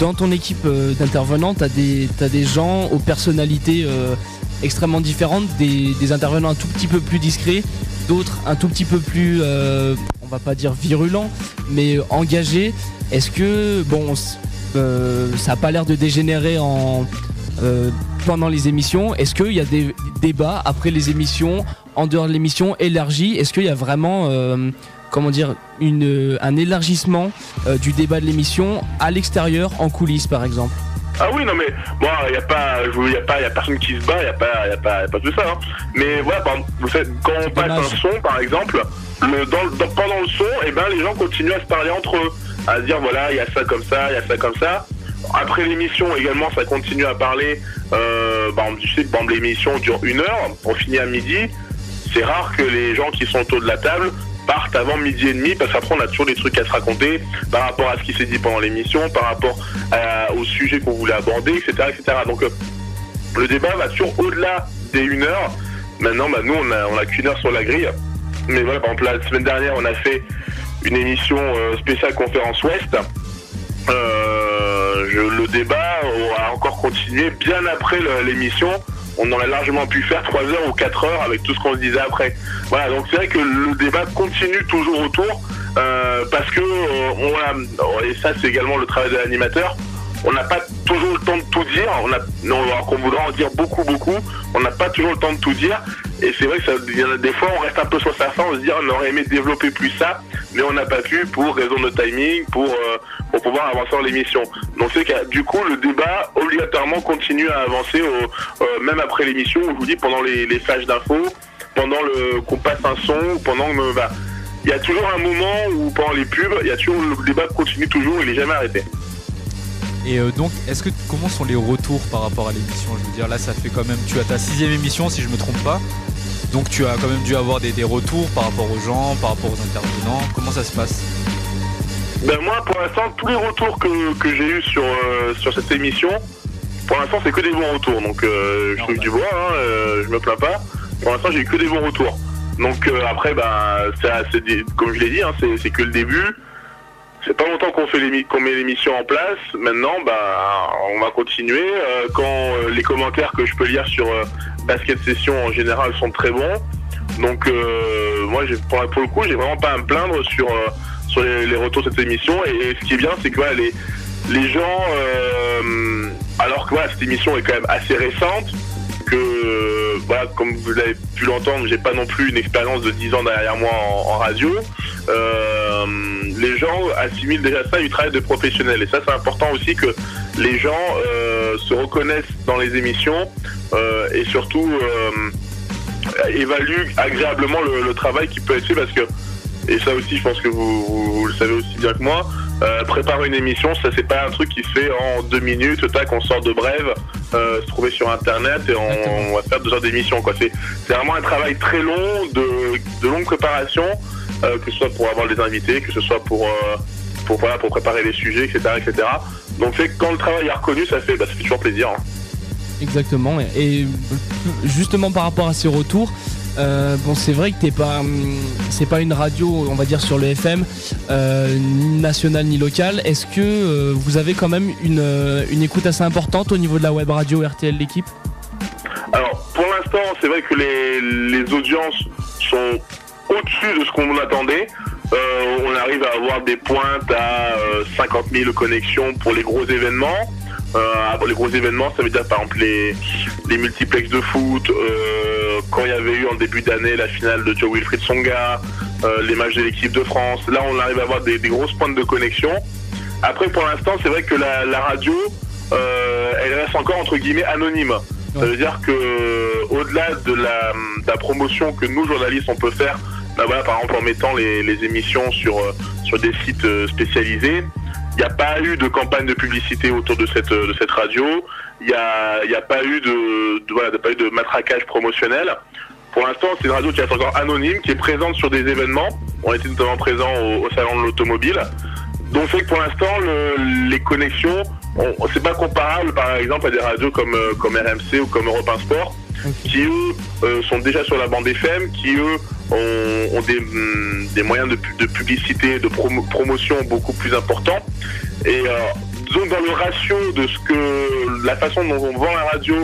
dans ton équipe euh, d'intervenants, tu as des, t'as des gens aux personnalités euh, extrêmement différentes, des, intervenants un tout petit peu plus discrets, d'autres un tout petit peu plus, euh, on va pas dire virulents, mais engagés. Est-ce que, bon, euh, ça n'a pas l'air de dégénérer en, euh, pendant les émissions? Est-ce qu'il y a des débats après les émissions, en dehors de l'émission, élargis Est-ce qu'il y a vraiment, comment dire, un élargissement du débat de l'émission à l'extérieur, en coulisses par exemple? Ah oui, non mais bon, il y a pas, y a pas, y a personne qui se bat, il y a pas, y a pas, y a pas tout ça. hein. Mais voilà, par vous quand on passe un son, par exemple, le, dans, le- dans- pendant le son, et ben les gens continuent à se parler entre eux, à se dire voilà, il y a ça comme ça, il y a ça comme ça. Après l'émission également, ça continue à parler. Euh, je sais l'émission dure une heure, on finit à midi. C'est rare que les gens qui sont autour de la table partent avant midi et demi parce qu'après on a toujours des trucs à se raconter par rapport à ce qui s'est dit pendant l'émission, par rapport à- au sujet qu'on voulait aborder, etc. etc. Donc euh, le débat va toujours au-delà des une heure. Maintenant, bah, nous on a, on a qu'une heure sur la grille. Mais voilà, par exemple la semaine dernière on a fait une émission euh, spéciale conférence Ouest. Euh, le débat a encore continué bien après l'émission. On aurait largement pu faire 3 heures ou 4 heures avec tout ce qu'on disait après. Voilà, donc c'est vrai que le débat continue toujours autour euh, parce que euh, et ça c'est également le travail de l'animateur, on n'a pas toujours le temps de tout dire, on alors qu'on voudrait en dire beaucoup, beaucoup, on n'a pas toujours le temps de tout dire. Et c'est vrai que ça, des fois, on reste un peu sur sa fin, on se dit, on aurait aimé développer plus ça, mais on n'a pas pu pour raison de timing, pour, euh, pour pouvoir avancer dans l'émission. Donc c'est que du coup, le débat obligatoirement continue à avancer, euh, même après l'émission, je vous dis, pendant les, flashs d'infos, pendant qu'on passe un son, pendant que, bah, il y a toujours un moment où pendant les pubs, il y a toujours le débat continue toujours, il est jamais arrêté. Et euh, donc, est-ce que comment sont les retours par rapport à l'émission? Je veux dire, là, ça fait quand même. Tu as ta sixième émission, si je me trompe pas. Donc, tu as quand même dû avoir des, retours par rapport aux gens, par rapport aux intervenants. Comment ça se passe? Ben moi, pour l'instant, tous les retours que, j'ai eu sur, euh, sur cette émission, pour l'instant, c'est que des bons retours. Donc, euh, je trouve du bois, hein, euh, je me plains pas. Pour l'instant, j'ai eu que des bons retours. Donc, après, ben, comme je l'ai dit, hein, c'est que le début. C'est pas longtemps qu'on qu'on met l'émission en place. Maintenant, ben, on va continuer. Quand les commentaires que je peux lire sur Basket Session en général sont très bons. Donc, euh, moi, pour, pour le coup, j'ai vraiment pas à me plaindre sur, euh, sur les, retours de cette émission. Et, et ce qui est bien, c'est que voilà, les, les gens, euh, alors que voilà, cette émission est quand même assez récente, voilà, comme vous avez pu l'entendre, j'ai pas non plus une expérience de 10 ans derrière moi en, radio. Euh, les gens assimilent déjà ça du travail de professionnel. Et ça, c'est important aussi que les gens euh, se reconnaissent dans les émissions euh, et surtout évaluent agréablement le, travail qui peut être fait parce que et ça aussi, je pense que vous le savez aussi bien que moi. Euh, préparer une émission, ça c'est pas un truc qui se fait en deux minutes, tac, on sort de brève, euh, se trouver sur internet et on, on va faire deux heures d'émission. quoi. C'est c'est vraiment un travail très long, de, de longue préparation, euh, que ce soit pour avoir des invités, que ce soit pour, euh, pour, voilà, pour préparer les sujets, etc. etc. Donc c'est quand le travail est reconnu, ça fait, bah, ça fait toujours plaisir. hein. Exactement. Et, et justement par rapport à ces retours, Euh, bon, c'est vrai que t'es pas, hum, c'est pas une radio, on va dire sur le FM, euh, ni nationale ni locale. Est-ce que euh, vous avez quand même une, une écoute assez importante au niveau de la web radio RTL l'équipe Alors, pour l'instant, c'est vrai que les, audiences sont au-dessus de ce qu'on attendait. On arrive à avoir des pointes à euh, 50 000 connexions pour les gros événements. Euh, pour les gros événements, ça veut dire par exemple les, les multiplex de foot, quand il y avait eu en début d'année la finale de Joe Wilfried Songa, euh, les matchs de l'équipe de France. Là, on arrive à avoir des, des grosses pointes de connexion. Après, pour l'instant, c'est vrai que la, la radio, euh, elle reste encore entre guillemets anonyme. Ça veut dire que au-delà de la, de la promotion que nous journalistes on peut faire, bah voilà, par exemple en mettant les, les émissions sur euh, sur des sites euh, spécialisés, il n'y a pas eu de campagne de publicité autour de cette de cette radio. Il n'y a, y a pas eu de, de- voilà, pas eu de matraquage promotionnel. Pour l'instant, c'est une radio qui est encore anonyme, qui est présente sur des événements. On était notamment présent au, au salon de l'automobile. Donc fait que pour l'instant, le- les connexions, on, c'est pas comparable par exemple à des radios comme, euh, comme RMC ou comme Europe 1 Sport, qui eux euh, sont déjà sur la bande FM, qui eux ont, ont des, hum, des moyens de, de publicité, de promo- promotion beaucoup plus importants. Et euh, disons dans le ratio de ce que la façon dont on vend la radio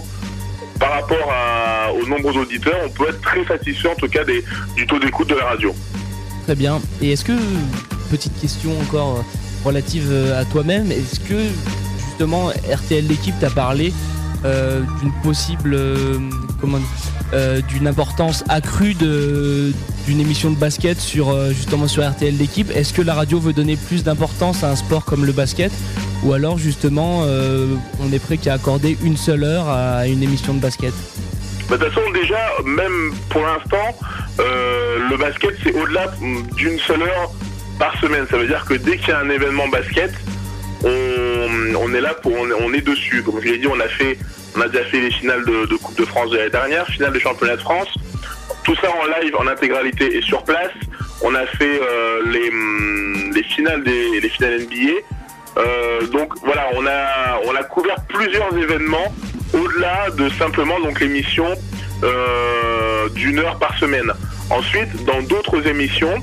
par rapport à- aux nombreux auditeurs, on peut être très satisfait en tout cas des, du taux d'écoute de la radio. Très bien. Et est-ce que, petite question encore euh, relative euh, à toi-même, est-ce que justement RTL l'équipe t'a parlé euh, d'une possible, comment, euh, d'une importance accrue d'une émission de basket sur justement sur RTL l'équipe? Est-ce que la radio veut donner plus d'importance à un sport comme le basket ou alors justement euh, on est prêt qu'à accorder une seule heure à une émission de basket Bah, De toute façon, déjà, même pour l'instant, euh, le basket, c'est au-delà d'une seule heure par semaine. Ça veut dire que dès qu'il y a un événement basket, on, est là pour, on, est- dessus. Comme je l'ai dit, on a fait, on a déjà fait les finales de, Coupe de France de l'année dernière, finale de championnat de France. Tout ça en live, en intégralité et sur place. On a fait euh, les, les finales des les finales NBA. Euh, donc voilà, on a on a couvert plusieurs événements au-delà de simplement l'émission euh, d'une heure par semaine. Ensuite, dans d'autres émissions,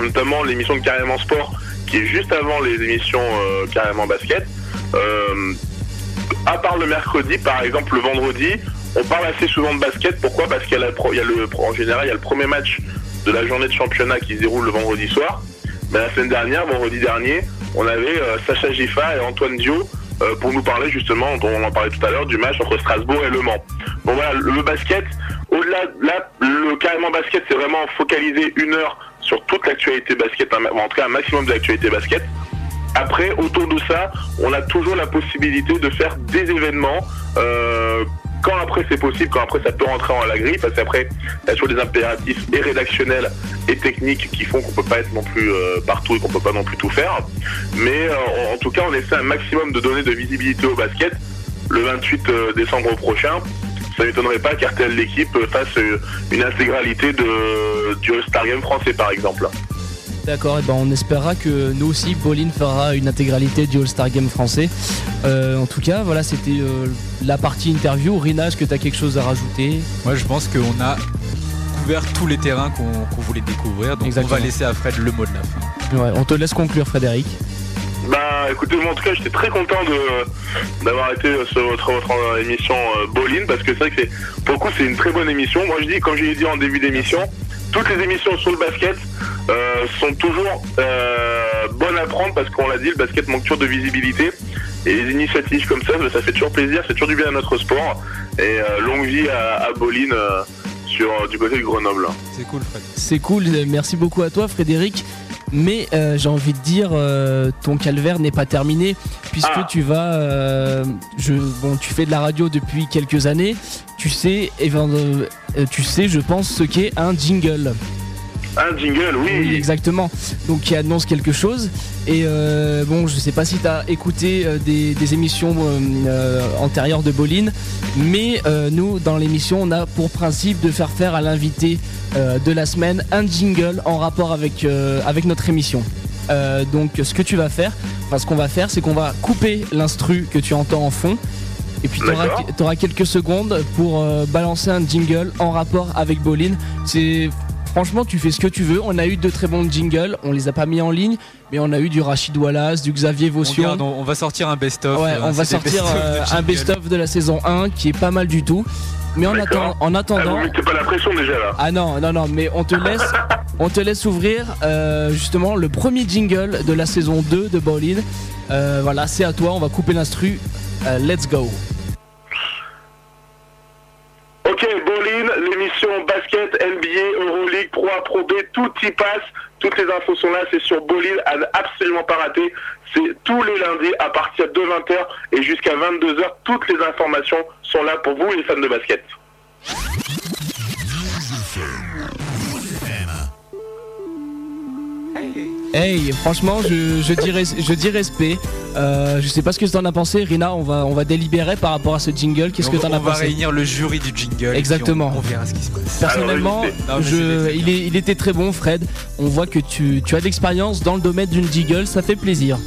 notamment l'émission de Carrément Sport, qui est juste avant les émissions euh, Carrément Basket, à part le mercredi, par exemple le vendredi, on parle assez souvent de basket. Pourquoi? Parce qu'il y a le, en général, il y a le premier match de la journée de championnat qui se déroule le vendredi soir. Mais la semaine dernière, vendredi dernier, on avait euh, Sacha Giffa et Antoine Dio euh, pour nous parler justement, dont on en parlait tout à l'heure, du match entre Strasbourg et Le Mans. Bon voilà, le, basket, au-delà, là, le carrément basket, c'est vraiment focaliser une heure sur toute l'actualité basket, en tout cas un maximum de l'actualité basket. Après, autour de ça, on a toujours la possibilité de faire des événements. euh, quand après c'est possible, quand après ça peut rentrer en la grille, parce qu'après, il y a toujours des impératifs et rédactionnels et techniques qui font qu'on peut pas être non plus euh, partout et qu'on peut pas non plus tout faire. Mais euh, en, tout cas, on essaie un maximum de donner de visibilité au basket. Le 28 euh, décembre prochain, ça m'étonnerait pas qu'RTL l'équipe fasse une intégralité du All-Star Game français par exemple. D'accord, et ben on espérera que nous aussi, Pauline fera une intégralité du All-Star Game français. Euh, en tout cas, voilà, c'était euh, la partie interview. Rina, est-ce que tu as quelque chose à rajouter? Moi, je pense qu'on a couvert tous les terrains qu'on voulait découvrir. Donc, Exactement. on va laisser à Fred le mot de la fin. Ouais, on te laisse conclure, Frédéric. Bah écoutez, moi en tout cas j'étais très content de d'avoir été sur votre, votre émission euh, Bolin parce que c'est vrai que c'est pour le coup c'est une très bonne émission. Moi je dis, comme je l'ai dit en début d'émission, toutes les émissions sur le basket euh, sont toujours euh, bonnes à prendre parce qu'on l'a dit, le basket manque toujours de visibilité. Et les initiatives comme ça, ça fait toujours plaisir, c'est toujours du bien à notre sport. Et euh, longue vie à, à Bolin euh, sur du côté de Grenoble. C'est cool, Fred. C'est cool, merci beaucoup à toi, Frédéric. Mais euh, j'ai envie de dire, euh, ton calvaire n'est pas terminé puisque Ah. tu vas, euh, je, bon, tu fais de la radio depuis quelques années. Tu sais, et ben, tu sais, je pense, ce qu'est un jingle. Un jingle, oui. Oui, exactement. Donc qui annonce quelque chose. Et euh, bon, je sais pas si tu as écouté euh, des, des émissions euh, antérieures de Boline, mais euh, nous, dans l'émission, on a pour principe de faire faire à l'invité de la semaine un jingle en rapport avec, avec notre émission. Donc ce que tu vas faire, enfin ce qu'on va faire, c'est qu'on va couper l'instru que tu entends en fond Et puis tu auras, quelques secondes pour balancer un jingle en rapport avec Bolin. C'est franchement tu fais ce que tu veux. On a eu de très bons jingles, on les a pas mis en ligne, mais on a eu du Rachid Wallace, du Xavier On, Vaution. garde, on, on va sortir un best-of. Ouais, euh, on va sortir euh, un best-of de la saison 1 qui est pas mal du tout. Mais en, Ah, attendant, vous mettez pas la pression déjà là. ah non, non, non, mais on te laisse, on te laisse ouvrir euh, justement le premier jingle de la saison 2 de Bowling. Euh, voilà, c'est à toi, on va couper l'instru. Euh, let's go. Ok, Bolin, l'émission basket, NBA, Euroleague, Pro A, Pro B, tout y passe. Toutes les infos sont là, c'est sur Bolin, à absolument pas rater. C'est tous les lundis à partir de 20h et jusqu'à 22h. Toutes les informations sont là pour vous, les fans de basket. Hey, franchement, je, je dis, res- je dis respect. Euh, je sais pas ce que tu en as pensé, Rina. On va, on va délibérer par rapport à ce jingle. Qu'est-ce que va- tu en as On va pensé réunir le jury du jingle. Exactement. On, on verra ce qui se passe. Personnellement, je, est- il était très bon, Fred. On voit que tu, tu as de l'expérience dans le domaine d'une jingle, ça fait plaisir.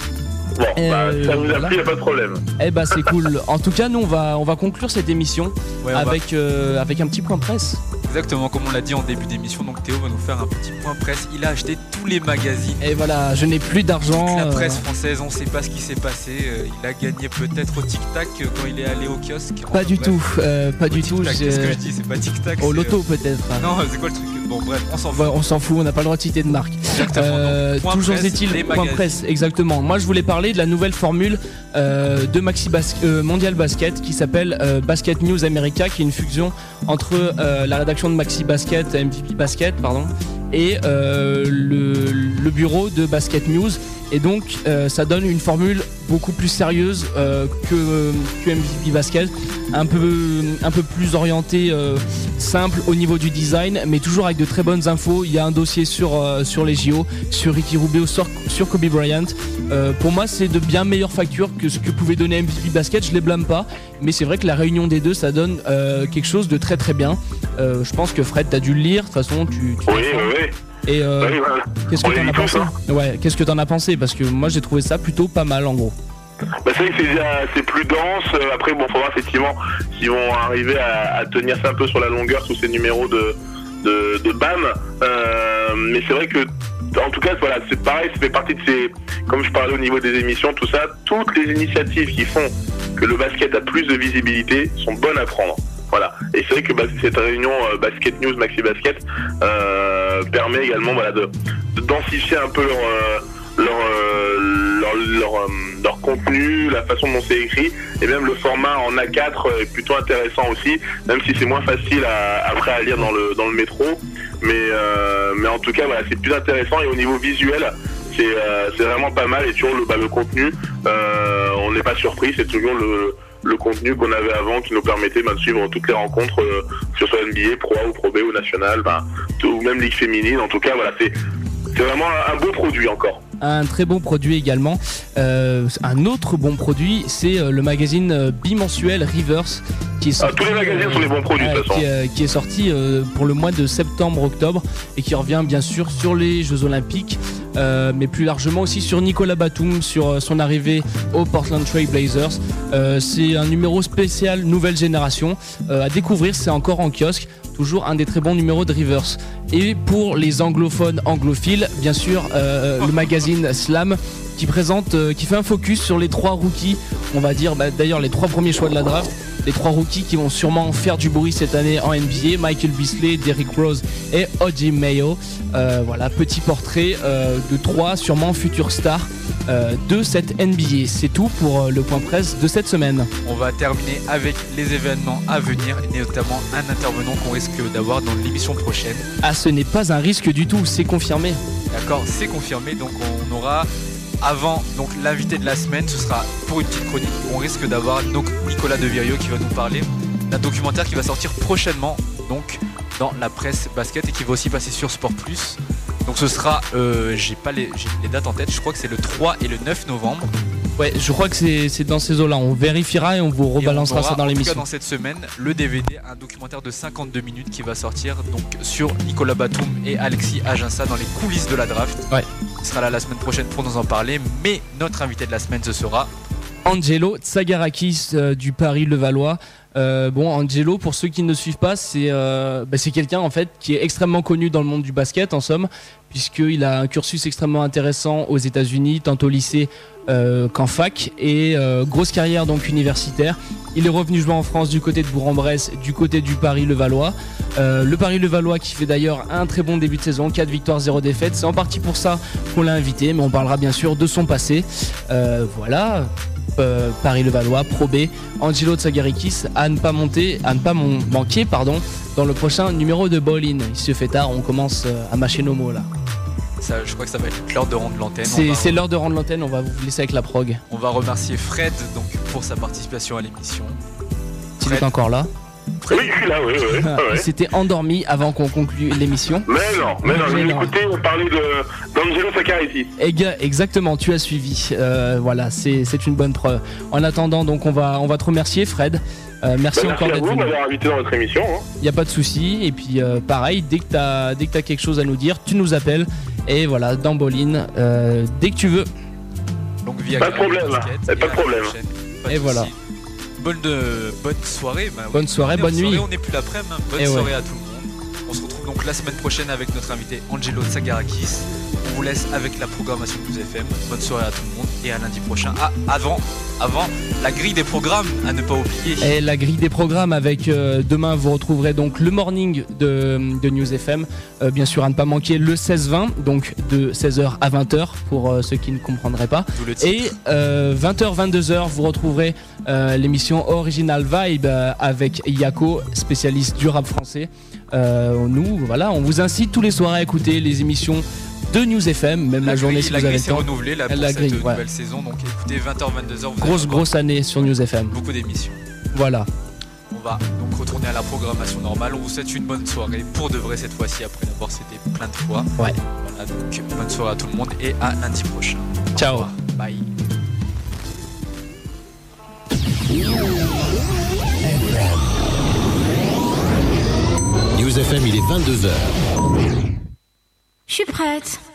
Bon, bah, Euh, ça nous a voilà. pris, y a pas de problème. Eh bah c'est cool. En tout cas, nous on va, on va conclure cette émission Ouais, on va- avec, euh, avec un petit point presse. Exactement, comme on l'a dit en début d'émission, donc Théo va nous faire un petit point presse. Il a acheté tous les magazines. Et voilà, je n'ai plus d'argent. La euh, presse française, on sait pas ce qui s'est passé. il a gagné peut-être au tic-tac euh, quand il est allé au kiosque. Pas Enfin, du bref. tout, euh, pas du tout. Qu'est-ce que je dis C'est pas tic-tac. Au c'est, loto euh, peut-être. Non, c'est quoi le truc Bon, bref, on s'en fout. On s'en fout, on n'a pas le droit de citer de marque. Euh, toujours est-il, point magazines. presse, exactement. Moi, je voulais parler de la nouvelle formule euh, de Maxi Bas- euh, Mondial Basket qui s'appelle Basket News America, qui est une fusion entre la rédaction de Maxi Basket, MVP Basket, pardon, et le, le bureau de Basket News. Et donc, euh, ça donne une formule beaucoup plus sérieuse euh, que, que MVP Basket, un peu, un peu plus orientée, euh, simple au niveau du design, mais toujours avec de très bonnes infos. Il y a un dossier sur, euh, sur les JO, sur Ricky Rubio, sur, Kobe Bryant. Euh, pour moi, c'est de bien meilleure facture que ce que pouvait donner MVP Basket. Je les blâme pas, mais c'est vrai que la réunion des deux, ça donne euh, quelque chose de très très bien. Euh, je pense que Fred, t'as dû le lire. De toute façon, tu. tu Oui, oui, oui. Et euh, Oui, qu'est-ce que t'en as tous, pensé hein. Ouais, qu'est-ce que t'en as pensé Parce que moi, j'ai trouvé ça plutôt pas mal en gros. Bah, c'est vrai que c'est, plus dense. Euh, Après, bon, voir effectivement s'ils vont arriver à, à tenir ça un peu sur la longueur sous ces numéros de, de, de BAM. Euh, mais c'est vrai que, en tout cas, voilà, c'est pareil, ça fait partie de ces. Comme je parlais au niveau des émissions, tout ça, toutes les initiatives qui font que le basket a plus de visibilité sont bonnes à prendre. Voilà. Et c'est vrai que cette réunion euh, Basket News, Maxi Basket, euh, permet également voilà, de, de densifier un peu leur, euh, leur, leur, contenu, la façon dont c'est écrit, et même le format en A4 est plutôt intéressant aussi, même si c'est moins facile après à lire dans le, dans le métro. Mais, mais en tout cas, voilà, c'est plus intéressant et au niveau visuel, c'est vraiment pas mal et toujours le, bah, le contenu, on n'est pas surpris, c'est toujours le, le contenu qu'on avait avant qui nous permettait bah, de suivre toutes les rencontres, euh, que ce soit NBA, Pro A ou Pro B ou National, tout- ou même Ligue féminine. En tout cas, voilà, c'est c'est vraiment un, un beau produit encore. Un très bon produit également. Euh, un autre bon produit, c'est euh, le magazine euh, bimensuel Reverse qui est sorti. Ah, tous les magazines sont des bons produits, de toute façon. qui, qui est sorti euh, pour le mois de septembre-octobre et qui revient bien sûr sur les Jeux Olympiques, mais plus largement aussi sur Nicolas Batum, sur son arrivée au Portland Trail Blazers. C'est un numéro spécial nouvelle génération à découvrir. C'est encore en kiosque. Toujours un des très bons numéros de Reverse. Et pour les anglophones anglophiles, bien sûr, euh, le magazine Slam qui présente, euh, qui fait un focus sur les trois rookies, on va dire bah, d'ailleurs les trois premiers choix de la draft, les trois rookies qui vont sûrement faire du bruit cette année en NBA, Michael Beasley, Derrick Rose et Oji Mayo. Euh, voilà, petit portrait euh, de trois sûrement futures stars euh, de cette NBA. C'est tout pour le point presse de cette semaine. On va terminer avec les événements à venir et notamment un intervenant qu'on risque d'avoir dans l'émission prochaine. Ah, ce n'est pas un risque du tout, c'est confirmé. D'accord, c'est confirmé. Donc on aura avant donc l'invité de la semaine, ce sera pour une petite chronique. On risque d'avoir donc Nicolas De Virio qui va nous parler d'un documentaire qui va sortir prochainement donc dans la presse basket et qui va aussi passer sur Sport Plus. Donc ce sera, euh, j'ai pas les, dates en tête, je crois que c'est le 3 et le 9 novembre. Ouais, je crois que c'est dans ces eaux-là. On vérifiera et on vous on rebalancera aura, ça dans l'émission. dans cette semaine, le DVD, un documentaire de 52 minutes qui va sortir donc sur Nicolas Batum et Alexis Aginsa dans les coulisses de la draft. Ouais. Il sera là la semaine prochaine pour nous en parler, mais notre invité de la semaine ce sera Angelo Tsagarakis euh, du Paris Levallois. Euh, bon, Angelo, pour ceux qui ne suivent pas, c'est euh, bah, c'est quelqu'un en fait qui est extrêmement connu dans le monde du basket, en somme, puisqu'il a un cursus extrêmement intéressant aux États-Unis, tant au lycée qu'en fac, et euh, grosse carrière donc universitaire. Il est revenu jouer en France du côté de Bourg-en-Bresse, du côté du Paris Levallois. Euh, le Paris Levallois qui fait d'ailleurs un très bon début de saison, 4 victoires, 0 défaites. C'est en partie pour ça qu'on l'a invité, mais on parlera bien sûr de son passé. Euh, voilà. Euh, Paris Levallois, Pro B, Angelo Tsagarikis à ne pas monter, à ne pas mon- manquer pardon, dans le prochain numéro de Bowling. Il se fait tard, on commence euh, à mâcher nos mots là. Ça, je crois que ça va être l'heure de rendre l'antenne. On C'est va- c'est l'heure de rendre l'antenne, on va vous laisser avec la prog. On va remercier Fred donc pour sa participation à l'émission. Tu es encore là Oui, je suis là, oui, oui. Il s'était endormi avant qu'on conclue l'émission. Mais non, mais non, non. écouter parler de d'Angelo Saccariti. Ega- Exactement, tu as suivi. Euh, voilà, c'est c'est une bonne preuve. En attendant, donc on va, on va te remercier, Fred. Euh, merci Bah, encore merci à d'être venu. m'avoir invité dans votre émission. hein. Il n'y a pas de souci. Et puis, euh, pareil, dès que tu as, dès que as quelque chose à nous dire, tu nous appelles. Et voilà, dans Boline, euh, dès que tu veux. Donc via Pas de problème, Basket, pas de problème. Pas de Et voilà. soucis. Bonne, de, bonne soirée. bah oui. Bonne soirée, bonne soirée, nuit. On n'est plus l'après-midi. hein. Bonne Et ouais. soirée à tout le monde. On se retrouve donc la semaine prochaine avec notre invité Angelo Tsagarakis. On vous laisse avec la programmation de News FM. Bonne soirée à tout le monde et à lundi prochain. Ah, avant, avant la grille des programmes à ne pas oublier. Et la grille des programmes avec euh, demain, vous retrouverez donc le morning de, de News FM. Euh, bien sûr, à ne pas manquer le 16-20, donc de 16h à 20h pour euh, ceux qui ne comprendraient pas. Le. Et euh, 20h, 22h, vous retrouverez l'émission Original Vibe avec Yako, spécialiste du rap français. Nous, voilà, on vous incite tous les soirs à écouter les émissions de News FM, même la, journée grille, si la vous avez temps. renouvelée là, pour La cette grille, ouais. nouvelle saison. Donc écoutez 20h, 22h. Vous Grosse, grosse année sur News FM. beaucoup d'émissions. Voilà. On va donc retourner à la programmation normale. On vous souhaite une bonne soirée pour de vrai cette fois-ci après l'avoir cédé plein de fois. Ouais. Voilà donc bonne soirée à tout le monde et à lundi prochain. Ciao. Bye. News FM, il est 22h. Je suis prête.